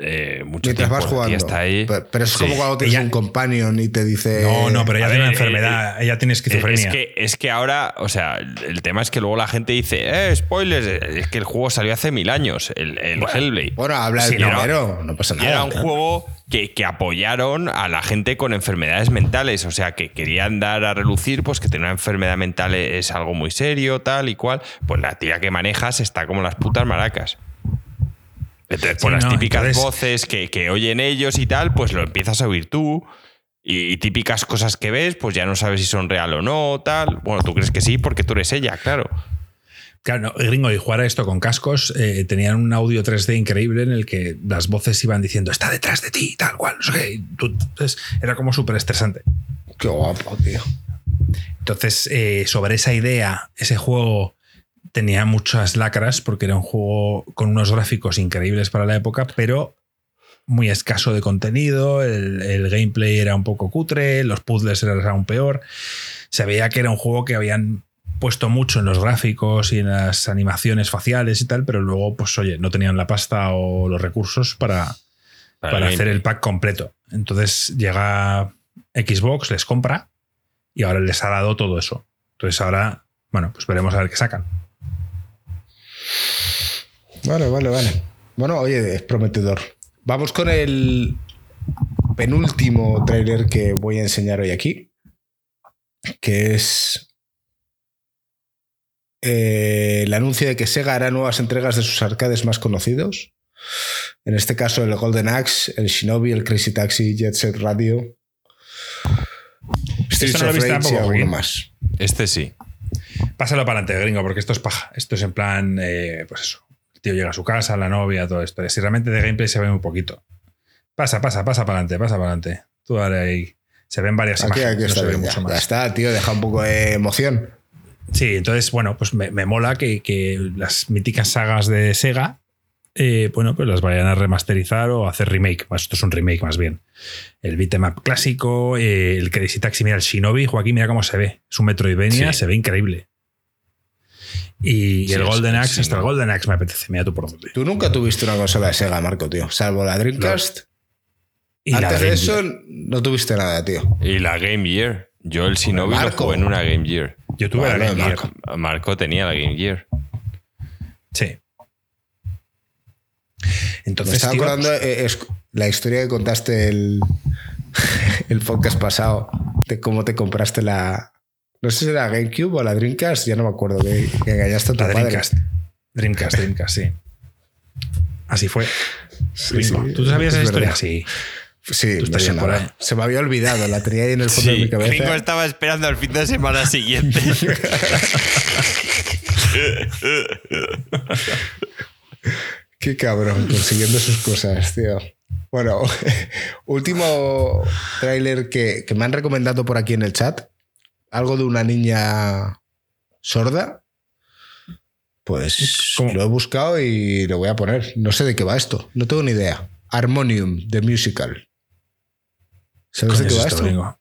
eh, mucho Mientras tiempo. vas tía jugando. está ahí. Pero, pero es Sí. como cuando tienes Ella- un companion y te dice. No, no, pero ella a tiene una ver, eh, enfermedad. ella tiene Eh, esquizofrenia. Es que, es que ahora, o sea, el tema es que luego la gente dice, eh, spoilers, es que el juego salió hace mil años, el, el Hellblade. Bueno, habla del Sí, primero, no pasa nada. era un claro. juego que, que apoyaron a la gente con enfermedades mentales, o sea, que querían dar a relucir pues que tener una enfermedad mental es algo muy serio, tal y cual. Pues la tía que manejas está como las putas maracas. Entonces, por Sí, las típicas entonces- voces que, que oyen ellos y tal, pues lo empiezas a oír tú. Y, y típicas cosas que ves, pues ya no sabes si son real o no, tal. Bueno, tú crees que sí porque tú eres ella, claro. Claro, no, gringo, y jugar a esto con cascos, eh, tenían un audio 3D increíble en el que las voces iban diciendo, está detrás de ti, tal cual, no sé qué. Y tú- entonces, era como súper estresante. Qué guapo, tío. Entonces, eh, sobre esa idea, ese juego tenía muchas lacras porque era un juego con unos gráficos increíbles para la época, pero muy escaso de contenido, el, el gameplay era un poco cutre, los puzzles eran aún peor. Se veía que era un juego que habían puesto mucho en los gráficos y en las animaciones faciales y tal, pero luego, pues oye, no tenían la pasta o los recursos para, Para hacer el pack completo. Entonces llega Xbox, les compra y ahora les ha dado todo eso. Entonces ahora, bueno, pues veremos a ver qué sacan. Vale, vale, vale. Bueno, oye, es prometedor. Vamos con el penúltimo tráiler que voy a enseñar hoy aquí, que es eh, el anuncio de que Sega hará nuevas entregas de sus arcades más conocidos. En este caso, el Golden Axe, el Shinobi, el Crazy Taxi, Jet Set Radio, Streets no lo of Rage y tampoco, alguno más. Este sí. Pásalo para adelante, gringo, porque esto es paja. Esto es en plan, eh, pues eso. El tío llega a su casa, la novia, todo esto. Si realmente de gameplay se ve muy poquito. Pasa, pasa, pasa para adelante, pasa para adelante. Tú dale ahí. Se ven varias Aquí, imágenes, aquí no está se ve bien, ya. está, tío, deja un poco de emoción. Sí, entonces, bueno, pues me, me mola que, que las míticas sagas de Sega, eh, bueno, pues las vayan a remasterizar o hacer remake. Pues esto es un remake más bien. El beatmap clásico, eh, el Crazy Taxi, mira, el Shinobi, Joaquín, mira cómo se ve. Es un Metroidvania, Sí. se ve increíble. Y, y Sí, el Golden Axe, hasta el. Golden Axe me apetece, mira tú por dónde. Tú nunca tuviste una consola de Sega, Marco, tío. Salvo la Dreamcast. Y la Antes de eso Gear. no tuviste nada, tío. Y la Game Gear. Yo el Shinobi lo jugué en una Game Gear. Yo tuve Vale, la Game Gear. Marco. Marco tenía la Game Gear. Sí. Me Entonces, estaba tío, acordando eh, es la historia que contaste el, el podcast pasado de cómo te compraste la. No sé si era GameCube o la Dreamcast, ya no me acuerdo. Que, que engañaste a tu la padre. Dreamcast. Dreamcast, Dreamcast, sí. Así fue. Sí, ¿Tú sabías es esa historia? verdad. Sí. Sí. Se me había olvidado, la tenía ahí en el fondo de mi cabeza. estaba esperando al fin de semana siguiente. Qué cabrón, consiguiendo sus cosas, tío. Bueno, último tráiler que, que me han recomendado por aquí en el chat. Algo de una niña sorda. Pues ¿Cómo? lo he buscado y lo voy a poner. No sé de qué va esto. No tengo ni idea. Harmonium, The Musical. ¿Sabes de qué va esto?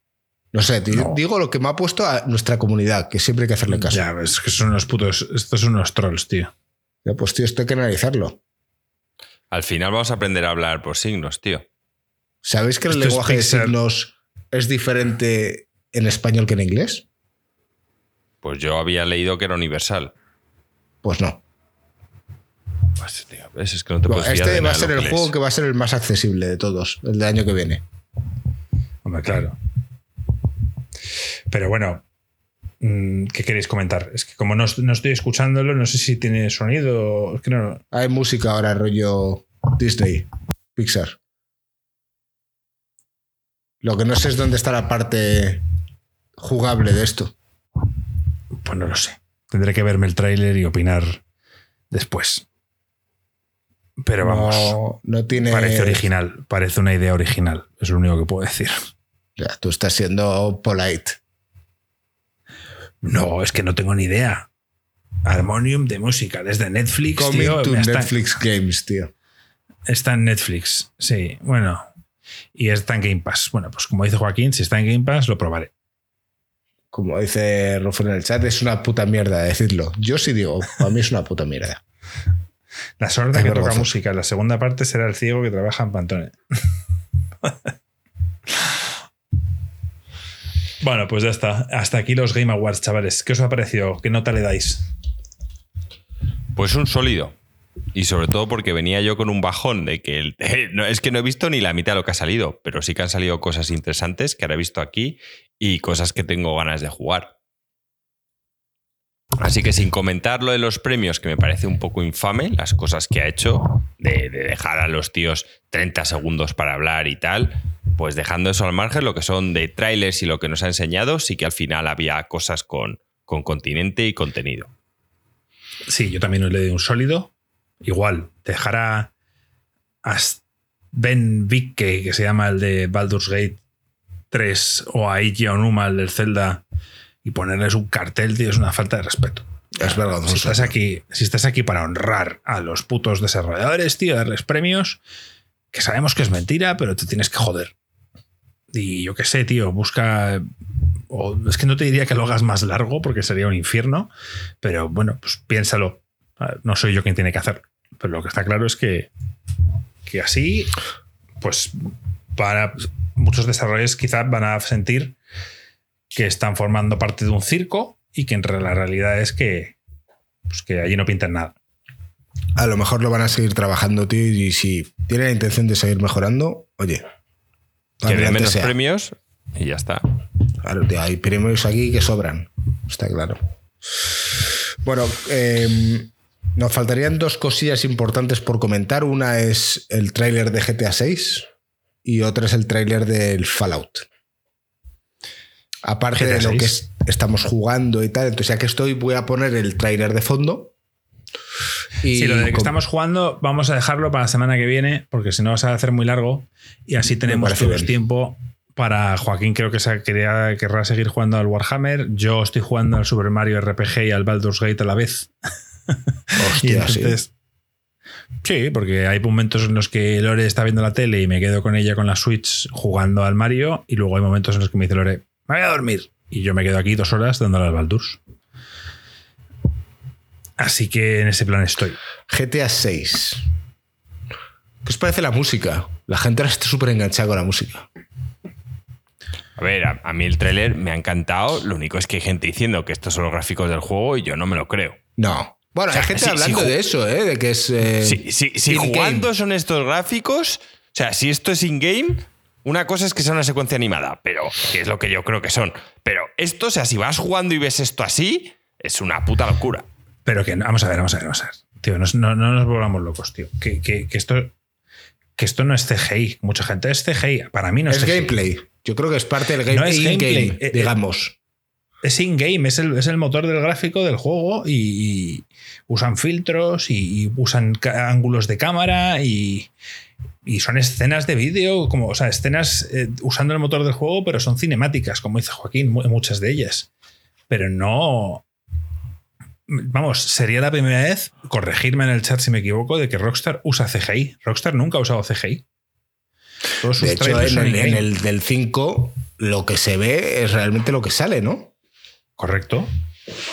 No sé, di- digo lo que me ha puesto a nuestra comunidad, que siempre hay que hacerle caso. Ya, ves que son unos putos. Estos son unos trolls, tío. Ya, pues tío, esto hay que analizarlo. Al final vamos a aprender a hablar por signos, tío. ¿Sabéis que el Esto lenguaje de signos es diferente en español que en inglés? Pues yo había leído que era universal. Pues no. Pues, tío, ves, es que no te Bueno, puedes fiar este va a ser el juego que va a ser el más accesible de todos, el del año que viene. Hombre, claro. Pero bueno, mm, ¿qué queréis comentar? Es que como no, no estoy escuchándolo, no sé si tiene sonido. Es que no. Hay música ahora, rollo Disney, Pixar. Lo que no sé es dónde está la parte jugable de esto. Pues no lo sé. Tendré que verme el tráiler y opinar después. Pero vamos. No, no tiene. Parece original, parece una idea original, es lo único que puedo decir. Ya, tú estás siendo polite. No, es que no tengo ni idea. Harmonium de música, desde Netflix. Coming tío, to está- Netflix Games, tío. Está en Netflix, sí, bueno. Y está en Game Pass. Bueno, pues como dice Joaquín, si está en Game Pass, lo probaré. Como dice Rufo en el chat, es una puta mierda decirlo. Yo sí digo, para mí es una puta mierda. La sorda Es que toca música, la segunda parte será el ciego que trabaja en Pantone. bueno, pues ya está. Hasta aquí los Game Awards, chavales. ¿Qué os ha parecido? ¿Qué nota le dais? Pues un sólido. Y sobre todo porque venía yo con un bajón de que el- no, es que no he visto ni la mitad de lo que ha salido, pero sí que han salido cosas interesantes que ahora he visto aquí y cosas que tengo ganas de jugar. Así que sin comentar lo de los premios, que me parece un poco infame, las cosas que ha hecho, de, de dejar a los tíos 30 segundos para hablar y tal, pues dejando eso al margen, lo que son de trailers y lo que nos ha enseñado, sí que al final había cosas con, con continente y contenido. Sí, yo también le doy un sólido. Igual, dejar a, a Ben Vicke, que se llama el de Baldur's Gate 3, o a Eiji Onuma, el del Zelda, y ponerles un cartel, tío, es una falta de respeto. Es vergonzoso. Si estás aquí, si estás aquí para honrar a los putos desarrolladores, tío, darles premios, que sabemos que es mentira, pero te tienes que joder. Y yo qué sé, tío, busca. O es que no te diría que lo hagas más largo porque sería un infierno, pero bueno, pues piénsalo. No soy yo quien tiene que hacerlo. Pero lo que está claro es que, que así, pues para muchos desarrolladores quizás van a sentir que están formando parte de un circo y que en re- la realidad es que, pues que allí no pintan nada. A lo mejor lo van a seguir trabajando, tío, y si tienen la intención de seguir mejorando, oye. Que menos sea. premios y ya está. Claro, tío, hay premios aquí que sobran. Está claro. Bueno, eh, nos faltarían dos cosillas importantes por comentar. Una es el tráiler de GTA 6 y otra es el tráiler del Fallout. Aparte de lo que 6. es- estamos jugando y tal, entonces ya que estoy voy a poner el tráiler de fondo. Y Sí, lo de que estamos jugando, vamos a dejarlo para la semana que viene, porque si no vas a hacer muy largo y así tenemos todos bien. tiempo para Joaquín. Creo que se quería, querrá seguir jugando al Warhammer. Yo estoy jugando al Super Mario RPG y al Baldur's Gate a la vez. Y Hostia. Sí, porque hay momentos en los que Lore está viendo la tele y me quedo con ella con la Switch jugando al Mario, y luego hay momentos en los que me dice Lore, me voy a dormir. Y yo me quedo aquí dos horas dándole al Baldur's. Así que en ese plan estoy. GTA 6. ¿Qué os parece la música? La gente ahora está súper enganchada con la música. A ver, a, a mí el tráiler me ha encantado. Lo único es que hay gente diciendo que estos son los gráficos del juego y yo no me lo creo. No. Bueno, O sea, hay gente sí, hablando de eso, ¿eh? De que es. eh, Si, jugando son estos gráficos, o sea, si esto es in-game, una cosa es que sea una secuencia animada, pero que es lo que yo creo que son. Pero esto, o sea, si vas jugando y ves esto así, es una puta locura. Pero que vamos a ver, vamos a ver, vamos a ver. Tío, no, no- no nos volvamos locos, tío. Que, que- que esto, que esto no es CGI. Mucha gente es CGI. Para mí no es, es CGI. gameplay. Yo creo que es parte del game, No es in-game, gameplay, eh, eh, digamos. Es in-game, es el, es el motor del gráfico del juego y, y usan filtros y, y usan ángulos de cámara y, y son escenas de vídeo, como, o sea, escenas eh, usando el motor del juego, pero son cinemáticas, como dice Joaquín, mu- muchas de ellas. Pero no. Vamos, sería la primera vez, corregirme en el chat si me equivoco, de que Rockstar usa CGI. Rockstar nunca ha usado CGI. Todos sus De hecho, en son el, en in-game. el del 5 lo que se ve es realmente lo que sale, ¿no? Correcto.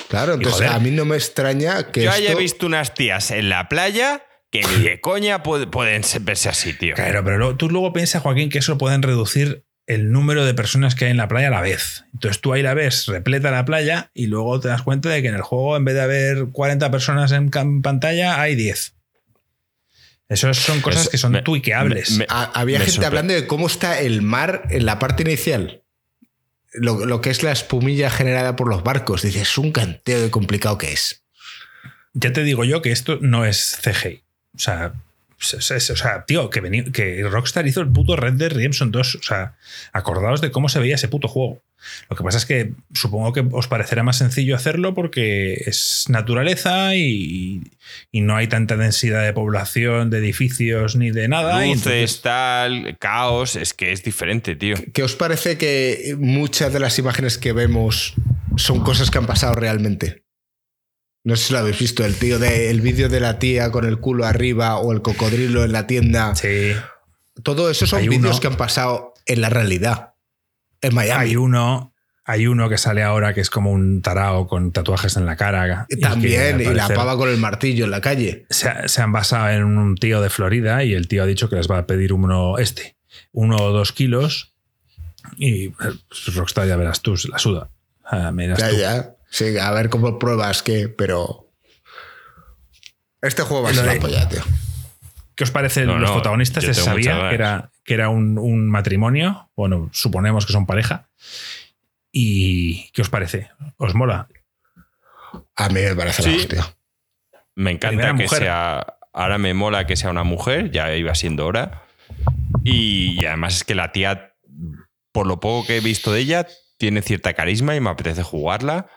Claro, entonces a mí no me extraña que Yo esto... haya visto unas tías en la playa que ni de coña pu- pueden se- verse así, tío. Claro, pero luego- tú luego piensas, Joaquín, que eso pueden reducir el número de personas que hay en la playa a la vez. Entonces tú ahí la ves repleta la playa y luego te das cuenta de que en el juego, en vez de haber 40 personas en pantalla, hay 10. Eso son cosas Eso que son me- tuiqueables. me- Ha- había gente hablando de cómo está el mar en la parte inicial. Lo, lo que es la espumilla generada por los barcos. Dices, es un canteo de complicado que es. Ya te digo yo que esto no es CGI. O sea, es- es- o sea tío, que, veni- que Rockstar hizo el puto Red Dead Redemption 2. O sea, acordaos de cómo se veía ese puto juego. Lo que pasa es que supongo que os parecerá más sencillo hacerlo porque es naturaleza y, y no hay tanta densidad de población, de edificios ni de nada. y Luces, entonces- tal, caos, es que es diferente, tío. ¿Qué os parece que muchas de las imágenes que vemos son cosas que han pasado realmente? No sé si lo habéis visto, el tío de, el vídeo de la tía con el culo arriba o el cocodrilo en la tienda. sí. Todo eso son vídeos que han pasado en la realidad. En Miami. Hay uno, hay uno que sale ahora que es como un tarao con tatuajes en la cara. y También, y la pava con el martillo en la calle. se, se han basado en un tío de Florida y el tío ha dicho que les va a pedir uno, este, uno o dos kilos. Y eh, pues, Rockstar ya verás tú, la suda. Ah, Ya, ya. Sí, a ver cómo pruebas qué, pero. Este juego va a Lo ser la de- polla, tío. ¿Qué os parece? No, los no, protagonistas se sabía que era, que era un, un matrimonio. Bueno, suponemos que son pareja. ¿Y qué os parece? ¿Os mola? A mí me parece la Sí. hostia. Me encanta que mujer. sea. Ahora me mola que sea una mujer, ya iba siendo hora. Y, además es que la tía, por lo poco que he visto de ella, tiene cierta carisma y me apetece jugarla.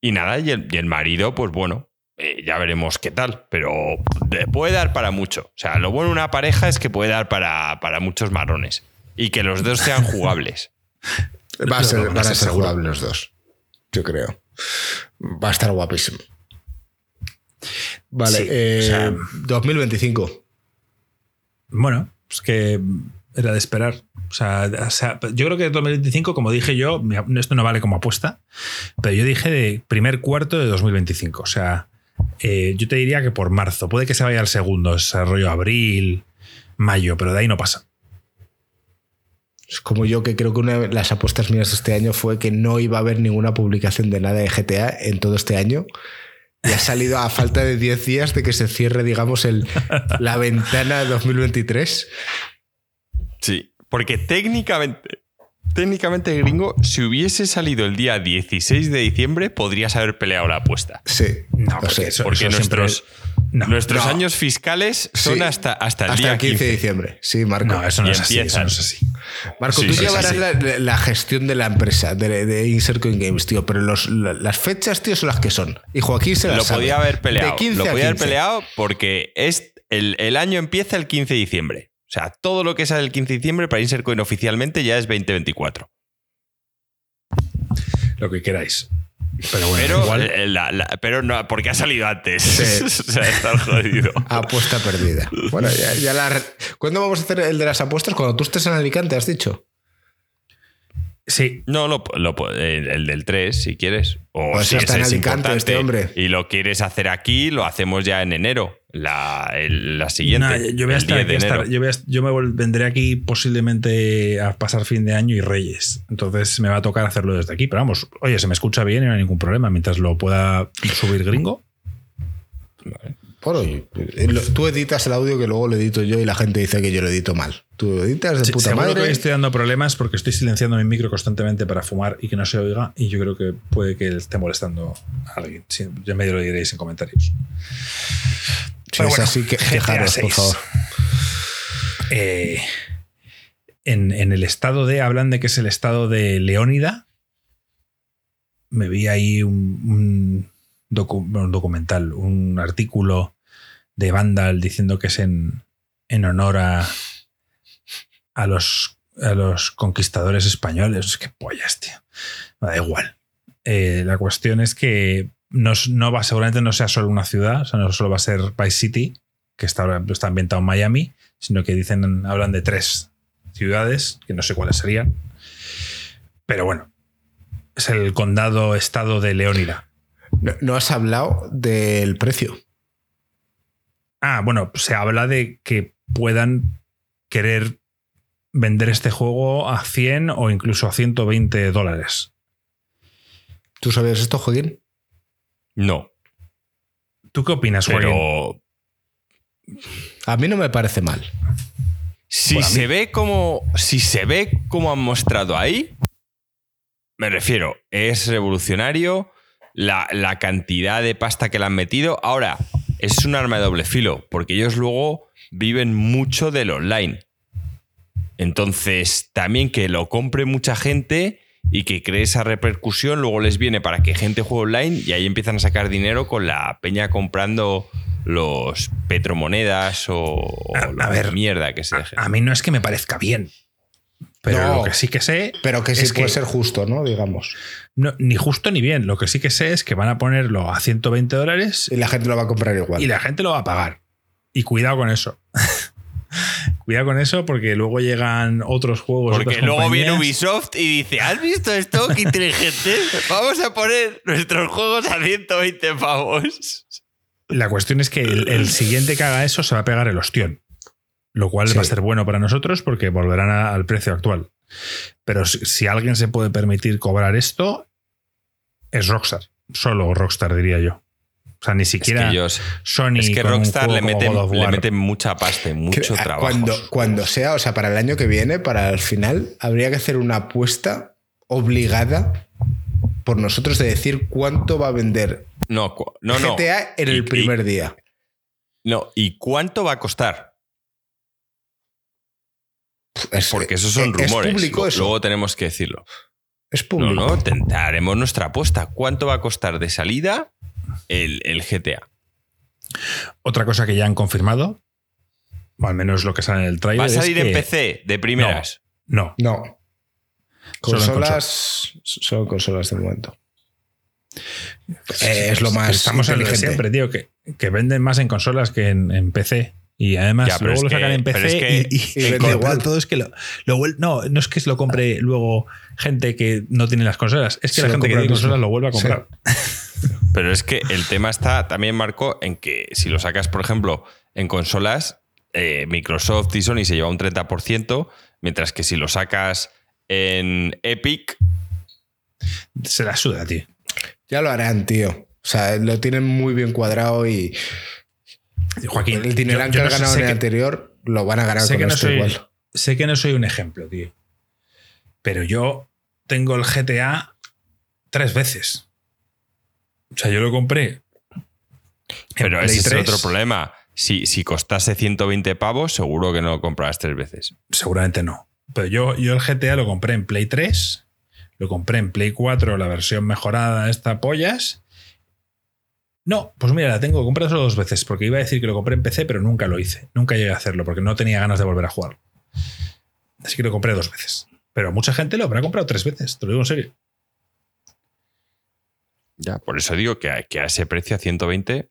Y nada, y el, y el marido, pues bueno, eh, ya veremos qué tal. Pero de- puede dar para mucho. O sea, lo bueno de una pareja es que puede dar para, para muchos marrones. Y que los dos sean jugables. Va a ser, van a van a ser seguro. jugables los dos. Yo creo. Va a estar guapísimo. Vale, Sí, eh, o sea- 2025. Bueno, es que era de esperar. O sea, o sea, yo creo que 2025, como dije yo, esto no vale como apuesta, pero yo dije de primer cuarto de 2025. O sea, eh, yo te diría que por marzo. Puede que se vaya al segundo, desarrollo abril, mayo, pero de ahí no pasa. Es como yo que creo que una de las apuestas mías de este año fue que no iba a haber ninguna publicación de nada de GTA en todo este año. Y ha salido a falta de 10 días de que se cierre, digamos, el, la ventana de 2023. Sí, porque técnicamente, técnicamente, gringo, si hubiese salido el día 16 de diciembre, podrías haber peleado la apuesta. Sí, No, porque sé. eso- Porque siempre- nuestros, No, nuestros no. años fiscales son Sí. hasta, hasta el Hasta día el 15 de 15. diciembre. Sí, Marco. no, eso no es así. Eso no es así. Marco, Sí, tú llevarás. La, la gestión de la empresa, de, de Insert Coin Games, tío, pero los- la- las fechas, tío, son las que son. Y Joaquín se las Lo sabe. podía haber peleado. De 15 Lo podía haber 15. peleado porque es el, el año empieza el 15 de diciembre. O sea, todo lo que sale el 15 de diciembre para Insert Coin oficialmente ya es 2024. Lo que queráis. Pero bueno, Pero, igual. eh, la- la- pero no, porque ha salido antes. Sí. o sea, está jodido. Apuesta perdida. Bueno, ya, ya la. ¿Cuándo vamos a hacer el de las apuestas? Cuando tú estés en Alicante, has dicho. Sí, No, lo, lo- el, el del 3, si quieres. O Pues si está en Alicante, este hombre. Y lo quieres hacer aquí, lo hacemos ya en enero. La, el- la siguiente. Nah, yo voy a el estar 10 aquí de hasta- enero. yo, voy a- yo me vendré aquí posiblemente a pasar fin de año y Reyes. Entonces me va a tocar hacerlo desde aquí. Pero vamos, oye, se me escucha bien y no hay ningún problema. Mientras lo pueda subir gringo. Bueno, y- y lo- tú editas el audio que luego lo edito yo y la gente dice que yo lo edito mal. Tú lo editas de Sí, puta que madre. hoy estoy dando problemas porque estoy silenciando mi micro constantemente para fumar y que no se oiga. Y yo creo que puede que esté molestando a alguien. Sí, ya me lo diréis en comentarios. Si Pero es bueno, así, que quejaros, por 6. favor. Eh, en, en el estado de, hablan de que es el estado de Leónida. Me vi ahí un, un docu- bueno, un documental, un artículo de Vandal diciendo que es en, en honor a, a, los, a los conquistadores españoles. Qué pollas, tío. Me da igual. Eh, la cuestión es que no, no va, seguramente no sea solo una ciudad, o sea, no solo va a ser Vice City, que está, ahora- está ambientado en Miami, sino que dicen, hablan de tres ciudades, que no sé cuáles serían. Pero bueno, es el condado estado de Leónida. No, no has hablado del precio. Ah, bueno, se habla de que puedan querer vender este juego a 100 o incluso a 120 dólares. ¿Tú sabes esto, Joaquín? No, ¿Tú qué opinas, Joaquín? pero A mí no me parece mal. si Bueno, se mí- ve como si se ve como han mostrado ahí, me refiero, es revolucionario la, la cantidad de pasta que le han metido. Ahora, es un arma de doble filo, porque ellos luego viven mucho del online. Entonces, también que lo compre mucha gente y que cree esa repercusión, luego les viene para que gente juegue online y ahí empiezan a sacar dinero con la peña comprando los petromonedas o, o A- a la ver, mierda que se deje. A mí no es que me parezca bien. Pero No. lo que sí que sé. Pero que sí es puede ser justo, ¿no? Digamos. no- ni justo ni bien. Lo que sí que sé es que van a ponerlo a 120 dólares Y la gente lo va a comprar igual. y la gente lo va a pagar. Y cuidado con eso. cuidado con eso porque luego llegan otros juegos. Porque luego viene. Ubisoft y dice, ¿has visto esto? ¡Qué inteligente! Vamos a poner nuestros juegos a 120 pavos. La cuestión es que el, el siguiente que haga eso se va a pegar el ostión. Lo cual Sí. va a ser bueno para nosotros porque volverán a- al precio actual. Pero si, si alguien se puede permitir cobrar esto, es Rockstar. Solo Rockstar, diría yo. O sea, ni Es siquiera que, ellos- Sony. es que Rockstar le meten, le War. meten mucha pasta y mucho trabajo. Cuando, cuando sea, o sea, para el año que viene, para el final, habría que hacer una apuesta obligada por nosotros de decir cuánto va a vender No, no, no. GTA en Y- el y- primer día. No, ¿y cuánto va a costar? Es- Porque esos son es rumores. público Lo- eso. Luego tenemos que decirlo. es No, público. no, te- haremos nuestra apuesta. ¿Cuánto va a costar de salida el, el GTA? Otra cosa que ya han confirmado, o al menos lo que sale en el trailer. ¿Va a salir es que- en PC de primeras? No. No. Solo en Consolas. Son consolas de momento. Eh, es lo más. Estamos en lo de siempre, tío, que, que venden más en consolas que en, en PC. Y además Ya, luego lo que- sacan en PC es que- y, y- lo igual. todo es que lo, lo no, no es que se lo compre luego gente que no tiene las consolas, es que Se la gente que tiene consolas lo vuelve a comprar. Pero es que el tema está también, Marco, en que si lo sacas, por ejemplo, en consolas, eh, Microsoft y Sony se lleva un 30%, mientras que si lo sacas en Epic, Se la suda, tío. Ya lo harán, tío. O sea, lo tienen muy bien cuadrado y Joaquín, el dinero yo- que yo han no ganado sé en el que- anterior lo van a ganar sé con que no esto soy, igual. sé que no soy un ejemplo, tío. Pero yo tengo el GTA tres veces. O sea, yo lo compré. pero ese es 3. otro problema. Si, si costase 120 pavos, seguro que no lo comprarás tres veces. Seguramente no. Pero yo, yo el GTA lo compré en Play 3, lo compré en Play 4, la versión mejorada, esta pollas. No, pues mira, la tengo comprada solo dos veces, porque iba a decir que lo compré en PC, pero nunca lo hice. Nunca llegué a hacerlo, porque no tenía ganas de volver a jugar. Así que lo compré dos veces. Pero mucha gente lo habrá comprado tres veces, te lo digo en serio. Ya, por eso digo que a, ese precio, a 120,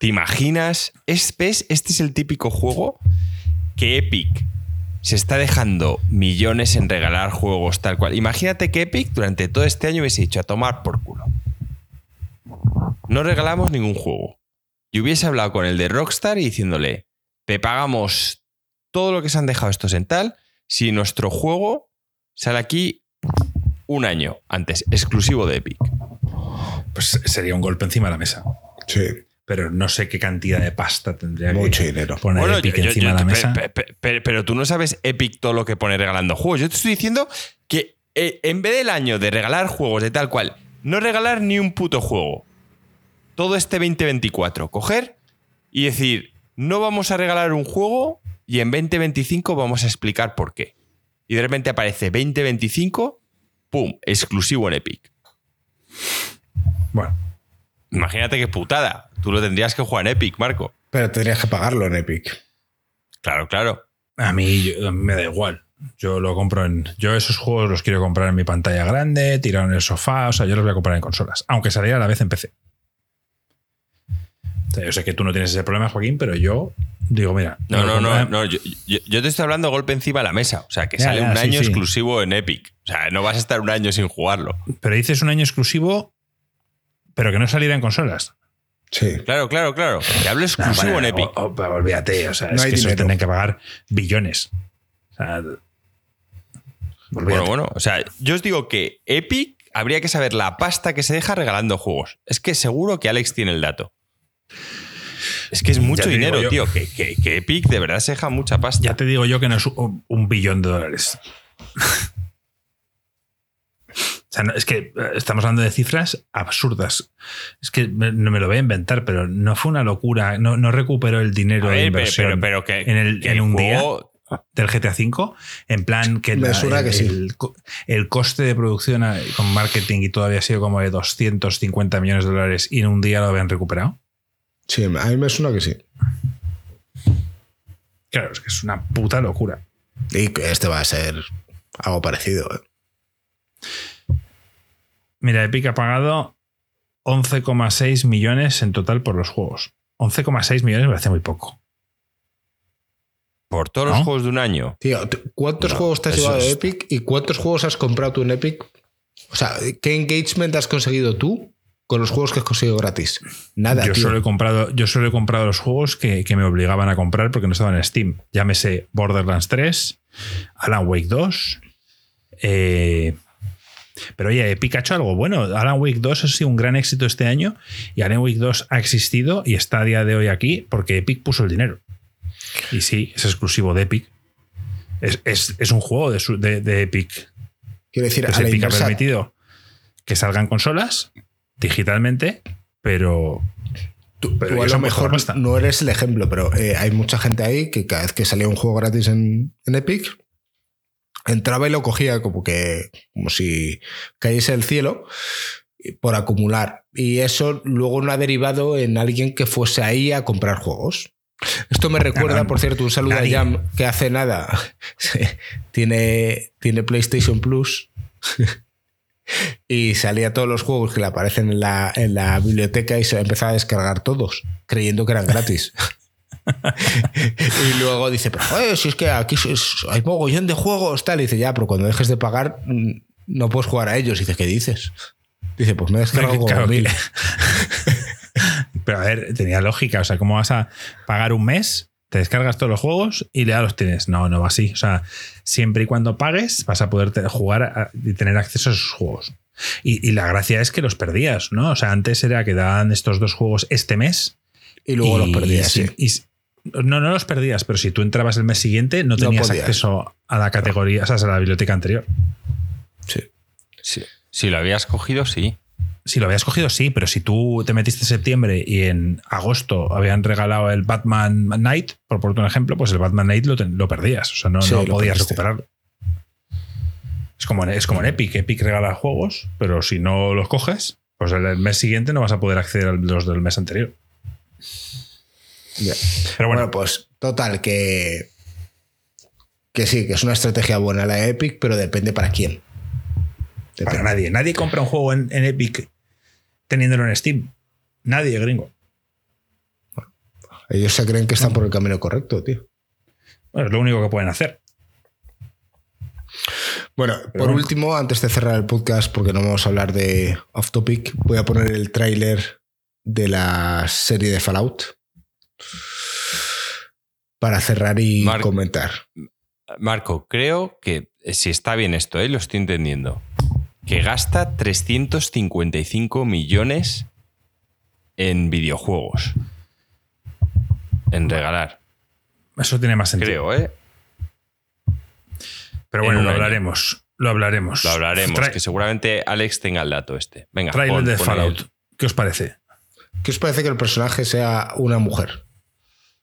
¿te imaginas? Es, ¿ves? Este es el típico juego que Epic se está dejando millones en regalar juegos tal cual. Imagínate que Epic durante todo este año hubiese dicho a tomar por culo. No regalamos ningún juego. Y hubiese hablado con el de Rockstar y diciéndole, te pagamos todo lo que se han dejado estos en tal si nuestro juego sale aquí un año antes, exclusivo de Epic. Pues sería un golpe encima de la mesa. Sí, Pero no sé qué cantidad de pasta tendría mucho que dinero. poner Bueno, Epic yo- yo- encima yo- de la mesa. pe- pe- pe- pero tú no sabes Epic todo lo que pone regalando juegos. Yo te estoy diciendo que eh, en vez del año de regalar juegos de tal cual, no regalar ni un puto juego. Todo este 2024, coger y decir, no vamos a regalar un juego y en 2025 vamos a explicar por qué. Y de repente aparece 2025, ¡pum! Exclusivo en Epic. Bueno, Imagínate qué putada. Tú lo tendrías que jugar en Epic, Marco. Pero tendrías que pagarlo en Epic. Claro, claro. A mí yo- me da igual. Yo lo compro en. Yo esos juegos los quiero comprar en mi pantalla grande, tirado en el sofá. O sea, yo los voy a comprar en consolas. Aunque saliera a la vez en PC. O sea, yo sé que tú no tienes ese problema, Joaquín, pero yo digo, mira. No, no, no, no. Yo, yo- yo te estoy hablando golpe encima de la mesa. O sea, que Ya, sale ya, un sí, año sí. exclusivo en Epic. O sea, no vas a estar un año sin jugarlo. Pero dices un año exclusivo, pero que no saliera en consolas. Sí. Claro, claro, claro. Te hablo No, exclusivo bueno, en Epic. o- o- pero olvídate, o sea, No es hay que eso dinero. tienen que pagar billones. O sea, Bueno, bueno. O sea, yo os digo que Epic habría que saber la pasta que se deja regalando juegos. Es que seguro que Alex tiene el dato. Es que es mucho dinero, yo. tío. Que, que- que Epic de verdad se deja mucha pasta. Ya te digo yo que no es un, un billón de dólares. O sea, no- es que eh, estamos hablando de cifras absurdas. Es que me- no me lo voy a inventar, pero no fue una locura. No, no recuperó el dinero A de ver, pero, inversión pero, pero que, en, el, que en el un juego- día del GTA V. En plan que, la- el, que sí. el co- el coste de producción a- con marketing y todo había sido como de 250 millones de dólares y en un día lo habían recuperado. Sí, a mí me suena que sí. Claro, es que es una puta locura. Y este va a ser algo parecido. ¿eh? Mira, Epic ha pagado 11,6 millones en total por los juegos. 11,6 millones me parece muy poco. por todos ¿No? los juegos de un año. Tío, ¿tú- ¿cuántos No, juegos te has llevado de Epic y cuántos juegos has comprado tú en Epic? O sea, ¿qué engagement has conseguido tú con los juegos que has conseguido gratis? Nada, yo, tío. solo he comprado, yo solo he comprado los juegos que, que me obligaban a comprar porque no estaban en Steam. Llámese Borderlands 3, Alan Wake 2. eh, pero oye, Epic ha hecho algo bueno. Alan Wake 2 ha sido un gran éxito este año y Alan Wake 2 ha existido y está a día de hoy aquí porque Epic puso el dinero. Y sí, es exclusivo de Epic. Es, es- es un juego de, su- de- de Epic. Quiero decir, Pues a la Epic ha permitido que salgan consolas digitalmente, pero tú, pero tú a lo mejor no eres el ejemplo, pero eh, hay mucha gente ahí que cada vez que salía un juego gratis en, en Epic, entraba y lo cogía como que como si cayese del cielo y- por acumular. Y eso luego no ha derivado en alguien que fuese ahí a comprar juegos. Esto me recuerda, por cierto, un saludo nadie. a Jam, que hace nada tiene, tiene PlayStation Plus y salía todos los juegos que le aparecen en la, en la biblioteca y se empezaba a descargar todos, creyendo que eran gratis. y luego dice, pero joder, si es que aquí hay mogollón de juegos, tal. Y dice, ya, pero cuando dejes de pagar, mm, no puedes jugar a ellos. Y dice, ¿qué dices? Dice, pues me he descargado como Claro, mil. que- Pero a ver, tenía lógica. O sea, ¿cómo vas a pagar un mes? Te descargas todos los juegos y ya los tienes. No, no va así. O sea, siempre y cuando pagues, vas a poder jugar a- y tener acceso a esos juegos. Y, y la gracia es que los perdías, ¿no? O sea, antes era que daban estos dos juegos este mes. Y luego los perdías, sí. y no, no los perdías, pero si tú entrabas el mes siguiente, no tenías acceso a la categoría, o sea, a la biblioteca anterior. Sí. Sí. Si lo habías cogido, sí. Si lo habías cogido, sí, pero si tú te metiste en septiembre y en agosto habían regalado el Batman Knight, por ponerte un ejemplo, pues el Batman Knight lo, ten- lo perdías. O sea, no, Sí, no podías perdiste. recuperarlo. Es como, en, es como en Epic. Epic regala juegos, pero si no los coges, pues el, el mes siguiente no vas a poder acceder a los del mes anterior. Pero Bueno, bueno, pues total, que. Que sí, que es una estrategia buena la de Epic, pero depende para quién. para nadie. Nadie compra un juego en, en Epic teniéndolo en Steam. Nadie, gringo. Ellos se creen que están por el camino correcto, tío. Bueno, es lo único que pueden hacer. Bueno, por último, antes de cerrar el podcast, porque no vamos a hablar de off topic, voy a poner el tráiler de la serie de Fallout para cerrar y comentar. Marco, creo que eh, si está bien esto, ¿eh? lo estoy entendiendo. Que gasta 355 millones en videojuegos. En regalar. Eso tiene más sentido. Creo, ¿eh? Pero en bueno, lo año. hablaremos. Lo hablaremos. Lo hablaremos, Tra- que seguramente Alex tenga el dato este. Venga, Trailer pon- de Fallout. el- ¿Qué os parece? ¿Qué os parece que el personaje sea una mujer?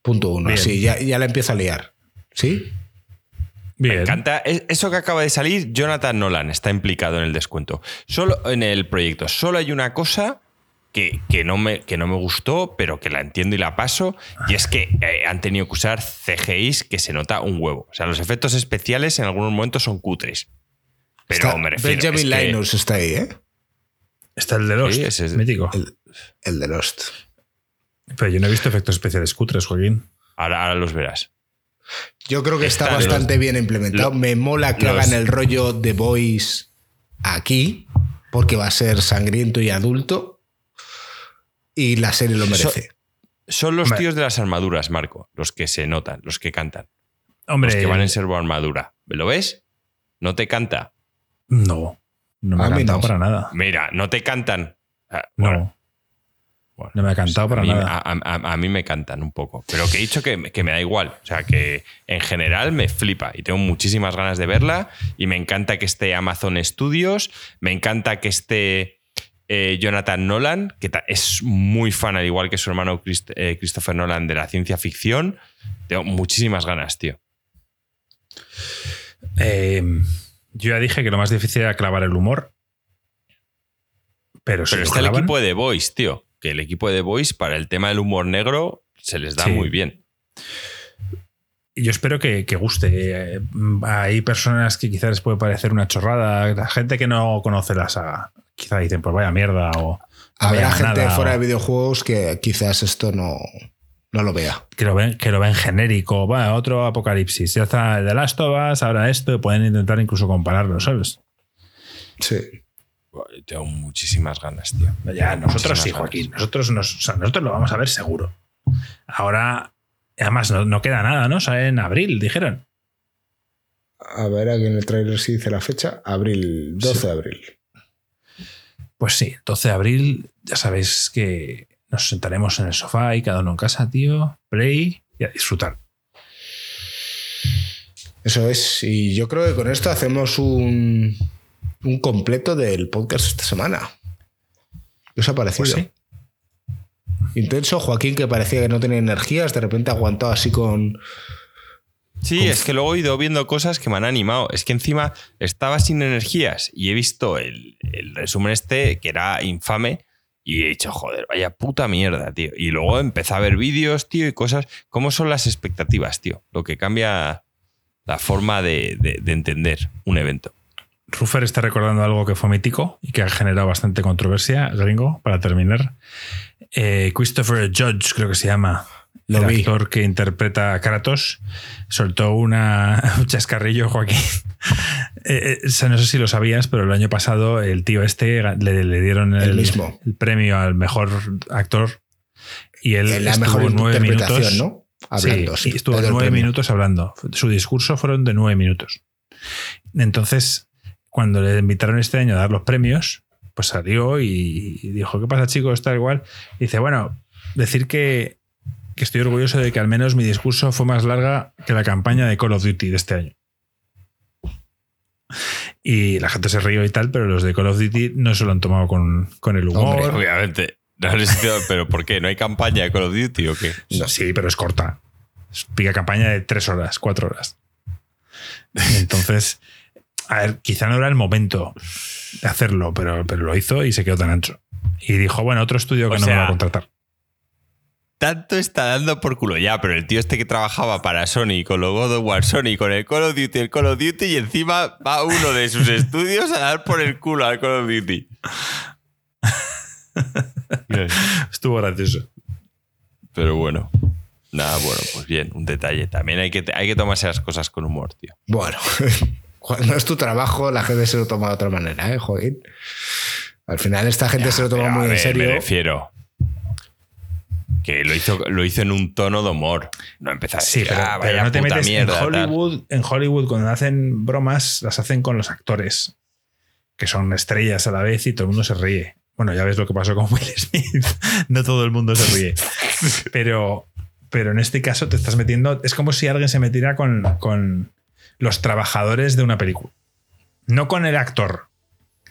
Punto uno. Bien. Así, ya, ya la empiezo a liar. ¿Sí? Me Bien. encanta. Es- Eso que acaba de salir, Jonathan Nolan está implicado en el descuento. Solo en el proyecto. Solo hay una cosa que, que no, me, que no me gustó, pero que la entiendo y la paso. Y es que eh, han tenido que usar CGIs que se nota un huevo. O sea, los efectos especiales en algunos momentos son cutres. Pero Está- me refiero. Benjamin es que- Linus está ahí, ¿eh? Está el de Lost, Sí, ese es- mítico. El, el de Lost. Pero yo no he visto efectos especiales cutres, Joaquín. Ahora, ahora los verás. Yo creo que está bastante los- bien implementado. lo- Me mola que los- hagan el rollo de Boys aquí, porque va a ser sangriento y adulto. Y la serie lo merece. Son los Hombre. tíos de las armaduras, Marco, los que se notan, los que cantan, Hombre, los que van en servo armadura. ¿Lo ves? No te canta. no. No me ha cantado no. para nada. Mira, no te cantan. Ah, No. Bueno, No me ha cantado a para mí, nada. A, a- a mí me cantan un poco. Pero que he dicho que, que me da igual. O sea, que en general me flipa y tengo muchísimas ganas de verla. Y me encanta que esté Amazon Studios. Me encanta que esté eh, Jonathan Nolan, que es muy fan, al igual que su hermano Christ- eh, Christopher Nolan, de la ciencia ficción. Tengo muchísimas ganas, tío. Eh, yo ya dije que lo más difícil era clavar el humor. Pero, si Pero lo está el equipo de The Voice, tío. Que el equipo de The Voice, para el tema del humor negro, se les da Sí. muy bien. Yo espero que, que guste. Eh, Hay personas que quizás les puede parecer una chorrada. La gente que no conoce la saga. Quizá dicen, pues vaya mierda. O Habrá gente nada, fuera o de videojuegos que quizás esto no, no lo vea. que lo ven, que lo ven genérico. Va, otro apocalipsis. Ya está de Last of Us, ahora esto. Pueden intentar incluso compararlo, ¿sabes? Sí. Tengo muchísimas ganas, tío. Ya, nosotros sí, ganas. Joaquín. Nosotros, nos, o sea, nosotros lo vamos a ver seguro. Ahora, además, no, no queda nada, ¿no? Sale en abril, dijeron. A ver, aquí en el trailer sí dice la fecha. Abril, 12 Sí. de abril. Pues sí, 12 de abril, ya sabéis que nos sentaremos en el sofá y cada uno en casa, tío, play y a disfrutar. Eso es. Y yo creo que con esto hacemos un, un completo del podcast esta semana. ¿Qué os ha parecido? Pues sí. Intenso, Joaquín, que parecía que no tenía energías, de repente aguantado así con. Sí, Con- es que luego he ido viendo cosas que me han animado. Es que encima estaba sin energías y he visto el, el resumen este que era infame y he dicho, joder, vaya puta mierda, tío. Y luego empecé a ver vídeos, tío, y cosas. ¿Cómo son las expectativas, tío? Lo que cambia la forma de, de- de entender un evento. Ruffer está recordando algo que fue mítico y que ha generado bastante controversia, gringo, para terminar. Eh, Christopher Judge, creo que se llama, Lo el vi. actor que interpreta a Kratos, soltó una, un chascarrillo, Joaquín. Eh, eh, no sé si lo sabías, pero el año pasado el tío este le, le dieron el, El mismo. el premio al mejor actor y él la estuvo mejor nueve minutos. ¿no? Hablando. Sí, sí, estuvo nueve premio. minutos hablando. Su discurso fueron de nueve minutos. Entonces, cuando le invitaron este año a dar los premios, pues salió y, y dijo, ¿qué pasa chicos? Tal igual. Y dice, bueno, decir que, que estoy orgulloso de que al menos mi discurso fue más larga que la campaña de Call of Duty de este año. Y la gente se rió y tal, pero los de Call of Duty no se lo han tomado con, con el humor. Hombre, Obviamente. No pero ¿por qué? ¿No hay campaña de Call of Duty o qué? No. Sí, pero es corta. Es pica campaña de tres horas, cuatro horas. Entonces, a ver, quizá no era el momento de hacerlo, pero, pero lo hizo y se quedó tan ancho. Y dijo, bueno, otro estudio que O no me va a contratar. Tanto está dando por culo ya, pero el tío este que trabajaba para Sony con los God of War, Sony con el Call of Duty, el Call of Duty y encima va uno de sus estudios a dar por el culo al Call of Duty. Estuvo gracioso. Pero bueno, nada, bueno, pues bien, un detalle. También hay que, hay que tomarse las cosas con humor, tío. Bueno, cuando es tu trabajo, la gente se lo toma de otra manera, ¿eh, Joaquín? Al final, esta gente se lo toma muy en serio. Me refiero. Que lo hizo, lo hizo en un tono de humor. No empezó a Sí, pero, "Ah, pero no te puta metes mierda, en tal". Hollywood. En Hollywood, cuando hacen bromas, las hacen con los actores, que son estrellas a la vez y todo el mundo se ríe. Bueno, ya ves lo que pasó con Will Smith. No todo el mundo se ríe. Pero, pero en este caso te estás metiendo. Es como si alguien se metiera con, con los trabajadores de una película. No con el actor,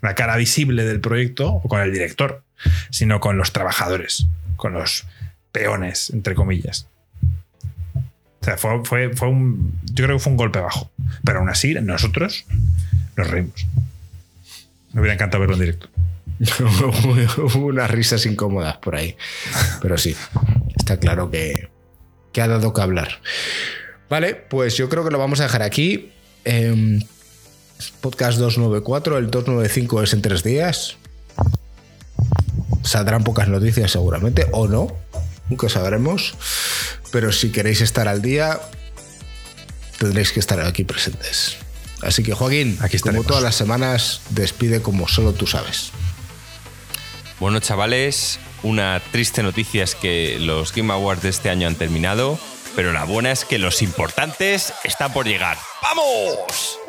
la cara visible del proyecto, o con el director, sino con los trabajadores, con los peones, entre comillas. O sea, fue, fue, fue un. Yo creo que fue un golpe bajo. Pero aún así, nosotros nos reímos. Me hubiera encantado verlo en directo. Hubo unas risas incómodas por ahí. Pero sí, está claro que, que ha dado que hablar. Vale, pues yo creo que lo vamos a dejar aquí. Em, podcast 294, el 295 es en tres días. Saldrán pocas noticias seguramente, o no. nunca sabremos. Pero si queréis estar al día, tendréis que estar aquí presentes. Así que Joaquín, Aquí como todas las semanas, despide como solo tú sabes. Bueno, chavales, una triste noticia es que los Game Awards de este año han terminado, pero la buena es que los importantes están por llegar. ¡Vamos!